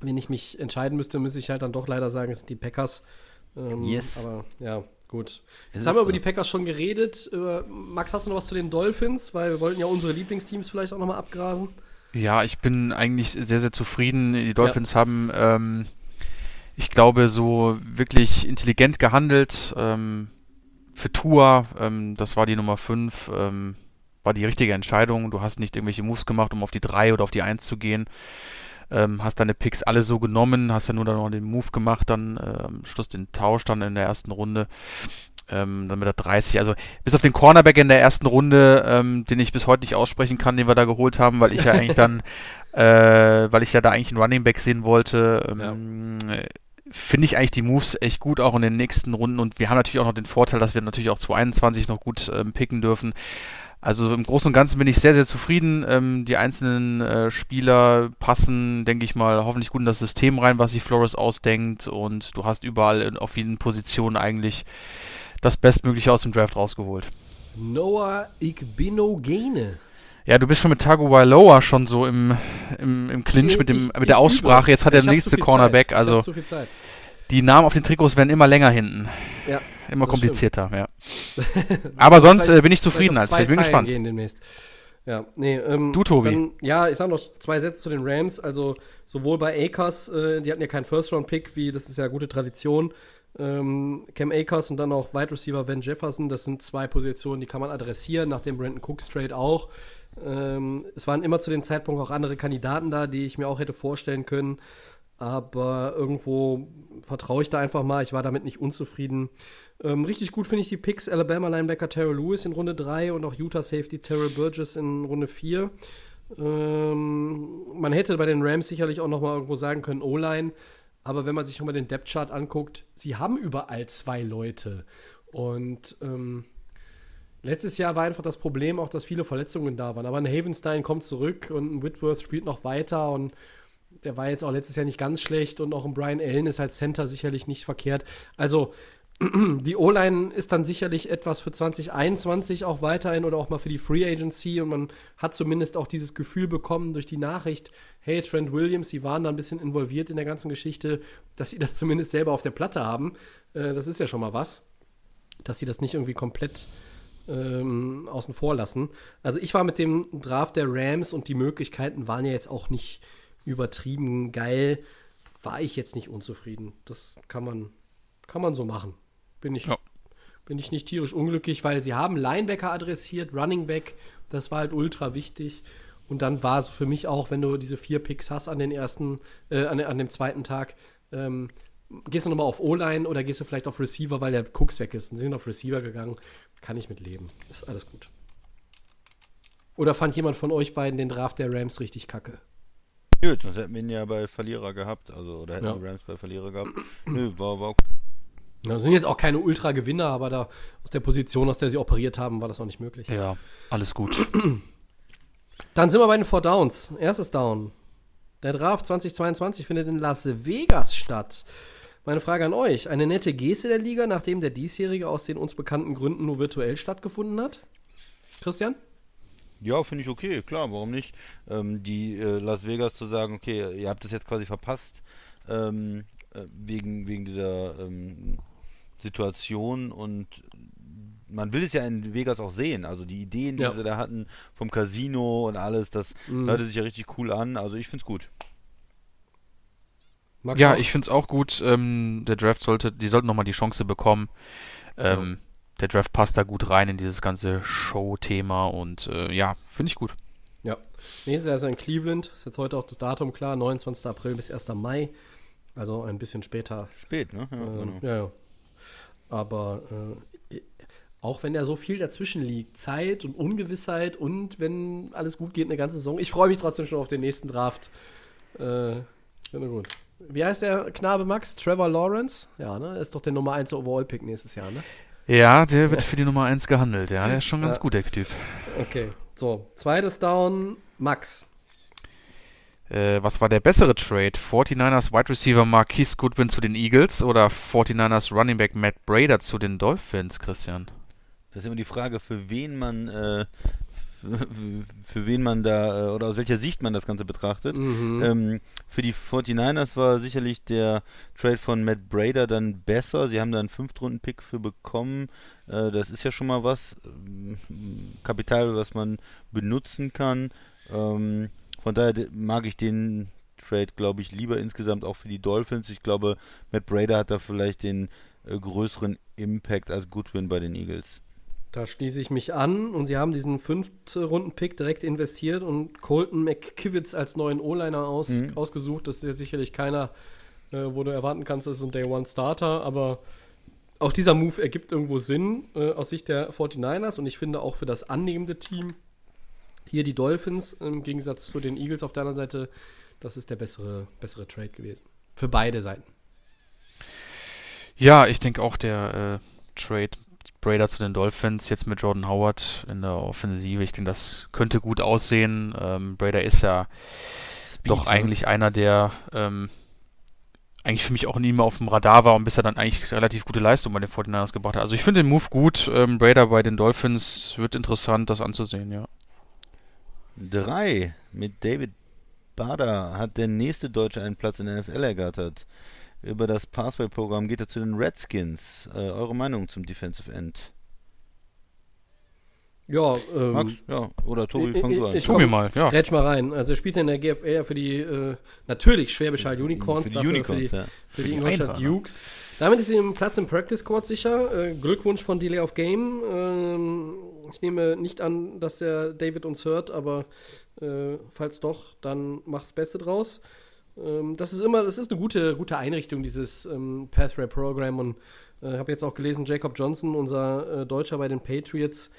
wenn ich mich entscheiden müsste, müsste ich halt dann doch leider sagen, es sind die Packers. Ähm, Yes. Aber ja, gut. Jetzt haben wir so. über die Packers schon geredet. Max, hast du noch was zu den Dolphins? Weil wir wollten ja unsere Lieblingsteams vielleicht auch nochmal abgrasen. Ja, ich bin eigentlich sehr, sehr zufrieden. Die Dolphins haben, ähm, ich glaube, so wirklich intelligent gehandelt. Ähm, für Tua, ähm, das war die Nummer 5, ähm, war die richtige Entscheidung. Du hast nicht irgendwelche Moves gemacht, um auf die 3 oder auf die 1 zu gehen. Ähm, hast deine Picks alle so genommen, hast ja nur dann noch den Move gemacht, dann äh, am Schluss den Tausch dann in der ersten Runde. Ähm, dann mit der 30. Also bis auf den Cornerback in der ersten Runde, ähm, den ich bis heute nicht aussprechen kann, den wir da geholt haben, weil ich ja eigentlich dann, äh, weil ich ja da eigentlich einen Running Back sehen wollte. Ähm, ja. Finde ich eigentlich die Moves echt gut, auch in den nächsten Runden. Und wir haben natürlich auch noch den Vorteil, dass wir natürlich auch 2021 noch gut ähm, picken dürfen. Also im Großen und Ganzen bin ich sehr, sehr zufrieden. Ähm, die einzelnen äh, Spieler passen, denke ich mal, hoffentlich gut in das System rein, was sich Flores ausdenkt. Und du hast überall in, auf jeden Positionen eigentlich das Bestmögliche aus dem Draft rausgeholt. Noah Igbinogene. Ja, du bist schon mit Tago Wailoa schon so im, im, im Clinch ich, mit, dem, mit der Aussprache. Jetzt hat er der nächste Cornerback. Zeit. Also die Namen auf den Trikots werden immer länger hinten. Ja. Immer komplizierter, stimmt. ja. Aber sonst äh, bin ich zufrieden als Fan. Bin gespannt. Gehen demnächst. Ja, nee, ähm, du, Tobi. Dann, ja, ich sag noch zwei Sätze zu den Rams. Also, sowohl bei Akers, äh, die hatten ja keinen First-Round-Pick, wie das ist ja gute Tradition. Ähm, Cam Akers und dann auch Wide Receiver Van Jefferson, das sind zwei Positionen, die kann man adressieren, nach dem Brandon Cooks Trade auch. Ähm, es waren immer zu dem Zeitpunkt auch andere Kandidaten da, die ich mir auch hätte vorstellen können. Aber irgendwo vertraue ich da einfach mal. Ich war damit nicht unzufrieden. Ähm, richtig gut finde ich die Picks Alabama Linebacker Terrell Lewis in Runde 3 und auch Utah Safety Terrell Burgess in Runde 4. Ähm, man hätte bei den Rams sicherlich auch noch mal irgendwo sagen können O-Line, aber wenn man sich schon mal den Depth Chart anguckt, sie haben überall zwei Leute und ähm, letztes Jahr war einfach das Problem auch, dass viele Verletzungen da waren. Aber ein Havenstein kommt zurück und ein Whitworth spielt noch weiter und der war jetzt auch letztes Jahr nicht ganz schlecht und auch ein Brian Allen ist als Center sicherlich nicht verkehrt. Also die O-Line ist dann sicherlich etwas für 2021 auch weiterhin oder auch mal für die Free Agency und man hat zumindest auch dieses Gefühl bekommen durch die Nachricht, hey, Trent Williams, sie waren da ein bisschen involviert in der ganzen Geschichte, dass sie das zumindest selber auf der Platte haben. Äh, das ist ja schon mal was, dass sie das nicht irgendwie komplett ähm, außen vor lassen. Also ich war mit dem Draft der Rams und die Möglichkeiten waren ja jetzt auch nicht übertrieben geil, war ich jetzt nicht unzufrieden. Das kann man, kann man so machen bin ich, ja. bin ich nicht tierisch unglücklich, weil sie haben Linebacker adressiert, Running Back, das war halt ultra wichtig. Und dann war es für mich auch, wenn du diese vier Picks hast an den ersten, äh, an, an, dem zweiten Tag, ähm, gehst du nochmal auf O-Line oder gehst du vielleicht auf Receiver, weil der Cooks weg ist und sie sind auf Receiver gegangen. Kann ich mit leben. Ist alles gut. Oder fand jemand von euch beiden den Draft der Rams richtig kacke? Nö, sonst hätten wir ihn ja bei Verlierer gehabt. Also, oder hätten ja. die Rams bei Verlierer gehabt. Nö, war, war okay. Das sind jetzt auch keine Ultra-Gewinner, aber da aus der Position, aus der sie operiert haben, war das auch nicht möglich. Ja, alles gut. Dann sind wir bei den Four Downs. Erstes Down. Der Draft 2022 findet in Las Vegas statt. Meine Frage an euch: Eine nette Geste der Liga, nachdem der diesjährige aus den uns bekannten Gründen nur virtuell stattgefunden hat? Christian? Ja, finde ich okay, klar, warum nicht? Ähm, die äh, Las Vegas zu sagen, okay, ihr habt es jetzt quasi verpasst, ähm, äh, wegen, wegen dieser ähm, Situation und man will es ja in Vegas auch sehen. Also die Ideen, die ja. sie da hatten vom Casino und alles, das mhm. hörte sich ja richtig cool an. Also ich finde es gut. Max ja, auch? ich finde es auch gut. Ähm, der Draft sollte, die sollten nochmal die Chance bekommen. Ähm, ja. Der Draft passt da gut rein in dieses ganze Show-Thema und äh, ja, finde ich gut. Ja. Nächstes Jahr ist er in Cleveland. Ist jetzt heute auch das Datum klar, 29. April bis 1. Mai. Also ein bisschen später. Spät, ne? Ja, äh, genau. ja, ja. Aber äh, auch wenn da so viel dazwischen liegt, Zeit und Ungewissheit und wenn alles gut geht, eine ganze Saison. Ich freue mich trotzdem schon auf den nächsten Draft. Äh, gut. Wie heißt der Knabe Max? Trevor Lawrence? Ja, ne? Ist doch der Nummer 1 Overall-Pick nächstes Jahr, ne? Ja, der wird für die Nummer 1 gehandelt, ja. Der ist schon ganz ja. gut, der Typ. Okay, so. Zweites Down, Max. Äh, was war der bessere Trade? 49ers Wide Receiver Marquise Goodwin zu den Eagles oder 49ers Running Back Matt Brader zu den Dolphins, Christian? Das ist immer die Frage, für wen man äh, für wen man da äh, oder aus welcher Sicht man das Ganze betrachtet. Mhm. Ähm, für die 49ers war sicherlich der Trade von Matt Brader dann besser. Sie haben da einen Fünftrunden-Pick für bekommen. Äh, das ist ja schon mal was. Ähm, Kapital, was man benutzen kann. Ähm, von daher mag ich den Trade, glaube ich, lieber insgesamt auch für die Dolphins. Ich glaube, Matt Brader hat da vielleicht den äh, größeren Impact als Goodwin bei den Eagles. Da schließe ich mich an und sie haben diesen fünften Runden-Pick direkt investiert und Colton McKivitz als neuen O-Liner aus, mhm. ausgesucht. Das ist jetzt sicherlich keiner, äh, wo du erwarten kannst, das ist ein Day-One-Starter, aber auch dieser Move ergibt irgendwo Sinn äh, aus Sicht der 49ers und ich finde auch für das annehmende Team hier die Dolphins im Gegensatz zu den Eagles auf der anderen Seite, das ist der bessere, bessere Trade gewesen. Für beide Seiten. Ja, ich denke auch der äh, Trade Brader zu den Dolphins, jetzt mit Jordan Howard in der Offensive. Ich denke, das könnte gut aussehen. Ähm, Brader ist ja Speed, doch ne? eigentlich einer, der ähm, eigentlich für mich auch nie mehr auf dem Radar war und bisher dann eigentlich relativ gute Leistung bei den 49ers gebracht hat. Also ich finde den Move gut. Ähm, Brader bei den Dolphins wird interessant, das anzusehen, ja. Drei mit David Bader hat der nächste Deutsche einen Platz in der NFL ergattert über das Pathway-Programm geht er zu den Redskins. Äh, eure Meinung zum Defensive End? Ja, ähm, Max, ja, oder Tobi, fang du an. Ich, ich mal, ja. Grätsch mal rein. Also er spielt in der GFL für die äh, natürlich Schwäbisch Hall Unicorns, für die, dafür, Unicorns, für die, ja. für die Ingolstadt Dukes. Damit ist ihm Platz im Practice Squad sicher. Äh, Glückwunsch von Delay of Game. Ähm, ich nehme nicht an, dass der David uns hört, aber äh, falls doch, dann macht's Beste draus. Ähm, das ist immer, das ist eine gute, gute Einrichtung, dieses ähm, Pathway-Programm. Und ich äh, habe jetzt auch gelesen, Jacob Johnson, unser äh, Deutscher bei den Patriots,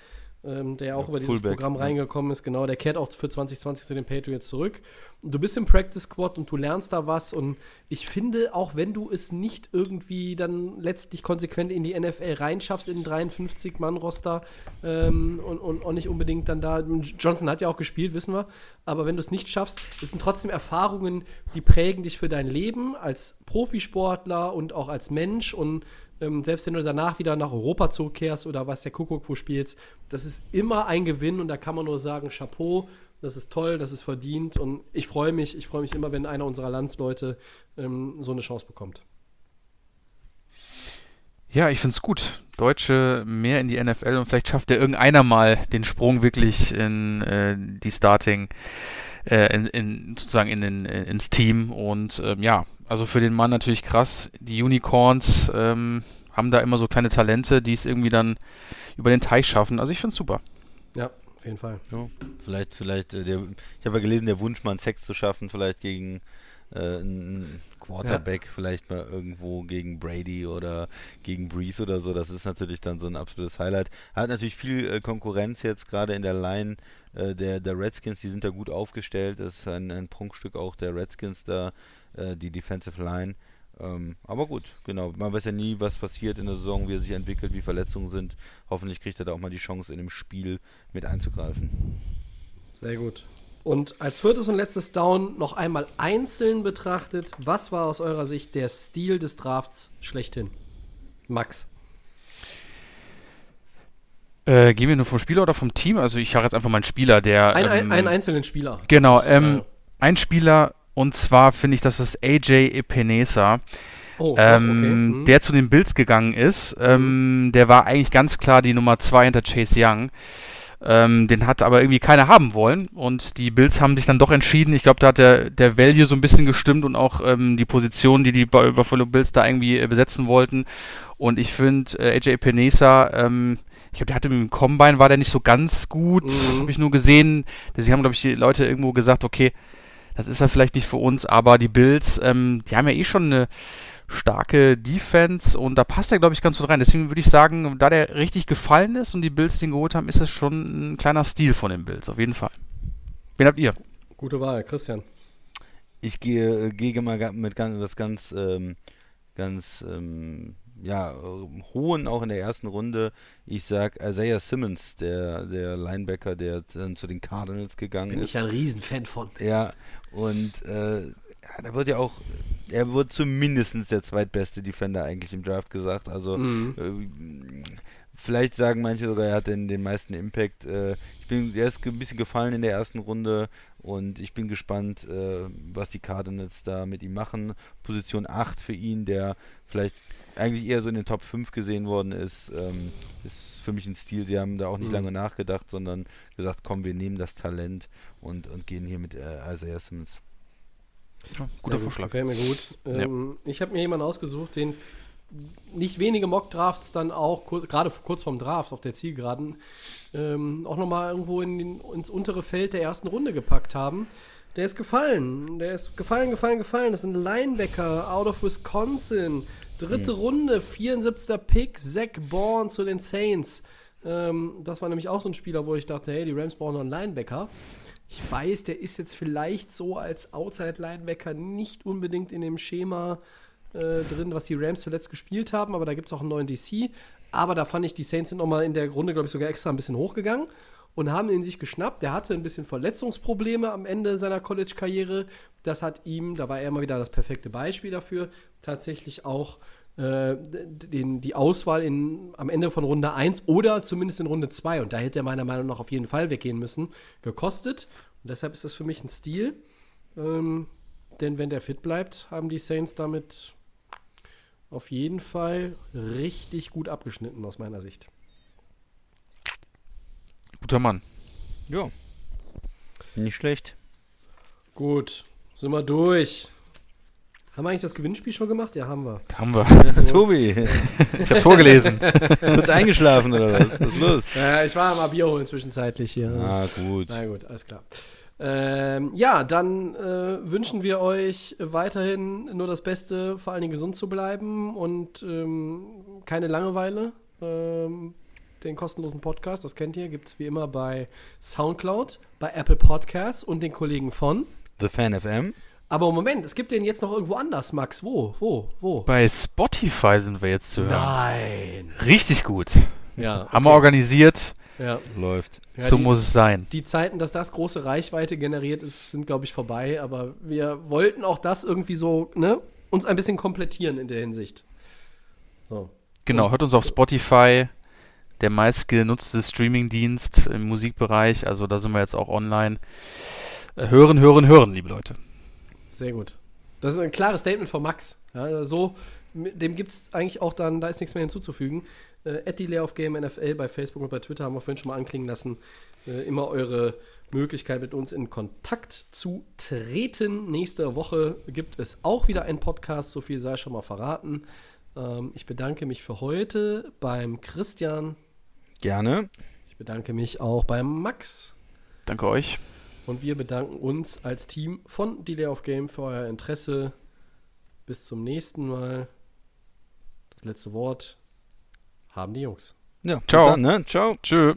ähm, der auch ja, über dieses Fullback, Programm ja. reingekommen ist, genau, der kehrt auch für 2020 zu den Patriots zurück. Und du bist im Practice Squad und du lernst da was und ich finde, auch wenn du es nicht irgendwie dann letztlich konsequent in die NFL reinschaffst, in den 53-Mann-Roster ähm, und, und auch nicht unbedingt dann da, Johnson hat ja auch gespielt, wissen wir, aber wenn du es nicht schaffst, es sind trotzdem Erfahrungen, die prägen dich für dein Leben als Profisportler und auch als Mensch und ähm, selbst wenn du danach wieder nach Europa zurückkehrst oder was der Kuckuck wo spielst, das ist immer ein Gewinn und da kann man nur sagen, Chapeau, das ist toll, das ist verdient und ich freue mich, ich freue mich immer, wenn einer unserer Landsleute ähm, so eine Chance bekommt. Ja, ich finde es gut. Deutsche mehr in die NFL und vielleicht schafft ja irgendeiner mal den Sprung wirklich in äh, die Starting, äh, in, in, sozusagen in, in, ins Team. Und ähm, ja, also für den Mann natürlich krass. Die Unicorns ähm, haben da immer so kleine Talente, die es irgendwie dann über den Teich schaffen. Also ich finde es super. Ja, auf jeden Fall. Ja, vielleicht, vielleicht, äh, der, ich habe ja gelesen, der Wunsch, mal einen Sex zu schaffen, vielleicht gegen äh, einen Quarterback, ja. vielleicht mal irgendwo gegen Brady oder gegen Breeze oder so. Das ist natürlich dann so ein absolutes Highlight. Hat natürlich viel äh, Konkurrenz jetzt gerade in der Line äh, der, der Redskins, die sind da gut aufgestellt. Das ist ein, ein Prunkstück auch der Redskins da äh, die Defensive Line. Ähm, aber gut, genau. Man weiß ja nie, was passiert in der Saison, wie er sich entwickelt, wie Verletzungen sind. Hoffentlich kriegt er da auch mal die Chance, in dem Spiel mit einzugreifen. Sehr gut. Und als viertes und letztes Down noch einmal einzeln betrachtet, was war aus eurer Sicht der Stil des Drafts schlechthin? Max. Äh, gehen wir nur vom Spieler oder vom Team? Also ich habe jetzt einfach mal einen Spieler, der. Ein, ähm, einen einzelnen Spieler. Genau, ähm, ein Spieler, und zwar finde ich, dass das AJ Epinesa. Oh, ähm, okay. mhm. der zu den Bills gegangen ist. Ähm, der war eigentlich ganz klar die Nummer 2 hinter Chase Young. Ähm, den hat aber irgendwie keiner haben wollen und die Bills haben sich dann doch entschieden. Ich glaube, da hat der, der Value so ein bisschen gestimmt und auch ähm, die Position, die die Buffalo Bills da irgendwie äh, besetzen wollten. Und ich finde, äh, AJ Epinesa, ähm, ich glaube, der hatte mit dem Combine, war der nicht so ganz gut, mhm. habe ich nur gesehen. Sie haben, glaube ich, die Leute irgendwo gesagt, okay, das ist ja vielleicht nicht für uns, aber die Bills, ähm, die haben ja eh schon eine starke Defense und da passt er, glaube ich, ganz gut rein. Deswegen würde ich sagen, da der richtig gefallen ist und die Bills den geholt haben, ist es schon ein kleiner Stil von den Bills, auf jeden Fall. Wen habt ihr? Gute Wahl, Christian. Ich gehe, äh, gehe mal mit ganz, was ganz, ähm, ganz ähm, ja, hohen auch in der ersten Runde. Ich sag Isaiah Simmons, der, der Linebacker, der dann zu den Cardinals gegangen Bin ist. Bin ich ein Riesenfan von. Ja, und äh, da wird ja auch, er wird zumindest der zweitbeste Defender eigentlich im Draft gesagt. Also mhm. äh, vielleicht sagen manche sogar, er hat den, den meisten Impact. Äh, ich bin, er ist ein bisschen gefallen in der ersten Runde und ich bin gespannt, äh, was die Cardinals da mit ihm machen. Position 8 für ihn, der vielleicht eigentlich eher so in den Top 5 gesehen worden ist, ähm, ist für mich ein Stil. Sie haben da auch nicht mhm. lange nachgedacht, sondern gesagt, komm, wir nehmen das Talent und, und gehen hier mit äh, Isaiah Simmons. Ja, guter Vorschlag. Gefällt mir gut. Ähm, ja. Ich habe mir jemanden ausgesucht, den nicht wenige Mock-Drafts dann auch, gerade kurz vorm Draft auf der Zielgeraden, ähm, auch nochmal irgendwo in den, ins untere Feld der ersten Runde gepackt haben. Der ist gefallen. Der ist gefallen, gefallen, gefallen. Das ist ein Linebacker out of Wisconsin. Dritte Runde, 74. Pick, Zach Bourne zu den Saints. Ähm, das war nämlich auch so ein Spieler, wo ich dachte, hey, die Rams brauchen noch einen Linebacker. Ich weiß, der ist jetzt vielleicht so als Outside-Linebacker nicht unbedingt in dem Schema äh, drin, was die Rams zuletzt gespielt haben, aber da gibt es auch einen neuen DC. Aber da fand ich, die Saints sind nochmal in der Runde, glaube ich, sogar extra ein bisschen hochgegangen und haben ihn sich geschnappt. Der hatte ein bisschen Verletzungsprobleme am Ende seiner College-Karriere. Das hat ihm, da war er immer wieder das perfekte Beispiel dafür, tatsächlich auch äh, den, die Auswahl in, am Ende von Runde 1 oder zumindest in Runde 2, und da hätte er meiner Meinung nach auf jeden Fall weggehen müssen, gekostet. Und deshalb ist das für mich ein Stil. Ähm, denn wenn der fit bleibt, haben die Saints damit auf jeden Fall richtig gut abgeschnitten aus meiner Sicht. Guter Mann. Ja. Nicht schlecht. Gut, sind wir durch. Haben wir eigentlich das Gewinnspiel schon gemacht? Ja, haben wir. Haben wir. Tobi, Ich hab's vorgelesen. kurz eingeschlafen oder was? Was ist los? Ja, ich war mal Bier holen zwischenzeitlich hier. Ah, gut. Na gut, alles klar. Ähm, ja, dann äh, wünschen wir euch weiterhin nur das Beste, vor allen Dingen gesund zu bleiben und ähm, keine Langeweile. Ähm, den kostenlosen Podcast, das kennt ihr, gibt es wie immer bei Soundcloud, bei Apple Podcasts und den Kollegen von. The Fan FM. Aber Moment, es gibt den jetzt noch irgendwo anders, Max. Wo? Wo? Wo? Bei Spotify sind wir jetzt zu hören. Nein. Richtig gut. Ja. Haben wir organisiert. Ja. Läuft. Ja, so die- muss es sein. die Zeiten, dass das große Reichweite generiert ist, sind, glaube ich, vorbei. Aber wir wollten auch das irgendwie so, ne, uns ein bisschen komplettieren in der Hinsicht. So. Genau, hört uns auf Spotify, der meistgenutzte Streamingdienst im Musikbereich. Also da sind wir jetzt auch online. Äh, Hören, hören, hören, liebe Leute. Sehr gut. Das ist ein klares Statement von Max. Ja, so, mit dem gibt es eigentlich auch dann, da ist nichts mehr hinzuzufügen. Äh, at die of Game NFL bei Facebook und bei Twitter haben wir vorhin schon mal anklingen lassen. Äh, immer eure Möglichkeit, mit uns in Kontakt zu treten. Nächste Woche gibt es auch wieder einen Podcast, so viel sei schon mal verraten. Ähm, ich bedanke mich für heute beim Christian. Gerne. Ich bedanke mich auch beim Max. Danke euch. Und wir bedanken uns als Team von Delay of Game für euer Interesse. Bis zum nächsten Mal. Das letzte Wort haben die Jungs. Ja, Ciao. Dann, ne? Ciao. Tschö.